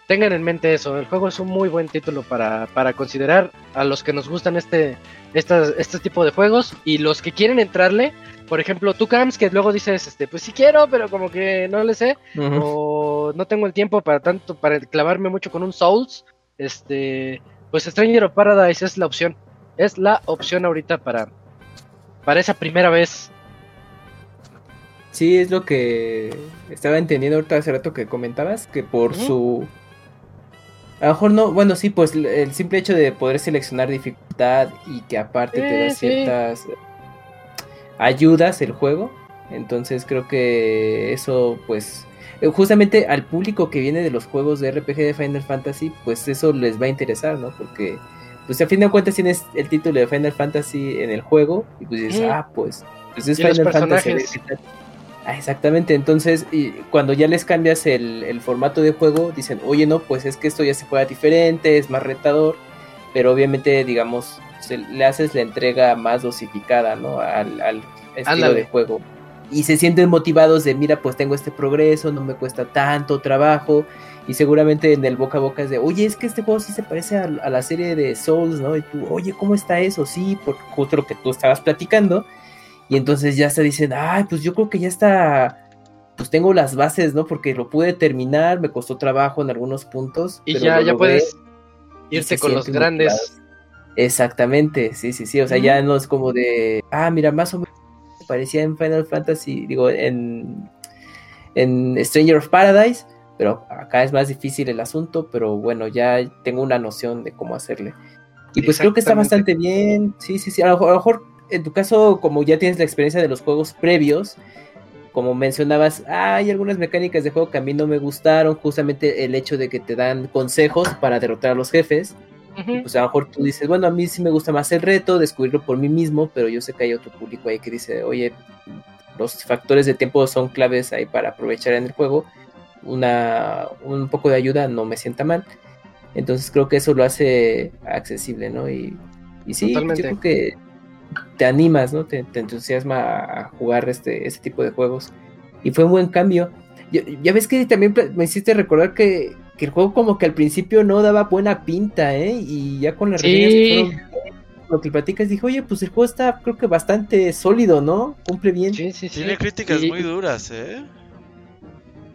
tengan en mente eso. El juego es un muy buen título para, para considerar a los que nos gustan este, este tipo de juegos y los que quieren entrarle. Por ejemplo, tú Cams, que luego dices, este, pues sí quiero, pero como que no le sé o no tengo el tiempo para tanto para clavarme mucho con un Souls, este, pues Stranger of Paradise es la opción. Es la opción ahorita para para esa primera vez. Sí, es lo que estaba entendiendo ahorita hace rato que comentabas, que por su... A lo mejor no, bueno, sí, pues el- simple hecho de poder seleccionar dificultad y que aparte te Eh, da sí. Ayudas el juego, entonces creo que eso pues eh, justamente al público que viene de los juegos de RPG de Final Fantasy, pues eso les va a interesar, ¿no? Porque pues a fin de cuentas tienes el título de Final Fantasy en el juego y pues dices, ah, pues, pues es los Final Fantasy. Ah, exactamente, entonces y cuando ya les cambias el, el formato de juego, dicen, oye, no, pues es que esto ya se juega diferente, es más retador, pero obviamente, digamos, se- le haces la entrega más dosificada, ¿no? Al, al estilo Ándale. de juego. Y se sienten motivados de, mira, pues tengo este progreso, no me cuesta tanto trabajo, y seguramente en el boca a boca es de, oye, es que este juego sí se parece a, a la serie de Souls, ¿no? Y tú, oye, ¿cómo está eso? Sí, por justo lo que tú estabas platicando. Y entonces ya se dicen, ay, pues yo creo que ya está, pues tengo las bases, ¿no? Porque lo pude terminar, me costó trabajo en algunos puntos. Y pero ya, puedes y irte se con los grandes. Exactamente, sí, sí, sí. O sea, ya no es como de, ah, mira, más o menos parecía en Final Fantasy, digo, en, en Stranger of Paradise, pero acá es más difícil el asunto, pero bueno, ya tengo una noción de cómo hacerle. Y pues creo que está bastante bien, sí, sí, sí. A lo, mejor- a lo mejor en tu caso, como ya tienes la experiencia de los juegos previos, como mencionabas, ah, hay algunas mecánicas de juego que a mí no me gustaron, justamente el hecho de que te dan consejos para derrotar a los jefes. Ujú. Pues a lo mejor tú dices, bueno, a mí sí me gusta más el reto, descubrirlo por mí mismo, pero yo sé que hay otro público ahí que dice, oye, los factores de tiempo son claves ahí para aprovechar en el juego. Una, un poco de ayuda no me sienta mal. Entonces creo que eso lo hace accesible, ¿no? Y, y sí, yo Totalmente. creo que te animas, ¿no? Te, te entusiasma a, jugar este, este tipo de juegos. Y fue un buen cambio. Ya, ya ves que también me hiciste recordar que, que el juego como que al principio no daba buena pinta, ¿eh? Y ya con las Sí. reseñas lo que platicas dije, oye, pues el juego está creo que bastante sólido, ¿no? Cumple bien. Sí, sí, sí. Tiene críticas muy duras, ¿eh?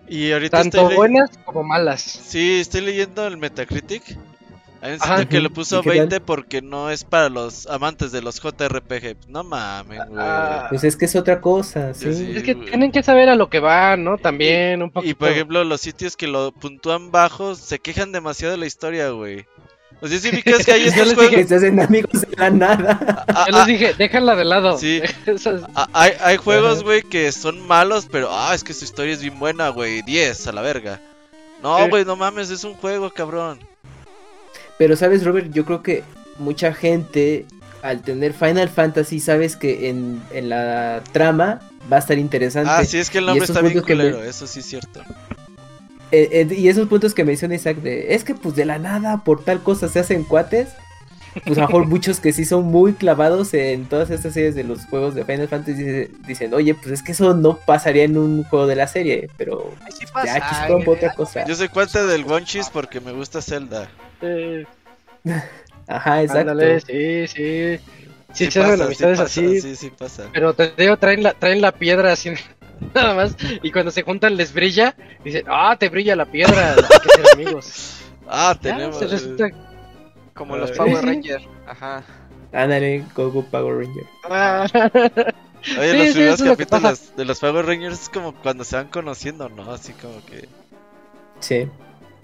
Y ahorita Tanto estoy buenas como malas. Sí, estoy leyendo el Metacritic. Hay un sitio que le puso ¿Y qué tal? 20 porque no es para los amantes de los JRPG. No mames, güey. Ah, Pues es que es otra cosa, sí. Sí. Es que tienen que saber a lo que van, ¿no? También un poquito. Y por ejemplo, los sitios que lo puntúan bajo se quejan demasiado de la historia, güey. O sea, sí que hay Yo estos les Que juegos. dije- en amigos de la nada. Ah, Yo les ah, dije, déjala de lado. Sí. Ah, hay, hay juegos, güey, que son malos, pero ah, es que su historia es bien buena, güey. 10 a la verga. No, güey, no mames, es un juego, cabrón. Pero sabes, Robert, yo creo que mucha gente al tener Final Fantasy, sabes que en, en la trama va a estar interesante. Ah, sí, es que el nombre está bien puntos que me- culero, eso sí es cierto. Eh, eh, y esos puntos que menciona Isaac de, es que pues de la nada por tal cosa se hacen cuates. Pues a lo mejor muchos que sí son muy clavados en todas estas series de los juegos de Final Fantasy dice- dicen, oye, pues es que eso no pasaría en un juego de la serie, pero Ay, sí ya pasa, por otra cosa. Yo soy cuate del Wonchis porque me gusta Zelda. Eh, Ajá, exacto. ándale, sí, sí. Sí, Sí se hacen pasa, sí amistades pasa, así. Sí, sí pasa. Pero te digo, traen la, traen la piedra así, nada más. Y cuando se juntan les brilla. Dicen, ah, te brilla la piedra. Hay que ser amigos. Ah, tenemos. resulta- Como los Sí, Power sí. Rangers. Ajá. Ándale, Goku Power Ranger. Ah. Oye, Sí, los sí, primeros lo capítulos de los Power Rangers es como cuando se van conociendo, ¿no? Así como que. Sí,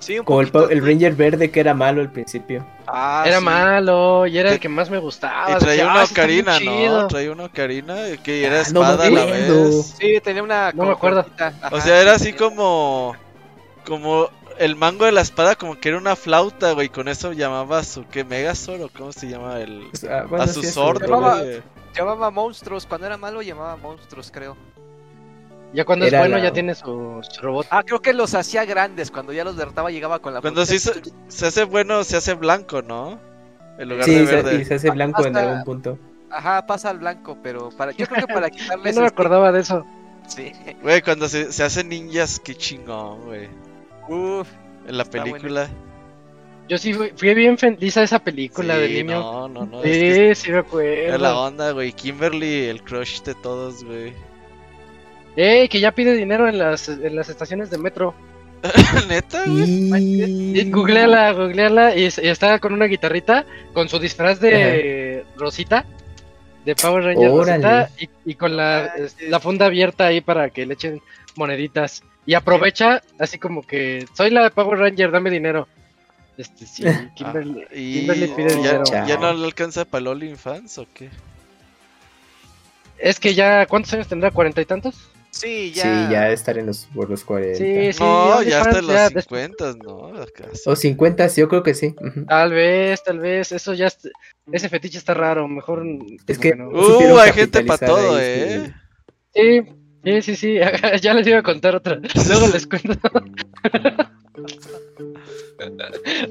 Sí, un como el, poquito, pa- el sí. Ranger verde que era malo al principio. Ah, Era sí. malo y era el que más me gustaba. Y traía "Ah, una sí ocarina, chido". ¿no? Traía una ocarina que era Ah, no espada a la vez. Sí, tenía una. No me acuerdo. O sea, era sí, así como. Como el mango de la espada, como que era una flauta, güey. Con eso llamaba a su. ¿Qué? Megazord o cómo se llama? El. Bueno, a sí, su eso. sordo, Llamaba-. Llamaba monstruos. Cuando era malo, llamaba monstruos, creo. Ya cuando es Era bueno, la- ya tiene su, su robot. Ah, creo que los hacía grandes. Cuando ya los derrotaba, llegaba con la. Cuando se, hizo- se hace bueno, se hace blanco, ¿no? En lugar Sí, de se, verde. y se hace blanco en Hasta- algún punto. Ajá, pasa al blanco, pero para. Yo creo que para quitarle. Yo no me acordaba de eso. Sí. Güey, cuando se, se hacen ninjas, qué chingón, güey. Uf. En la película. Yo sí fui, fui bien feliz a esa película Sí, de niño. No, no, no. sí, es que sí me era la acuerdo. onda, güey. Kimberly, el crush de todos, güey. Ey, que ya pide dinero en las, en las estaciones de metro. ¿Neta, güey? Y Y... googleala, googleala. Y, y está con una guitarrita, con su disfraz de Rosita, de Power Ranger Órale. Rosita, y, y con la, la funda abierta ahí para que le echen moneditas. Y aprovecha, así como que soy la Power Ranger, dame dinero. Este, sí, Kimberly, Ah, y Kimberly pide dinero. ya no le alcanza para el OnlyFans o qué? Es que ya, ¿cuántos años tendrá? ¿Cuarenta y tantos? Sí, ya. Sí, ya estar en los, por los 40. Sí, sí. no, ya hasta en ya los des- 50, ¿no? Sí. O 50, sí, yo creo que sí. Tal vez, tal vez, eso ya, est- ese fetiche está raro, mejor... Es que- no. Uh, hay gente para todo, ahí, ¿eh? Sí, sí, sí, sí, ya les iba a contar otra, luego les cuento.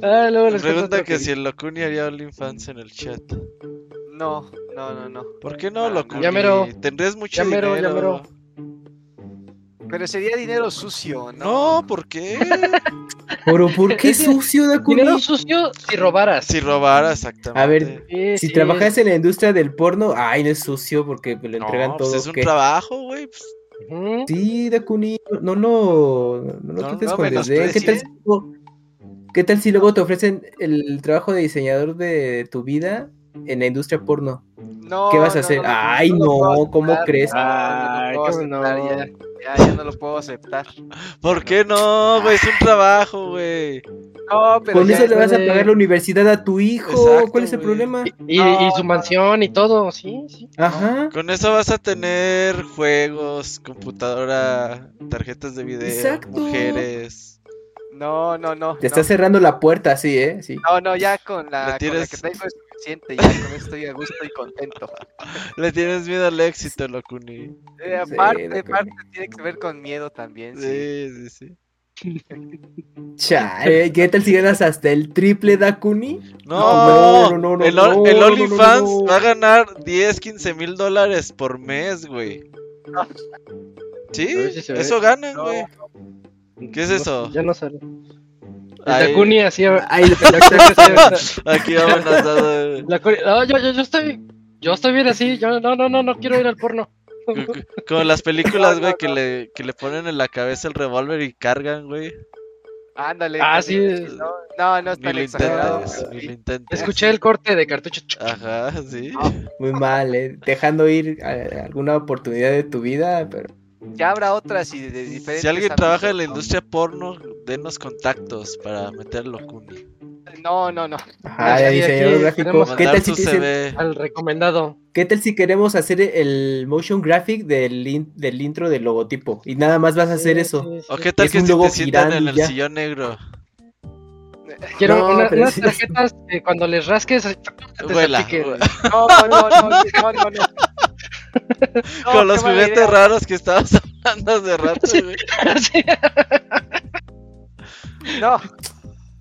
ah, luego les cuento Pregunta otra que si el Locuni haría OnlyFans en el chat. No, no, no, no. ¿Por qué no, Locuni? ya mero. Tendrías mucho Ya mero, ya dinero. mero. Pero sería dinero sucio, ¿no? No, ¿por qué? Pero ¿por qué sucio, Dakuni? Dinero sucio si robaras. si robara, exactamente. A ver, Sí, Si sí. trabajas en la industria del porno, ay, no es sucio porque me lo no, entregan pues todo. es un ¿qué? trabajo, güey. pues. Sí, Dakuni, no, no, no lo No, trates no con desdén. ¿Qué tal, menosprecies. si luego, ¿Qué tal si luego te ofrecen el trabajo de diseñador de tu vida en la industria porno? No, ¿Qué vas a no, hacer? no, Ay, no, ¿cómo aceptar, crees? no, no lo Ay, no. aceptar, ya, ya, ya no lo puedo aceptar. ¿Por qué no, güey? Es un trabajo, güey. No, pero Con eso le vas a pagar la universidad a tu hijo. Exacto, ¿Cuál es el problema? Y, No, y su mansión y todo, sí, sí. Ajá. Con eso vas a tener juegos, computadora, tarjetas de video, Exacto. mujeres. No, no, no. Te no. está cerrando la puerta, sí, ¿eh? Sí. No, no, ya con la, con la tienes- que tengo es suficiente, ya con esto estoy a gusto y contento. Le tienes miedo al éxito, Locuni. Eh, Sí, aparte, acuerdo. aparte tiene que ver con miedo también, sí. Sí, sí, sí. Chale, ¿qué tal si ganas hasta el triple Dakuni? No, no, no, no, el, no, el no, no, OnlyFans no, no. va a ganar 10, 15 mil dólares por mes, güey. ¿Sí? Si. Eso ganan, No. güey. ¿Qué es eso? ya no sale. Ay, Dakuni así. Ay, Aquí amenazado. La Dakuni- no, yo, yo, yo estoy. Yo estoy bien así. Yo no, no, no, no quiero ir al porno. Co- co- Como las películas, güey, que, le, que le ponen en la cabeza el revólver y cargan, güey. Ándale. Ah, sí. No, no, no es Ni tan lo exagerado. Escuché el corte de cartucho. Ajá, sí. Muy mal, ¿eh? Dejando ir a- alguna oportunidad de tu vida, pero... Ya habrá otras y de, diferentes. Si alguien trabaja en la industria porno, denos contactos para meterlo, Kuni. No, no, no. Aquí diseñador gráfico. ¿Qué tal, si te. Al recomendado. ¿Qué tal si queremos hacer el motion graphic del, in- del intro del logotipo? Y nada más vas a hacer Sí, eso. sí, sí. ¿O qué tal Es que un si logo te sientan en el ya. sillón negro? Quiero No, una- unas tarjetas que cuando les rasques te Vuela. salpiquen. No, no, no, no, no, no. No, Con los juguetes raros que estabas hablando hace rato, güey. Sí. No,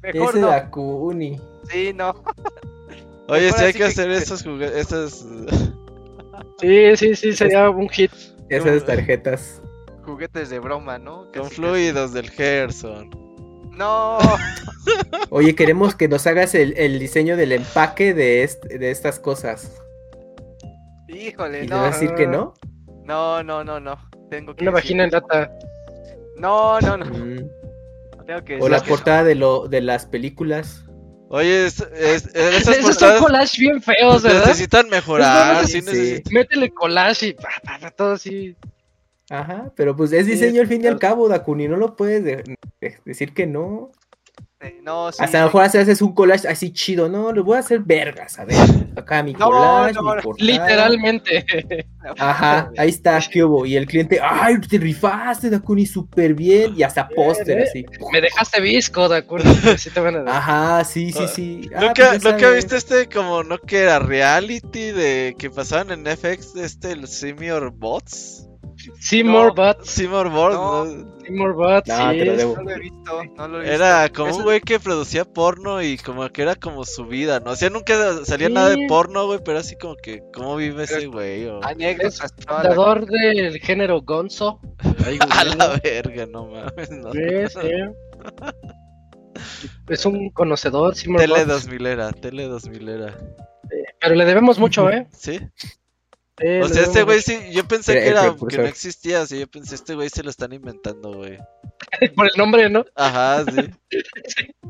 mejor Ese no. Dakuni. Sí, no. Oye, Mejor sí hay que que- hacer esos juguetes, esos... sí, sí, sí, sería un hit. Esas tarjetas. Juguetes de broma, ¿no? con Casi, fluidos del Gerson. No. Oye, queremos que nos hagas el, el diseño del empaque de, est- de estas cosas. Híjole, ¿Y le no. vas a decir que no? No, no, no, no. Tengo que Una decir vagina en lata. No, no, no. Mm. Tengo que O decir la portada de, lo, de las películas. Oye, es, es- esas Esos son portadas collage bien feos, ¿verdad? necesitan mejorar. Sí, sí sí. necesitan- Métele collage y pa, pa, pa, todo así. Ajá, pero pues es Sí, diseño al fin y al cabo, Dakuni. No lo puedes de- de- decir que no. No, sí. Hasta a lo mejor haces un collage así chido. No, lo voy a hacer vergas. A ver, acá mi collage, no, mi no. portada. Literalmente. Ajá, ahí está, ¿qué hubo? Y el cliente, ¡ay, te rifaste, Dakuni, súper bien! Y hasta póster eh. así. Me dejaste visco, de acuerdo. que Sí te van a dar. Ajá, sí, sí, sí. Ah, ¿Nunca, pues nunca viste este como no que era reality de que pasaban en FX este el Senior Bots? Seymour No. Butts. Seymour Bots, No. ¿no? Seymour Butts, No, sí. te lo debo. No lo he visto, no lo he visto. Era como un güey que producía porno y como que era como su vida, ¿no? O sea, nunca salía Sí. nada de porno, güey, pero así como que, ¿cómo vive ese güey? O- Anécdotas. la- Fundador del género Gonzo. Ahí, A la verga, no mames, no. Sí, sí. Es un conocedor, Seymour Tele Butts. 2000 era, Tele 2000 era. Pero le debemos mucho, ¿eh? ¿Sí? Sí, O sea, este güey sí, yo pensé que era, que no existía, sea, yo pensé, este güey se lo están inventando, güey. Por el nombre, ¿no? Ajá, sí.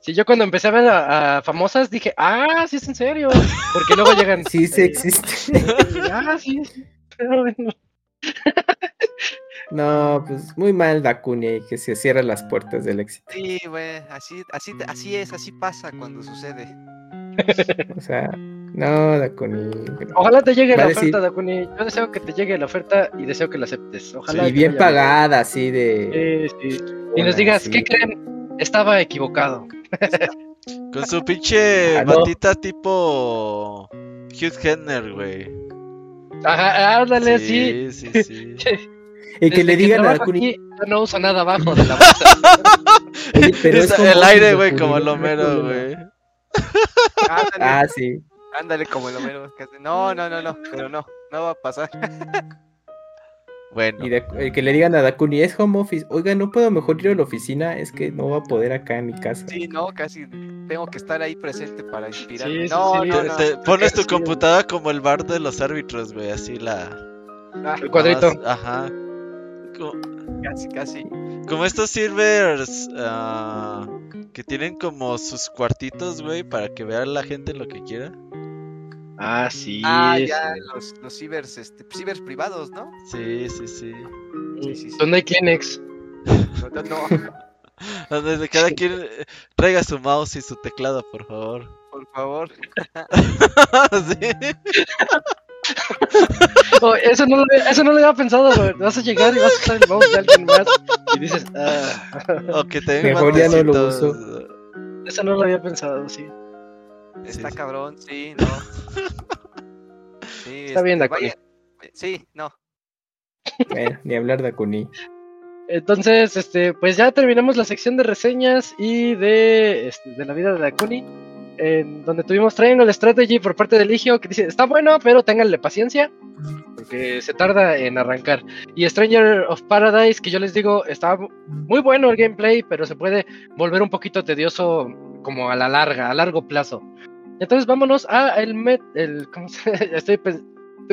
Sí, yo cuando empecé a ver a, a famosas dije, ah, sí es en serio. Porque luego llegan. Sí, sí eh, existe. Ah, sí. sí. Pero bueno. No, pues muy mal Dakuni, que se cierran las puertas del éxito. Sí, güey, así, así, así es, así pasa cuando sucede. O sea, no, Dakuni. no. Ojalá te llegue Va la decir- oferta, Dakuni. Yo deseo que te llegue la oferta y deseo que la aceptes. Ojalá. Y bien pagada, así de. Sí, sí. Y nos digas, sí. ¿qué creen? Estaba equivocado. Con su pinche Ah, no. batita tipo Hugh Hefner, güey. Ajá, ándale, sí. Sí, sí, sí. Y que Desde le digan a Dakuni. yo no uso nada abajo de la bolsa. "Oye, pero es el aire, güey, como el Homero, problema". güey. Ah, sí. Ándale como el Homero. que hace, No, no, no, no, pero no, no va a pasar. Bueno, Y de- eh, que le digan a Dakuni, es home office. Oiga, no puedo mejor ir a la oficina, es que no va a poder acá en mi casa. Sí, no, casi tengo que estar ahí presente para inspirarme. Sí, sí, no, sí, no, te- no. pones tu computadora como el bar de los árbitros, güey, así la... Ah, El cuadrito. más- Ajá. Como, casi, casi. como estos servers ah, que tienen como sus cuartitos, güey, para que vea la gente lo que quiera. Ah, sí. Ah, sí. ya, los, los cibers, este, cibers privados, ¿no? Sí, sí, sí. Sí, sí, sí. ¿Dónde hay Kleenex? No, no, no, Donde cada quien eh, traiga su mouse y su teclado, por favor. por favor. Sí. Oh, eso, no lo, eso no lo había pensado, güey. Vas a llegar y vas a usar el mouse de alguien más y dices, ah, O que tenga Mejor ya no lo guantecitos. eso no lo había pensado, sí. Está sí. cabrón, sí, no. Sí, Está bien, este, Dakuni. vaya- Sí, no. Bueno, ni hablar Dakuni. Entonces, este, pues ya terminamos la sección de reseñas y de, este, de la vida de Dakuni, en donde tuvimos Triangle Strategy por parte de Ligio, que dice, está bueno, pero ténganle paciencia, porque se tarda en arrancar. Y Stranger of Paradise, que yo les digo, está muy bueno el gameplay, pero se puede volver un poquito tedioso como a la larga, a largo plazo. Entonces vámonos a el, met, el ¿cómo se? Estoy, estoy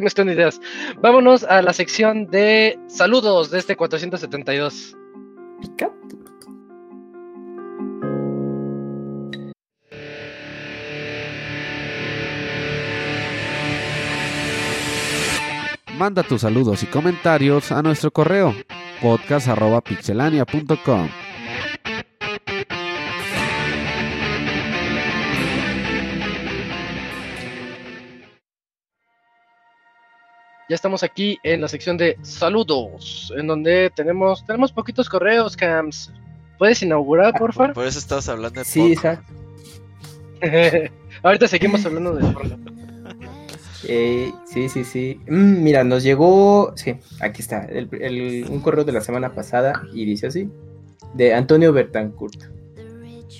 mezclando ideas. Vámonos a la sección de saludos de este 472. Pica. Manda tus saludos y comentarios a nuestro correo podcast.pixelania.com. Ya estamos aquí en la sección de saludos, en donde tenemos, tenemos poquitos correos, Cams. ¿Puedes inaugurar, porfa? Por eso estamos hablando de Sí, exacto. Ahorita seguimos hablando de. Eh, sí, sí, sí. Mm, mira, nos llegó, sí, aquí está, el- el- un correo de la semana pasada y dice así, de Antonio Bertancourt.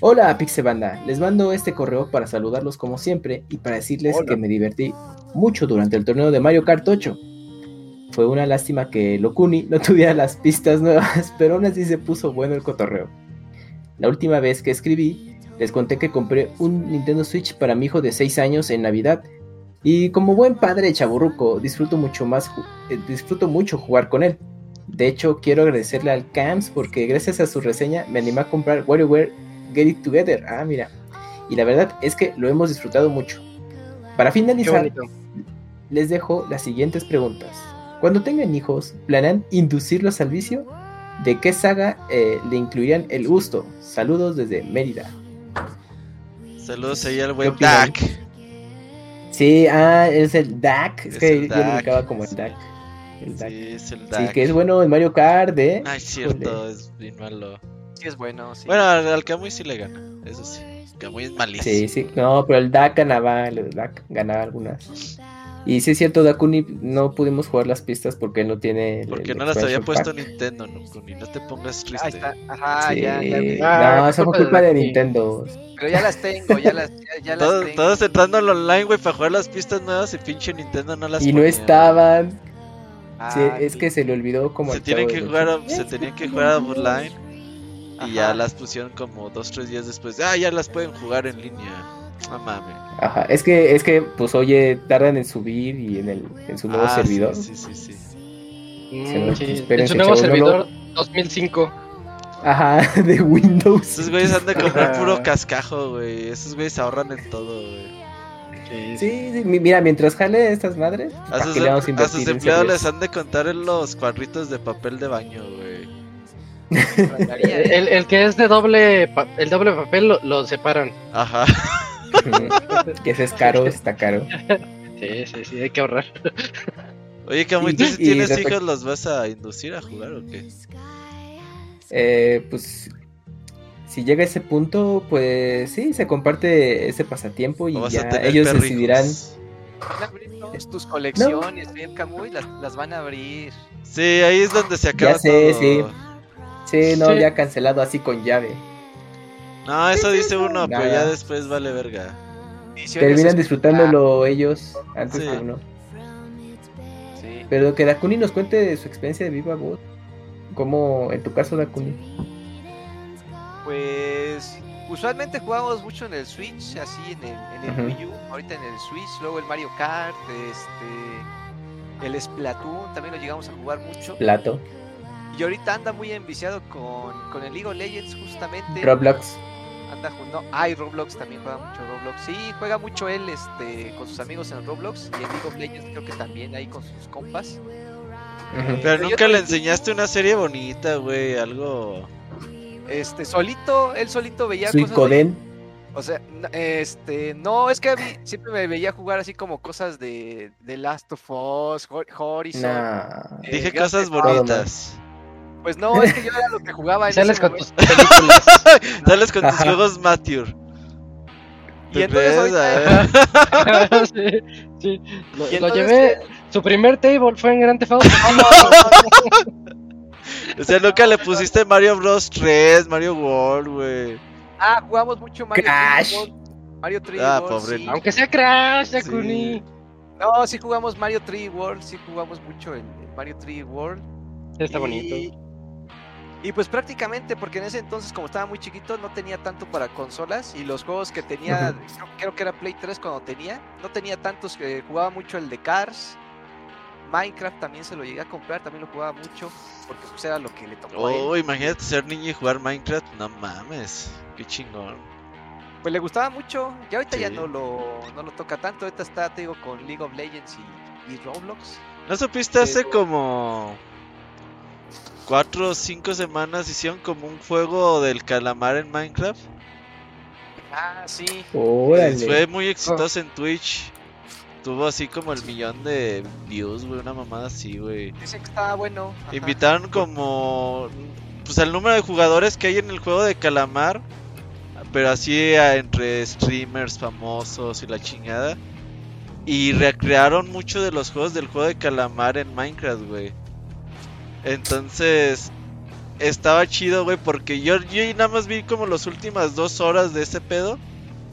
Hola, Pixebanda, les mando este correo para saludarlos como siempre y para decirles Hola. que me divertí mucho durante el torneo de Mario Kart 8. Fue una lástima que Locuni no tuviera las pistas nuevas, pero aún así se puso bueno el cotorreo. La última vez que escribí, les conté que compré un Nintendo Switch para mi hijo de 6 años en Navidad y como buen padre chaburruco, disfruto mucho más, eh, disfruto mucho jugar con él. De hecho, quiero agradecerle al Camps porque gracias a su reseña me animé a comprar WarioWare Get It Together. Ah, mira. Y la verdad es que lo hemos disfrutado mucho. Para finalizar, les dejo las siguientes preguntas. Cuando tengan hijos, ¿planean inducirlos al vicio? ¿De qué saga eh, le incluirían el gusto? Saludos desde Mérida. Saludos ahí al buen? Dak. Sí, ah, es el DAC. Es, Es que yo lo DAC. ubicaba como el DAC. El DAC. Sí, es el Sí, Dak. que es bueno en Mario Kart, ¿eh? Ay, cierto, es bien malo. Sí, es bueno. Sí. Bueno, al, al Kamui sí le gana, eso sí. Kamui es malísimo. Sí, sí. No, pero el DAC ganaba, el DAC ganaba algunas. Y sí es cierto, Dakuni no pudimos jugar las pistas porque no tiene. el- Porque el no las había puesto pack. Nintendo, no, Kuni, no te pongas Ahí triste. está. Ajá, Sí. ya, ya vi. Ah, no, eso fue culpa de culpa de Dakuni. Nintendo. Pero ya las tengo, ya las, ya, ya las tengo. todos entrando al online, güey, para jugar las pistas nuevas y pinche Nintendo no las Y no estaban. Sí, Ah, es que se le olvidó como. Se tienen que jugar, a- se tenían que jugar a online y ya las pusieron como dos, tres días después. Ah, ya las pueden jugar en línea. No mames. Ajá, es que, es que, pues oye, tardan en subir y en, el, en su nuevo Ah, servidor. Sí, sí, sí. Mm, sí, En su nuevo chavos, no servidor 2005. Ajá, de Windows. Esos güeyes han de comprar puro cascajo, güey. Esos güeyes ahorran en todo, güey. Sí, sí, mi- mira, mientras jale estas madres, A ¿para sus, le vamos a sus empleados les han de contar en los cuadritos de papel de baño, güey. El, el que es de doble pa- el doble papel lo, lo separan. Ajá. Que ese es caro, está caro. Sí, sí, sí, hay que ahorrar. Oye, Camuy, ¿tú Y- si y tienes respect- hijos los vas a inducir a jugar o qué? Eh, pues si llega a ese punto, pues sí, se comparte ese pasatiempo y ¿O vas ya ellos decidirán. Van a abrir todas tus colecciones, bien Camuy, las, las van a abrir. Sí, ahí es donde se acaba Ya sé, todo. sí. Sí, no, Sí. ya cancelado así con llave. No, eso dice uno, pero ya después vale verga. Terminan disfrutándolo ellos antes Sí. que uno. Sí. Pero que Dakuni nos cuente su experiencia de viva voz. Como en tu caso, Dakuni. Pues usualmente jugamos mucho en el Switch, así en el, en el. Wii U, ahorita en el Switch, luego el Mario Kart, este, el Splatoon, también lo llegamos a jugar mucho. Plato. Y ahorita anda muy enviciado con, con el League of Legends justamente. Roblox. Anda jugando. Ah, y Roblox también juega mucho Roblox. Sí, juega mucho él este, con sus amigos en Roblox. Y en League of Legends creo que también ahí con sus compas. Ujú. Pero nunca le enseñaste una serie bonita, güey, algo... Este, solito, él solito veía cosas. de- Suicoden. O sea, este, no, es que a mí siempre me veía jugar así como cosas de, de Last of Us, Hor- Horizon. Nah. eh, Dije cosas bonitas. Pues no, es que yo era lo que jugaba en Sales con momento. tus películas. Sales con tus juegos mature. Y entonces ahorita- A ver. sí, sí. Lo, Y lo entonces, llevé. Su primer table fue en Grand Theft Auto. O sea, nunca le pusiste Mario Bros 3, Mario World, güey. Ah, jugamos mucho Mario Crash. 3D World. Mario 3D Ah, World, pobre sí. Aunque sea Crash, Sí. Dakuni. No, sí jugamos Mario 3D World, sí jugamos mucho el, el Mario 3D World. Está y, bonito. Y pues prácticamente, porque en ese entonces, como estaba muy chiquito, no tenía tanto para consolas. Y los juegos que tenía, creo, creo que era Play 3 cuando tenía, no tenía tantos que jugaba mucho el de Cars. Minecraft también se lo llegué a comprar, también lo jugaba mucho, porque pues era lo que le tocó a él. Oh, imagínate ser niño y jugar Minecraft. No mames, qué chingón. Pues le gustaba mucho, y ahorita ya no lo, no lo toca tanto, ahorita está, te digo, con League of Legends y, y Roblox. ¿No supiste hace como cuatro o cinco semanas hicieron como un juego del calamar en Minecraft? Ah, sí. Órale. Fue muy exitoso en Twitch. Tuvo así como el millón de views, güey, una mamada así, güey. Dicen que estaba bueno. ajá. Invitaron como pues al número de jugadores que hay en el juego de calamar, pero así a- entre streamers famosos y la chingada. Y recrearon mucho de los juegos del juego de calamar en Minecraft, güey. Entonces, estaba chido, güey, porque yo, yo nada más vi como las últimas dos horas de ese pedo.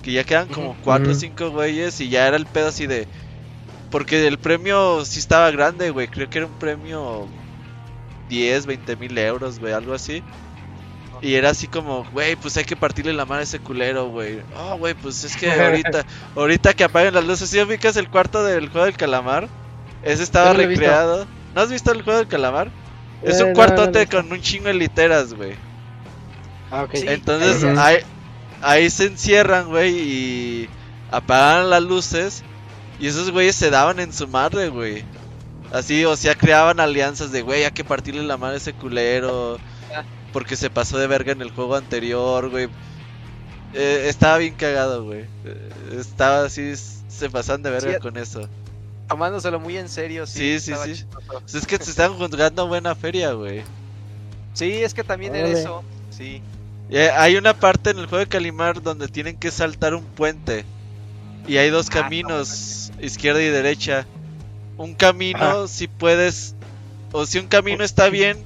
Que ya quedan como cuatro o cinco güeyes y ya era el pedo así de... Porque el premio sí estaba grande, güey. Creo que era un premio 10, 20 mil euros, güey, algo así. Y era así como, güey, pues hay que partirle la mano a ese culero, güey. Oh, güey, pues es que ahorita, ahorita que apaguen las luces, ¿sí ubicas el cuarto del juego del calamar? Ese estaba recreado. ¿No has visto el juego del calamar? Es Eh, un no, cuartote con un chingo de literas, güey. Ah, ok. Sí. Entonces ahí, ahí se encierran, güey, y apagan las luces. Y esos güeyes se daban en su madre, güey. Así, o sea, creaban alianzas de, güey, hay que partirle la madre a ese culero. Porque se pasó de verga en el juego anterior, güey. Eh, estaba bien cagado, güey. Eh, estaba así, se pasan de verga Sí, con eso. Tomándoselo muy en serio, sí. Sí, sí, sí. Pues es que se están jugando buena feria, güey. Sí, es que también era eso. Sí. Y hay- una parte en el juego de Calimar donde tienen que saltar un puente. Y hay dos Ah, no caminos, izquierda y derecha. Un camino si puedes, o si un camino está bien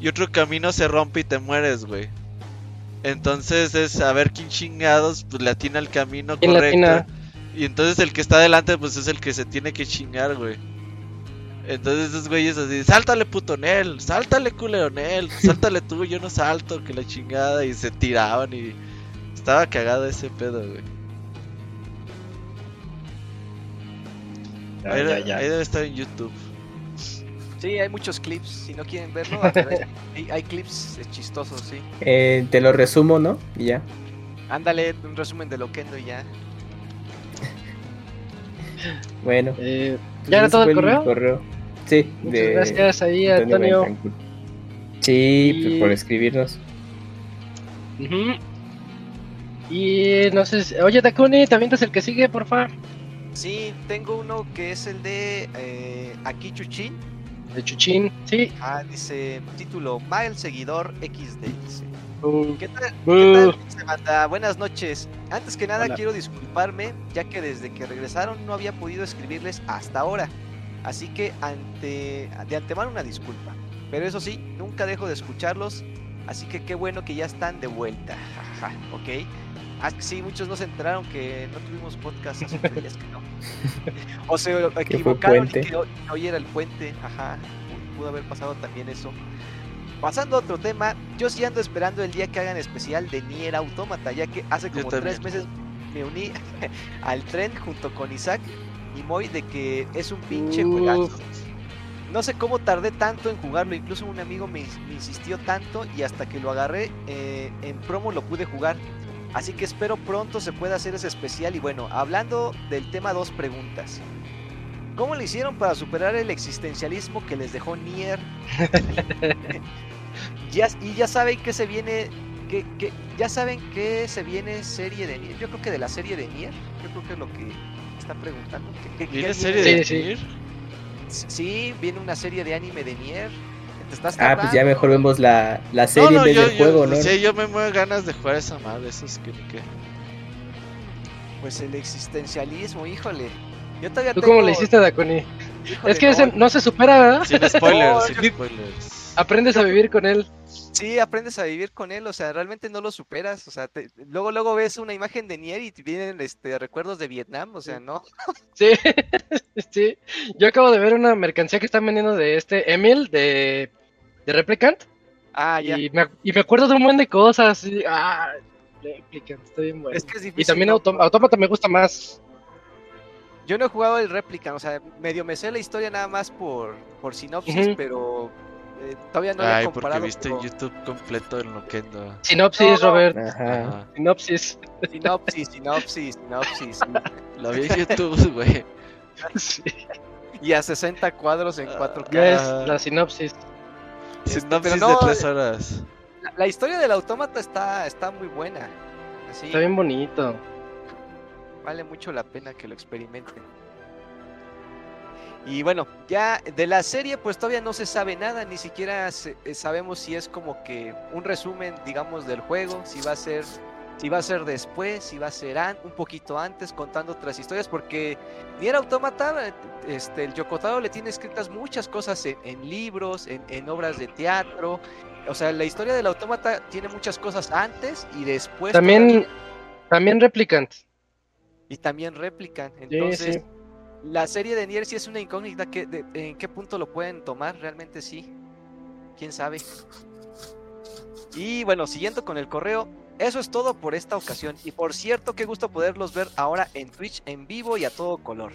y otro camino se rompe y te mueres, güey. Entonces es a ver quién chingados pues le atina el camino ¿Quién le correcto. Y entonces el que está adelante pues es el que se tiene que chingar, güey. Entonces esos güeyes así, sáltale puto Nel, sáltale culero Nel, sáltale tú, yo no salto, que la chingada. Y se tiraban y estaba cagado ese pedo, güey. Ya, ahí, ya, ya. ahí debe estar en YouTube. Sí, hay muchos clips. Si no quieren verlo, hay, hay clips eh, chistosos, sí. Eh, te lo resumo, ¿no? Y ya. Ándale, un resumen de Loquendo y ya. Bueno. Eh, ¿Ya era todo el fue correo? Sí, Muchas de gracias ahí, Antonio. Bentancur. Sí, Y- pues, por escribirnos. Ujú. Y no sé, si- oye Takuni, también es el que sigue, por favor. Sí, tengo uno que es el de eh, Aquí Chuchín. De Chuchín, sí. Ah, dice título, Mael Seguidor XD. Dice. ¿Qué tal? ¿Qué tal, Banda? Buenas noches. Antes que nada Hola. quiero disculparme, ya que desde que regresaron no había podido escribirles hasta ahora. Así que ante, de antemano una disculpa. Pero eso sí, nunca dejo de escucharlos. Así que qué bueno que ya están de vuelta. Ok. Ah, sí, muchos no se enteraron que no tuvimos podcast hace días que no. O se equivocaron y que hoy, hoy era el puente. Ajá, pudo haber pasado también eso. Pasando a otro tema, yo sí ando esperando el día que hagan especial de Nier Automata, ya que hace como tres meses me uní al tren junto con Isaac y Moy de que es un pinche Uf. juegazo. No sé cómo tardé tanto en jugarlo, incluso un amigo me insistió tanto y hasta que lo agarré eh, en promo lo pude jugar. Así que espero pronto se pueda hacer ese especial y bueno, hablando del tema dos preguntas. ¿Cómo le hicieron para superar el existencialismo que les dejó Nier? ya, y ya saben que se viene, que, que- ya saben que se viene serie de Nier. Yo creo que de la serie de Nier, yo creo que es lo que está preguntando. ¿Qué- ¿Viene viene serie de- de Sí. Nier? Sí, viene una serie de anime de Nier. Te estás Ah, pues ya mejor vemos la, la serie No, no, en vez yo, del yo, juego, ¿no? sí, yo me muero ganas de jugar esa madre, eso es que ni qué. Pues el existencialismo, híjole. Yo todavía ¿Tú tengo... cómo le hiciste, Dakuni? híjole, Es que ese no se supera, ¿verdad? Sin spoilers, No, sin yo- spoilers. Aprendes a vivir con él. Sí, aprendes a vivir con él, o sea, realmente no lo superas, o sea, te- luego luego ves una imagen de Nier y te vienen este recuerdos de Vietnam, o sea, no. Sí, sí. Yo acabo de ver una mercancía que están vendiendo de este Emil de, de Replicant. Ah, ya. y, me, y me acuerdo de un buen de cosas. y- ah, Replicant, está bien bueno. Es que es difícil. y también ¿no? Autómata me gusta más. Yo no he jugado el Replica, o sea, medio me sé la historia nada más por, por sinopsis, pero eh, todavía no lo he Ay, porque comparado. viste con- YouTube completo en Loquendo. Sinopsis, No. Robert. Ajá. Ajá. Sinopsis. Sinopsis, sinopsis, sinopsis. Lo vi en YouTube, güey. Sí, y a 60 cuadros en 4K. ya es la sinopsis. Sinopsis pero no, de tres horas. La, la historia del autómata está, está muy buena. Así, Está bien bonito. vale mucho la pena que lo experimenten. Y bueno, ya de la serie pues todavía no se sabe nada, ni siquiera se- eh, sabemos si es como que un resumen, digamos, del juego, si va a ser si va a ser después, si va a ser un poquito antes contando otras historias porque Nier Automata eh, este el Yokotaro le tiene escritas muchas cosas en, en libros, en, en obras de teatro. O sea, la historia del autómata tiene muchas cosas antes y después También, todavía, también Replicant. y también replican. Sí, Entonces, sí. La serie de Nier sí es una incógnita que de- en qué punto lo pueden tomar, realmente sí. Quién sabe. Y bueno, siguiendo con el correo, eso es todo por esta ocasión. Y por cierto, qué gusto poderlos ver ahora en Twitch en vivo y a todo color.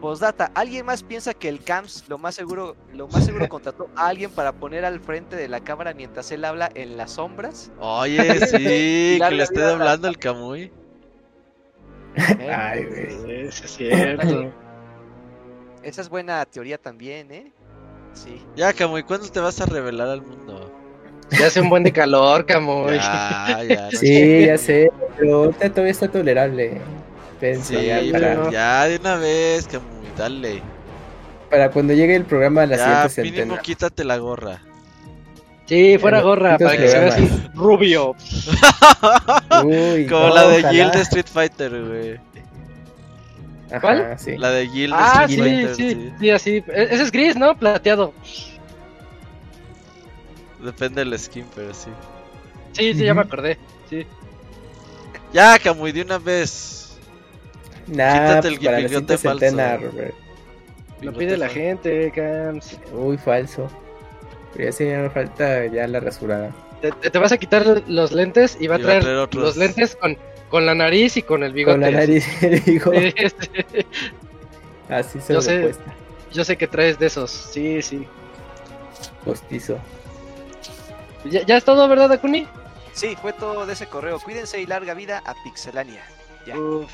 Postdata, ¿alguien más piensa que el CAMS lo más seguro, lo más seguro contrató a alguien para poner al frente de la cámara mientras él habla en las sombras? Oye, sí, que le esté hablando el Camuy. ¿Eh? Ay, güey. Es cierto. Esa es buena teoría también, ¿eh? Sí. Ya, Camuy, ¿cuándo te vas a revelar al mundo? Ya hace un buen de calor, Camoy. Ya, ya. no Sí, ya sé, pero ahorita todavía está tolerable. Pensé, Sí, ya, pero- para, ya de una vez, Camuy, dale. para cuando llegue el programa a la Ya, siguiente mínimo quítate la gorra. Sí, fuera gorra, para que se vea así rubio. Uy, Como no, la de ojalá. Jill de Street Fighter, güey. Ajá, ¿Cuál? sí. La de Jill de Ah, Street sí, Fighter, sí, sí, así. E- Ese es gris, ¿no? Plateado. Depende del skin, pero sí. Sí, sí, ya me acordé. Sí. Ya, Camuy, de una vez. Nah, Quítate el pues para la siguiente centena, falso. Robert. Lo pide la gente, Cams. Uy, falso. Pero ya sí me falta ya la rasurada. Te, vas a quitar los lentes y va a Y va a traer, traer otros. los lentes con, con la nariz y con el bigote. Con la nariz. Sí, sí. Así se Yo lo sé. cuesta. Yo sé que traes de esos. Sí, sí. Postizo. ¿Ya, ya es todo, verdad, Akuni? Sí, fue todo de ese correo. Cuídense y larga vida a Pixelania. Ya. Uf,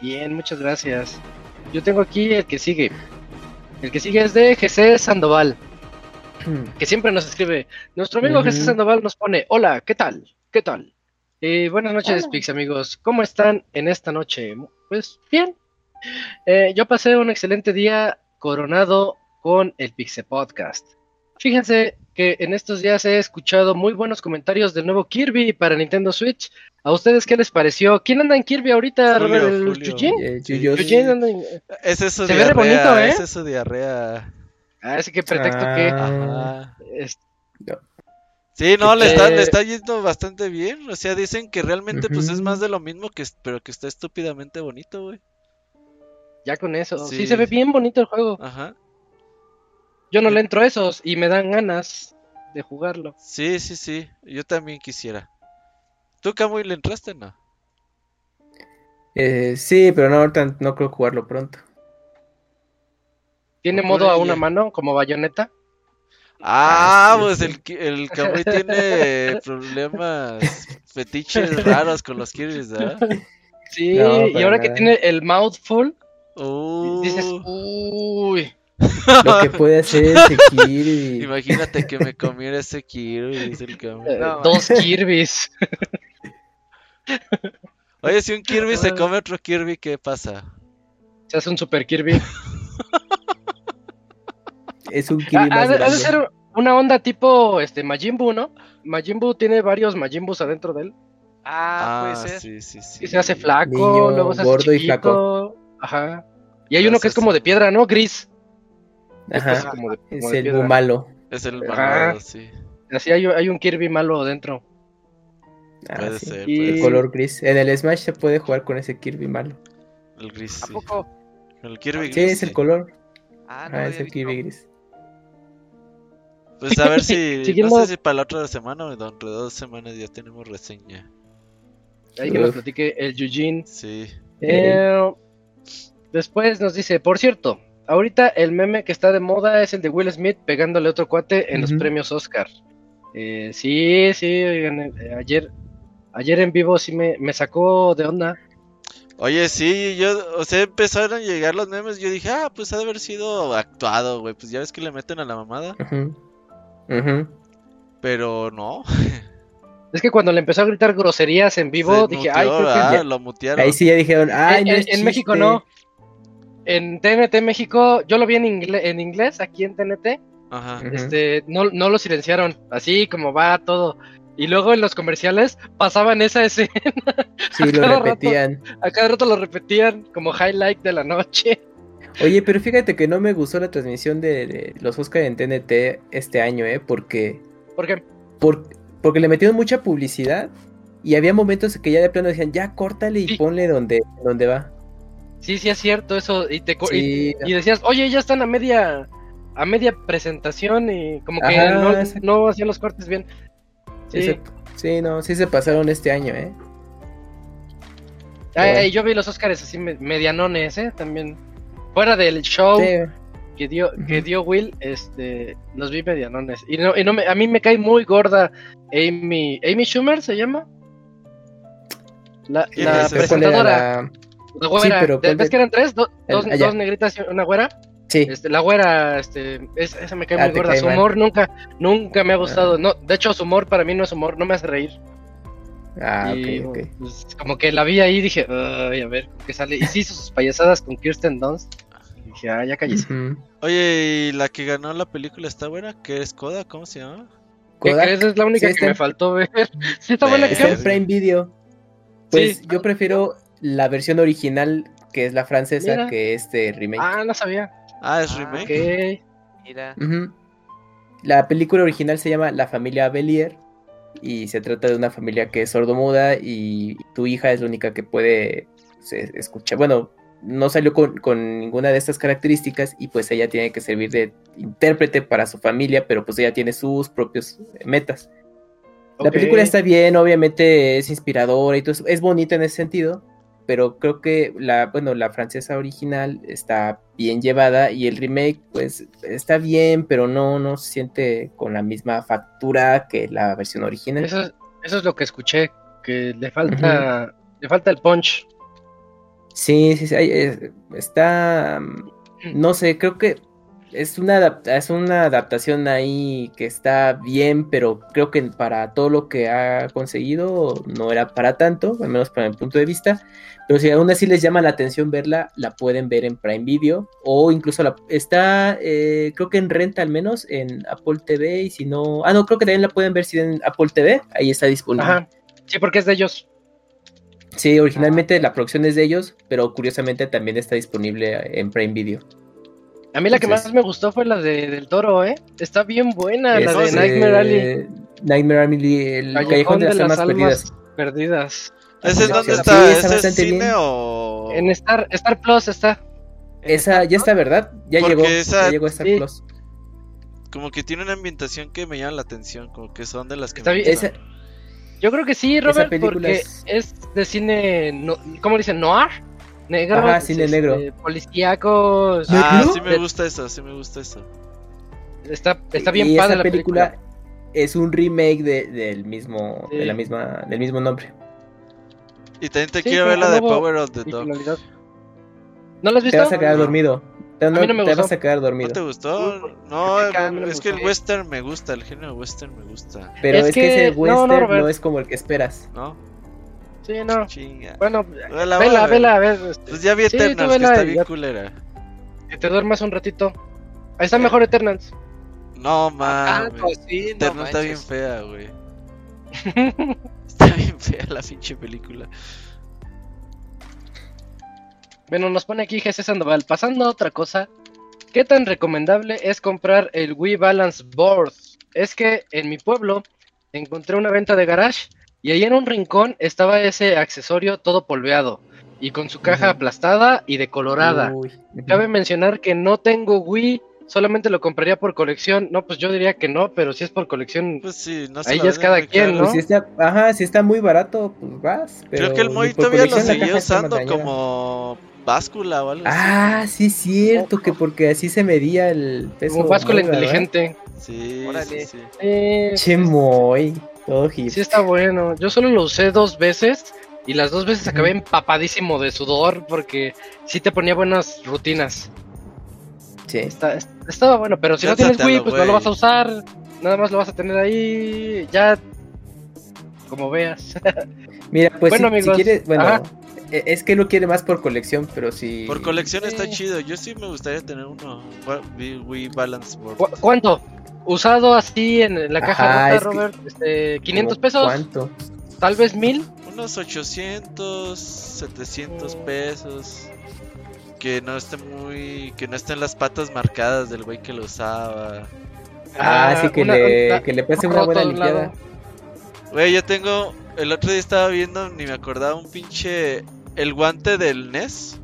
bien, muchas gracias. Yo tengo aquí el que sigue. El que sigue es de GC Sandoval, que siempre nos escribe. Nuestro amigo. GC Sandoval nos pone, hola, ¿qué tal? ¿Qué tal? Eh, buenas noches, Pix amigos. ¿Cómo están en esta noche? Pues bien. Eh, yo pasé un excelente día coronado con el Pixe Podcast. Fíjense que en estos días he escuchado muy buenos comentarios del nuevo Kirby para Nintendo Switch. ¿A ustedes qué les pareció? ¿Quién anda en Kirby ahorita, Julio, Robert? ¿El? Eh, Sí. Anda en- es Se ve bonito, ¿eh? Ese es su diarrea. Ah, ese que pretexto que... Ah. Ajá. es- Sí, no, le Que- está, le está yendo bastante bien. O sea, dicen que realmente pues es más de lo mismo, que pero que está estúpidamente bonito, güey. ya con eso. Sí. Sí. se ve bien bonito el juego. Ajá. Yo no le entro a esos y me dan ganas de jugarlo. Sí, sí, sí. Yo también quisiera. ¿Tú, Camuy, le entraste no? Eh, sí, pero no, ahorita no creo jugarlo pronto. ¿Tiene modo a una mano como bayoneta? Ah, sí, pues sí. el, el Camuy tiene problemas fetiches raros con los Kirby's, ¿verdad? Sí, No, y ahora que tiene el mouthful, Uh, dices, uy. Lo que puede hacer ese Kirby. imagínate que me comiera ese Kirby, dice el Camuy. eh, No, dos Kirby's. Oye, si un Kirby se come otro Kirby, ¿qué pasa? Se hace un super Kirby. Es un Kirby Ah, más ha, de, ha de grande. ser una onda tipo este Majin Buu, ¿no? Majin Buu tiene varios Majin Buus adentro de él. Ah, puede ser. sí, sí, sí. Y se hace flaco, Niño, luego se hace gordo y chiquito. Ajá. Y hay uno que es como de piedra, ¿no? Gris. Este es Ajá. como de, como Es de el piedra. Buu malo. Es el Ajá. malvado, sí. Así hay, hay un Kirby malo dentro. Ah, Puede sí. ser, Y- puede El color gris. En el Smash se puede jugar con ese Kirby malo. El gris, ¿A sí. poco? El Kirby Sí, gris. es el sí. color. Ah, no Ah, es el visto. Kirby gris. Pues a ver si. Siguiendo- No sé si para la otra semana o dentro de dos semanas ya tenemos reseña. Ahí que nos platique el Yujin. Sí. Eh, después nos dice, por cierto, ahorita el meme que está de moda es el de Will Smith pegándole otro cuate en los premios Oscar. Eh, sí, sí, oigan, eh, ayer, ayer en vivo sí me, me sacó de onda. Oye, sí, yo, o sea, empezaron a llegar los memes. Yo dije, ah, pues ha de haber sido actuado, güey. Pues ya ves que le meten a la mamada. Pero no. Es que cuando le empezó a gritar groserías en vivo, Se dije, muteó, ay, creo que Lo mutearon. Ahí sí ya dijeron, ay, en, no en- es en México chiste". no. en TNT México, yo lo vi en, ingle- en inglés, aquí en TNT, Ajá. Este, no, no lo silenciaron, así como va todo. Y luego en los comerciales pasaban esa escena, Sí, lo cada rato. repetían. a cada rato lo repetían como highlight de la noche. Oye, pero fíjate que no me gustó la transmisión de, de los Oscar en TNT este año, ¿eh? Porque, Porque por- porque le metieron mucha publicidad y había momentos que ya de plano decían, ya córtale y Sí. ponle donde, donde va. sí, sí es cierto eso. Y, te, y- decías, oye, ya están a media, a media presentación y como que Ajá, no, no hacían los cortes bien. sí, Sí. se- sí, no, sí se pasaron este año, ¿eh? Ay, yo vi los Oscars así me- medianones, ¿eh? También. Fuera del show Sí, que dio, que dio Will, este, los vi medianones. Y no, y no me, a mí me cae muy gorda Amy, Amy Schumer se llama. La, pero ¿cuál era presentadora, la- la güera. pero ¿cuál ¿Ves de- que eran tres? Do- dos, ah, dos negritas y una güera. Sí, Este, la güera, este, es- esa me cae Ah, muy gorda. cae Su mal. humor nunca, nunca me ha gustado. No, de hecho, su humor para mí no es humor, no me hace reír. ah, y, ok, ok. pues, como que la vi ahí y dije, ay, a ver, ¿qué sale? Y sí hizo sus payasadas con Kirsten Dunst. Dije, ah, ya cállese. Ujú. Oye, ¿y la que ganó la película está buena? ¿Qué es Coda? ¿Cómo se llama? ¿Qué Kodak, crees? Es la única sí, que está me en- faltó ver. Sí, está buena. Está ¿qué? en Prime Video. Pues Sí. yo prefiero la versión original, que es la francesa, Mira. que este remake. Ah, no sabía. Ah, es Ah, remake. Ok. Mira. La película original se llama La familia Belier y se trata de una familia que es sordomuda y tu hija es la única que puede se- escuchar. Bueno, no salió con, con ninguna de estas características y pues ella tiene que servir de intérprete para su familia, pero pues ella tiene sus propios metas. La película está bien, obviamente es inspiradora y todo eso, es bonita en ese sentido, pero creo que la, bueno, la francesa original está bien llevada y el remake pues está bien, pero no, no se siente con la misma factura que la versión original. Eso, es- eso es lo que escuché. Que le falta. Le falta el punch. Sí, sí, sí, está, mm, no sé, creo que es una, es una adaptación ahí que está bien, pero creo que para todo lo que ha conseguido no era para tanto, al menos para mi punto de vista. Pero si aún así les llama la atención verla, la pueden ver en Prime Video o incluso la, está, eh, creo que en renta al menos en Apple TV y si no, ah no, creo que también la pueden ver si en Apple TV, ahí está disponible. Ajá. Sí, porque es de ellos. Sí, originalmente la producción es de ellos, pero curiosamente también está disponible en Prime Video. A mí la que Entonces- más me gustó fue la de, del toro, ¿eh? Está bien buena, la de sí. Nightmare Alley. Nightmare Alley, el Callejón de las, Almas Perdidas. perdidas. ¿Ese es dónde sí, está? está ¿Ese es bastante cine bien. o...? En Star, Star Plus está. Esa ya está, ¿verdad? Ya Porque llegó, esa- ya llegó Star sí. Plus. Como que tiene una ambientación que me llama la atención, como que son de las que Está me bien. gustan. Esa, Yo creo que sí, Robert, porque es- es... de cine, no, ¿cómo dicen? ¿Noir? Negro. Ajá, cine negro. Policíacos. Ah, ¿Negro? sí me gusta eso, sí me gusta eso. Está, está bien y padre esa la película. película es un remake de, del mismo, Sí. de la misma, del mismo nombre. Y también te Sí, quiero ver la de nuevo Power of the Dog. ¿No lo has Te visto? vas a quedar No. dormido. Te, no, mí no me te gustó. vas a quedar ¿No dormido. te gustó? Uy, No, no, no es que el western me gusta, el género western me gusta. Pero Es es, que, que- ese no, no, western no, es como el que esperas. ¿No? Sí, no. Chinga. Bueno, Vela, vela, vela. vela, a ver. este, Pues ya vi Sí, Eternals, que vela está y bien ya- culera. que te duermas un ratito. Ahí está mejor Eternals. No, Ah, mames. pues sí, no Eternals está bien fea, güey. Está bien fea la pinche película. Bueno, nos pone aquí Jesse Sandoval. Pasando a otra cosa, ¿qué tan recomendable es comprar el Wii Balance Board? Es que en mi pueblo encontré una venta de garage y ahí en un rincón estaba ese accesorio todo polveado y con su caja aplastada y decolorada. Uy. Cabe mencionar que no tengo Wii, solamente lo compraría por colección. No, pues yo diría que no, pero si es por colección, Pues sí, no se Ahí ya es cada quien. ¿no? Pues si está, ajá, si está muy barato, pues vas. Pero Creo que el Moy todavía lo seguía usando como báscula o algo Ah, sí, es cierto, que porque así se medía el peso. como báscula inteligente. así. Sí, Órale. sí, sí. Eh, Che, Moy. Todo hip. Sí está bueno. Yo solo lo usé dos veces y las dos veces acabé empapadísimo de sudor porque sí te ponía buenas rutinas. Sí. Está, est- estaba bueno, pero si no tienes Wii, pues no lo vas a usar. Nada más lo vas a tener ahí ya como veas. Mira, pues Bueno, si, si amigos, quieres, bueno, ajá. E- Es que lo quiere más por colección, pero si. Por colección está Sí. chido. Yo sí me gustaría tener uno. Wii Balance Board. ¿Cu- ¿Cuánto? Usado así en la caja Ajá, rota, es que- Robert, este, 500 ¿Cómo pesos, ¿Cuánto? tal vez 1000. Unos 800, 700 pesos. Que no esté muy. Que no estén las patas marcadas del güey que lo usaba. Ah, sí, que, una- le, una- que le pase una buena limpiada. Güey, yo tengo. El otro día estaba viendo, ni me acordaba, un pinche. El guante del NES.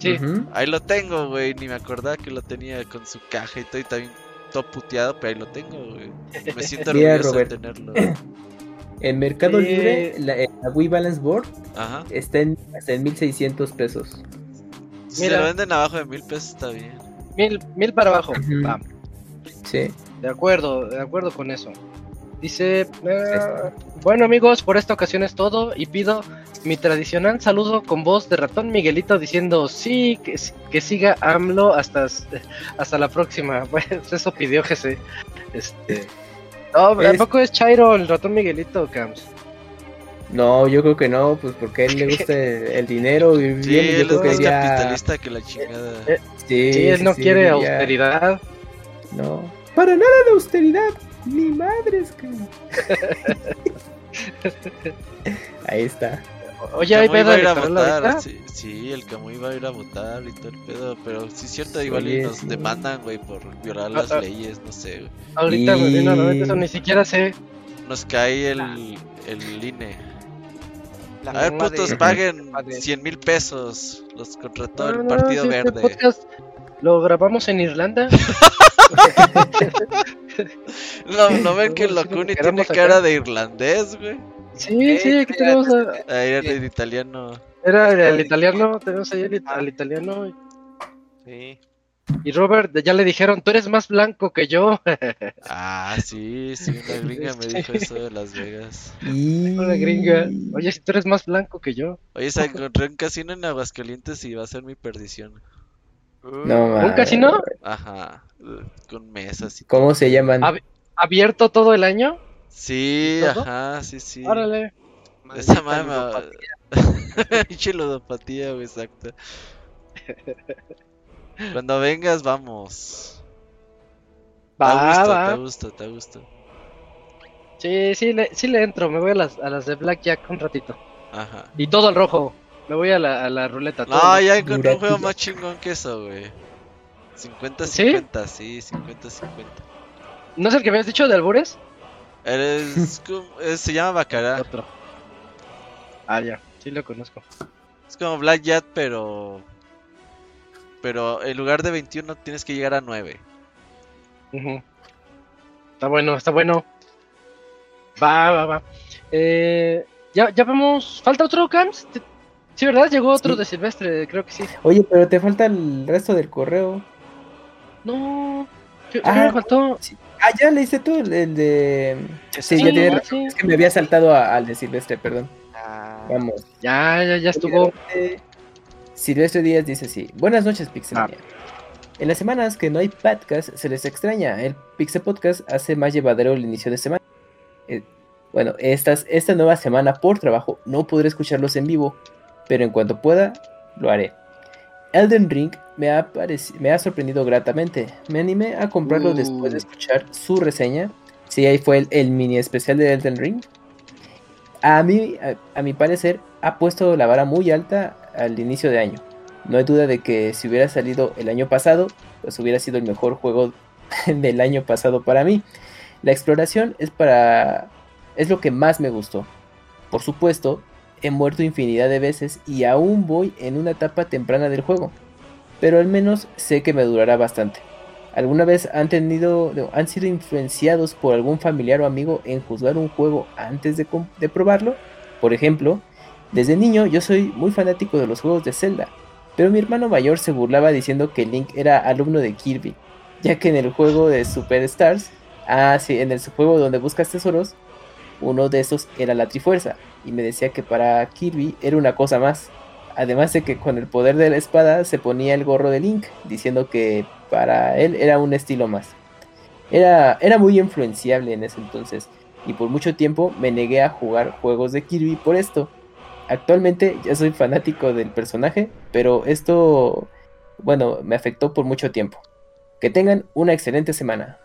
Sí. Ahí lo tengo, güey. Ni me acordaba que lo tenía con su caja y todo. Y también todo puteado, pero ahí lo tengo, güey. Me siento orgulloso de tenerlo. En Mercado Sí. Libre, la, eh, la Wii Balance Board Ajá. está en, hasta en 1600 pesos. Si Mira. lo venden abajo de mil pesos, está bien. Mil, mil para abajo. Va, Sí. de acuerdo, de acuerdo con eso. Dice, eh, bueno amigos, por esta ocasión es todo y pido mi tradicional saludo con voz de ratón Miguelito diciendo sí, que, que siga AMLO hasta, hasta la próxima. Pues eso pidió GC. Este, no, tampoco es Chairo el ratón Miguelito, Cams. No, yo creo que no, pues porque a él le gusta el, el dinero y Sí, bien, yo él creo es que más diría- capitalista que la chingada. Eh, Sí, Sí, él no sí, quiere diría- austeridad. No. Para nada de austeridad. Ni madres que. Ahí está. Oye, hay a ir a votar. Sí, sí, el Camuy va a ir a votar y todo el pedo. Pero sí es cierto, igual y nos sí. demandan, güey, por violar las ah. leyes, no sé, güey. Ahorita, Y- güey, no, no, eso ni siquiera sé. Nos cae el, el INE. La A ver, putos, de- paguen padre. 100 mil pesos. Los contrató No, el no, Partido este Verde. podcast lo grabamos en Irlanda. No, no ven que Locuni tiene acá. cara de irlandés, güey. Sí, sí, aquí tenemos a- Ahí era el italiano. Era el, el italiano, tenemos ahí el, al italiano. y- Sí. Y Robert, ya le dijeron, tú eres más blanco que yo. Ah, sí, sí, una gringa me dijo eso de Las Vegas. Y... Una gringa. Oye, si tú eres más blanco que yo. Oye, se encontré un casino en Aguascalientes y va a ser mi perdición. No, ¿Un casino Ajá, con mesas y ¿Cómo se llaman? ¿Abierto todo el año? Sí, ¿Todo? ajá, sí, sí. Órale. Esa mama. Pinche ludopatía, güey, exacto. Cuando vengas, vamos. Te Va, te gusta, te gusta. Sí, sí le, sí le entro. Me voy a las, a las de Blackjack un ratito. Ajá. Y todo al rojo. Me voy a la, a la ruleta. No, ya rojo. encontré un juego más chingón que eso, güey. 50-50, ¿Sí? sí, 50-50. ¿No es el que me has dicho de Albures? Eres como- eh, se llama Bacará. Otro. Ah, ya. Sí lo conozco. Es como Blackjack, pero. Pero en lugar de 21 tienes que llegar a 9. Ujú. Está bueno, está bueno. Va, va, va. Eh, ya, ya vamos. ¿Falta otro, Cams? Te- Sí, ¿verdad? Llegó otro Sí. de Silvestre, creo que sí. Oye, pero te falta el resto del correo. No. ¿Qué, qué Ah, me faltó? Ah, ya le hice tú el, el de. Sí, Sí, ya tiene razón. sí. Es que me había saltado a- al de Silvestre, perdón. Ah, Vamos. Ya, ya, ya estuvo. Silvestre Díaz dice así: Buenas noches, Pixelania. En las semanas que no hay podcast, se les extraña. El Pixel Podcast hace más llevadero el inicio de semana. Eh, bueno, estas, esta nueva semana por trabajo no podré escucharlos en vivo, pero en cuanto pueda, lo haré. Elden Ring me ha, me ha sorprendido gratamente. Me animé a comprarlo Uh. después de escuchar su reseña. Sí, ahí fue el, el mini especial de Elden Ring. A mí, a, a mi parecer, ha puesto la vara muy alta al inicio de año. No hay duda de que si hubiera salido el año pasado, pues hubiera sido el mejor juego del año pasado para mí. La exploración es para es lo que más me gustó. Por supuesto, he muerto infinidad de veces y aún voy en una etapa temprana del juego, pero al menos sé que me durará bastante. ¿Alguna vez han tenido han sido influenciados por algún familiar o amigo en juzgar un juego antes de probarlo? Por ejemplo, desde niño yo soy muy fanático de los juegos de Zelda, pero mi hermano mayor se burlaba diciendo que Link era alumno de Kirby, ya que en el juego de Superstars, ah sí, en el juego donde buscas tesoros, uno de esos era la Trifuerza, y me decía que para Kirby era una cosa más. Además de que con el poder de la espada se ponía el gorro de Link, diciendo que para él era un estilo más. Era, era muy influenciable en ese entonces, y por mucho tiempo me negué a jugar juegos de Kirby por esto. actualmente ya soy fanático del personaje, pero esto, bueno, me afectó por mucho tiempo. Que tengan una excelente semana.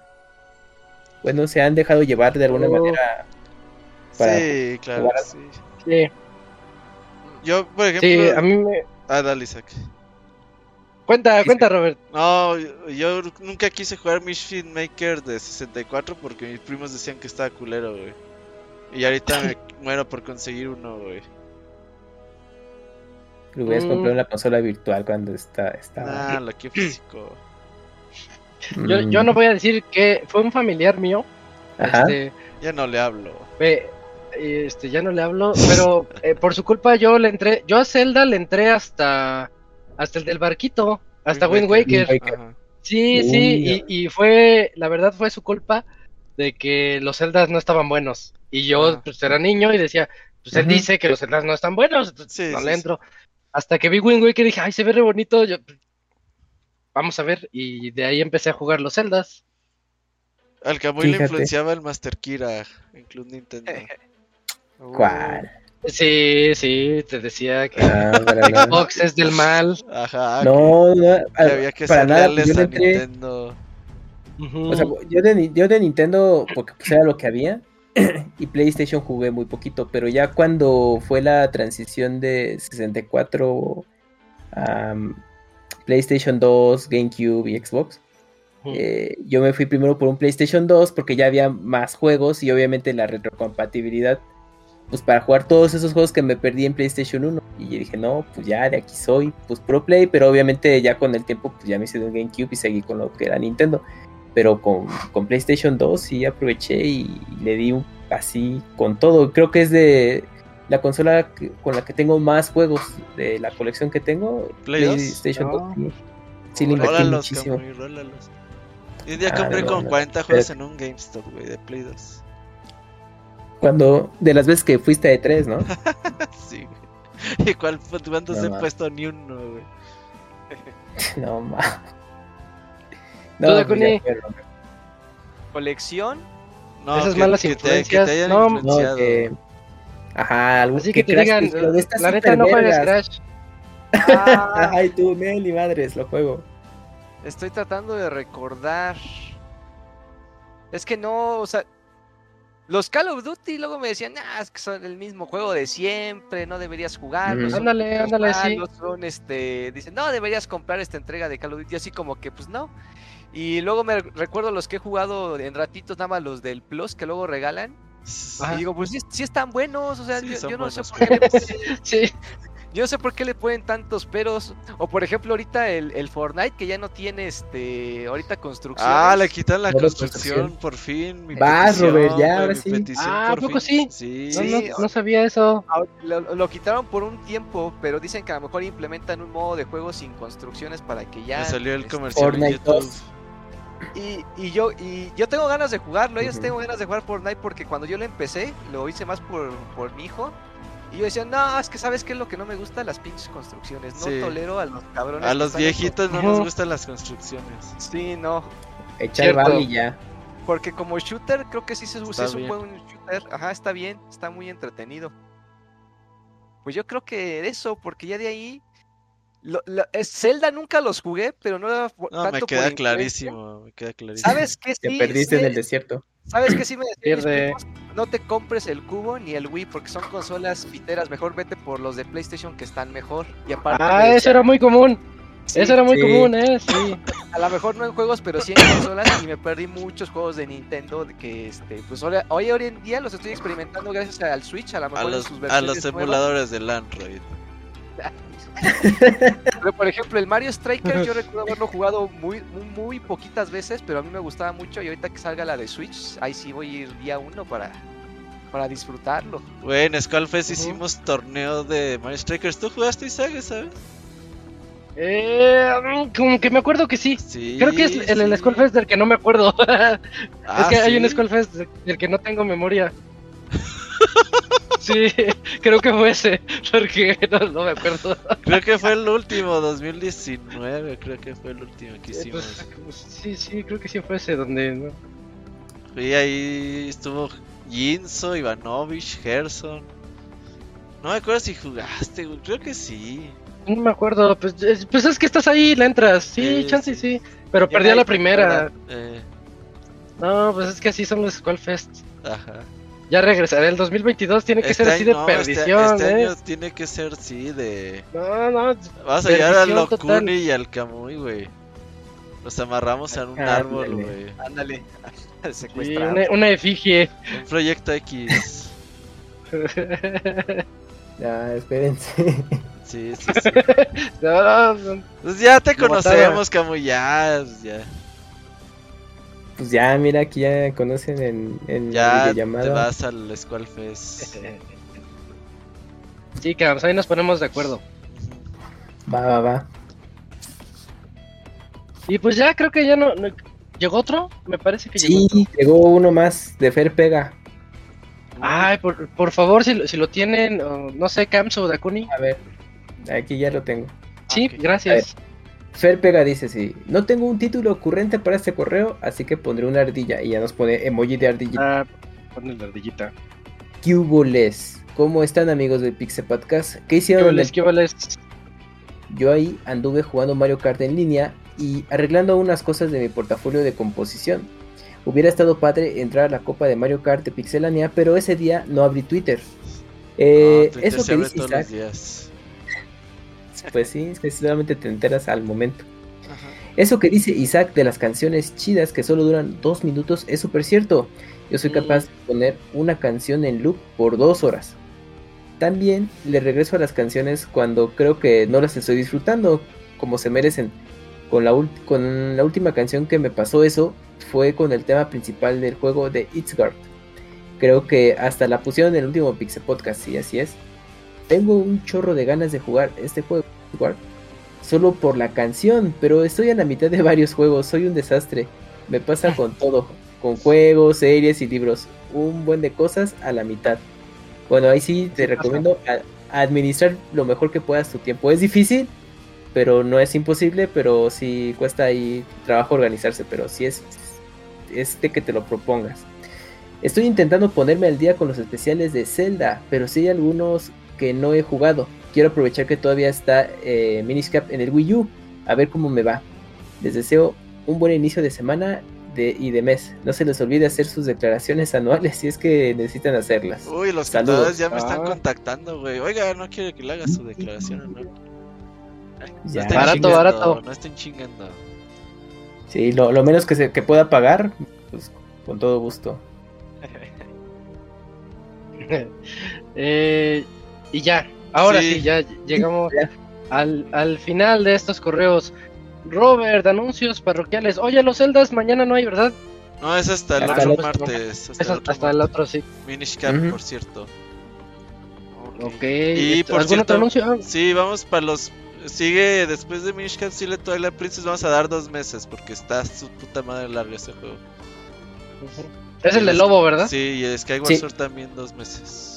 Bueno, se han dejado llevar de alguna Oh. manera. Para Sí, claro, sí. Sí, Yo, por ejemplo... sí, a mí me... Ah, dale, Isaac. Cuenta, cuenta, Robert. No, yo, nunca quise jugar Machine Maker de 64 porque mis primos decían que estaba culero, güey. Y ahorita me muero por conseguir uno, güey. Lo hubieras Mm. comprado en la consola virtual cuando está. está... Ah, lo que físico. Yo, Mm, yo no voy a decir que fue un familiar mío. Ajá. Este, Ya no le hablo. ve, este, ya no le hablo, pero eh, por su culpa yo le entré, yo a Zelda le entré hasta, hasta el del barquito, hasta Wind Waker. Sí, Uy, sí, y, y fue, la verdad fue su culpa de que los Zeldas no estaban buenos. Y yo, pues, era niño y decía, pues él dice que los Zeldas no están buenos, Sí, no sí, le sí. entro. Hasta que vi Wind Waker dije, ay, se ve re bonito, yo, vamos a ver, y de ahí empecé a jugar los Zeldas. Al Camuy le Fíjate. influenciaba el Master Kira en Club Nintendo. ¿Cuál? Sí, sí, te decía que Ah. Xbox es del mal. Ajá. No, no, que, había que para nada. leales Yo le a entré, Nintendo. O sea, yo de, Ni- yo de Nintendo, porque pues era lo que había, y PlayStation jugué muy poquito, pero ya cuando fue la transición de 64 a PlayStation 2, GameCube y Xbox, eh, yo me fui primero por un PlayStation 2 porque ya había más juegos y obviamente la retrocompatibilidad, pues para jugar todos esos juegos que me perdí en PlayStation 1. Y yo dije, no, pues ya de aquí soy, pues Pro Play, pero obviamente ya con el tiempo pues ya me hice de un GameCube y seguí con lo que era Nintendo. Pero con, con PlayStation 2 sí aproveché y le di un, así con todo. Creo que es de la consola que- con la que tengo más juegos de la colección que tengo. PlayStation No. 2. sí. Sí, le invertí Rólalos, muchísimo. Y un día Ah, compré no, como no. 40 juegos en un GameStop, güey, de Play 2. Cuando, de las veces que fuiste de 3, ¿no? sí, güey. ¿Y cuál, cuántos No, he ma. puesto? Ni uno, güey. No, ma. ¿Tú, No, ya fueron. Colección. No, Esas que, malas que te, que te influencias, hayan no, no, que... Ajá, algo Así que te digan, "De estas la neta no juegues supervergas". Crash. Ah, Ay, tú, Mel y madres, lo juego. estoy tratando de recordar. Es que no, o sea, los Call of Duty luego me decían, ah, es que son el mismo juego de siempre, no deberías jugarlos. Son Ándale, ándale, sí. son, este, dicen, no, deberías comprar esta entrega de Call of Duty, así como que, pues no. Y luego me recuerdo los que he jugado en ratitos, nada más los del Plus que luego regalan. Y digo, pues sí, sí están buenos, o sea, Sí, yo, yo no sé por qué Sí, yo no sé por qué le ponen tantos peros. O por ejemplo, ahorita el, el Fortnite que ya no tiene este ahorita construcciones. Ah, le quitan la construcción, construcción. por fin. Mi Vas, petición, Robert, ya, ahora mi sí. petición Ah, por ¿a poco fin. sí? Sí. no, no, no sabía eso. Ah, Lo, lo quitaron por un tiempo, pero dicen que a lo mejor implementan un modo de juego sin construcciones para que ya. Me salió el este, comercial en Fortnite YouTube. 2. Y, y yo y yo tengo ganas de jugarlo, yo sí Ujú. tengo ganas de jugar Fortnite porque cuando yo lo empecé, lo hice más por, por mi hijo. Y yo decía, no, es que sabes qué es lo que no me gusta, las pinches construcciones. No Sí. tolero a los cabrones. A los viejitos no nos gustan las construcciones. Sí, no. Echar bala y ya. Porque como shooter, creo que sí, se, sí es un buen shooter. Ajá, está bien, está muy entretenido. Pues yo creo que eso, porque ya de ahí. lo- lo- es, Zelda nunca los jugué, pero no era por- No, tanto me queda clarísimo, me queda clarísimo. ¿Sabes qué Te sí? perdiste en el desierto. ¿Sabes qué sí me primos? No te compres el cubo ni el Wii porque son consolas piteras. Mejor vete por los de PlayStation que están mejor. Y aparte, Ah, eso era muy común. sí, Eso era muy sí. común, ¿eh? Sí. a lo mejor no en juegos, pero sí en consolas y me perdí muchos juegos de Nintendo que este pues hoy hoy en día los estoy experimentando gracias al Switch, a lo A mejor en los, sus a los nuevas. emuladores del Android. Pero por ejemplo, el Mario Striker yo recuerdo haberlo jugado muy, muy muy poquitas veces, pero a mí me gustaba mucho y ahorita que salga la de Switch, ahí sí voy a ir día uno para para disfrutarlo. Güey, en Skullfest Ujú. hicimos torneo de Mario Strikers. ¿Tú jugaste Isaac, sabes? Eh, mm, como que me acuerdo que sí. Sí. Creo que es el, el sí. Skullfest del que no me acuerdo. Ah, es que hay un Skullfest del que no tengo memoria. Sí, creo que fue ese, porque no, no me acuerdo. Creo que fue el último, 2019. Creo que fue el último que Eh, hicimos. pues, pues, sí, sí, creo que sí fue ese donde... ¿no? Y ahí estuvo Jinso, Ivanovich, Gerson. No me acuerdo si jugaste. Creo que sí. No me acuerdo, pues, es- pues es que estás ahí, le entras. Sí, Sí, chance sí. sí. Pero Ya perdí la primera. Eh, No, pues es que así son los Skullfest. ajá. Ya regresaré. El 2022 tiene que Este ser así de no, este- perdición, este, ¿eh? año tiene que ser, sí, de. No, no. Vas a llegar al. Locuni y al Camuy, güey. Los amarramos en un Ándale. árbol, güey. Ándale. sí, Secuestrado. una, una efigie. Un proyecto X. Ya, espérense. Sí, sí, sí. No, no, Pues ya te conocemos, ya, pues ya. Pues ya, mira, aquí ya conocen en, en Ya te vas al Squall Fest. Sí, cabrón, ahí nos ponemos de acuerdo. Va, va, va. Y pues ya creo que ya no. no- ¿Llegó otro? Me parece que llegó Sí, otro. llegó uno más de Fer Pega. Ay, por, por favor, si, lo- si lo tienen, no sé, Camps o Dakuni. A ver, aquí ya lo tengo. Sí, gracias. Fer Pega dice sí. No tengo un título ocurrente para este correo, así que pondré una ardilla. Y ya nos pone emoji de ardillita. Ah, ponle la ardillita. ¿Qué hubo, les? ¿Cómo están amigos del Pixel Podcast? ¿Qué ¿Qué hicieron el qué? Yo ahí anduve jugando Mario Kart en línea y arreglando unas cosas de mi portafolio de composición. Hubiera estado padre entrar a la copa de Mario Kart de Pixelania, pero ese día no abrí Twitter. Eh, No, Twitter eso se que abre dice todos Isaac, los días. Pues sí, es que solamente te enteras al momento. Ajá. Eso que dice Isaac de las canciones chidas que solo duran dos minutos es súper cierto. Yo soy capaz de poner una canción en loop por dos horas. También le regreso a las canciones cuando creo que no las estoy disfrutando como se merecen. Con la, ult- con la última canción que me pasó eso fue con el tema principal del juego de Itzgard. Creo que hasta la pusieron en el último Pixel Podcast, sí, así es. Tengo un chorro de ganas de jugar este juego, Itzgard, solo por la canción, pero estoy a la mitad de varios juegos, soy un desastre. Me pasa con todo, con juegos, series y libros, un buen de cosas a la mitad. Bueno, ahí sí te recomiendo a- administrar lo mejor que puedas tu tiempo. Es difícil, pero no es imposible, pero sí cuesta ahí trabajo organizarse, pero sí es, es de que te lo propongas. Estoy intentando ponerme al día con los especiales de Zelda, pero sí hay algunos que no he jugado. Quiero aprovechar que todavía está eh, Minish Cap en el Wii U, a ver cómo me va. Les deseo un buen inicio de semana de, y de mes. No se les olvide hacer sus declaraciones anuales si es que necesitan hacerlas. Uy, los Saludos. ya me están Ah. contactando, güey. Oiga, no quiere que le haga su declaración, ¿no? No Barato, chingando, barato. No estén chingando. Sí, lo, lo menos que, se, que pueda pagar, pues con todo gusto. Eh, y ya, ahora sí, Sí. ya llegamos al, al final de estos correos. Robert, anuncios parroquiales. Oye, los celdas mañana no hay, ¿verdad? No, es hasta el Hasta otro el martes. Hasta Es el otro hasta el martes. otro, sí. Minish Cap, Ujú. por cierto. Ok. Y por ¿Algún cierto, otro anuncio? Sí, vamos para los. Sigue después de Minish Cap Silent Twilight Princess. Vamos a dar dos meses porque está su puta madre largo ese juego. Es el de lobo, ¿verdad? Sí, y Skyward Sí. Sword también dos meses.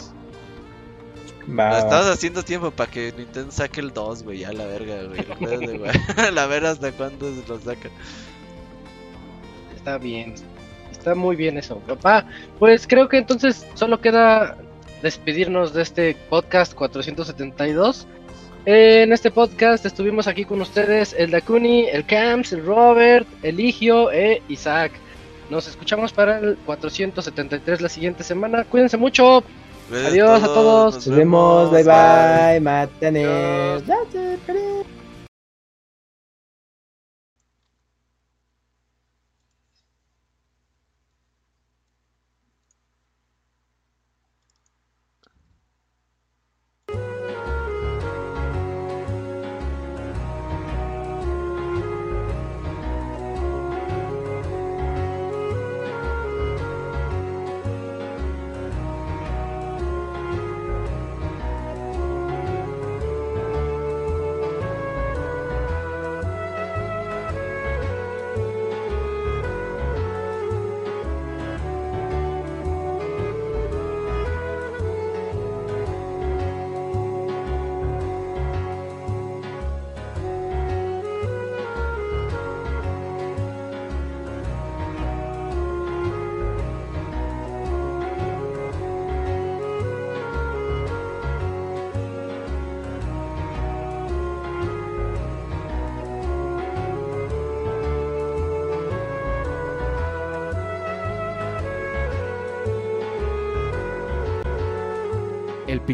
Va, Lo va. estamos haciendo tiempo para que Nintendo saque el 2, güey. Ya la verga, güey. La ver hasta cuándo lo saca. Está bien. Está muy bien eso. Papá, pues creo que entonces solo queda despedirnos de este podcast 472. En este podcast estuvimos aquí con ustedes el Dakuni, el Camps, el Robert, el Igio e Isaac. Nos escuchamos para el 473 la siguiente semana. Cuídense mucho. Adiós a todos. nos Nos vemos, bye bye, matanes.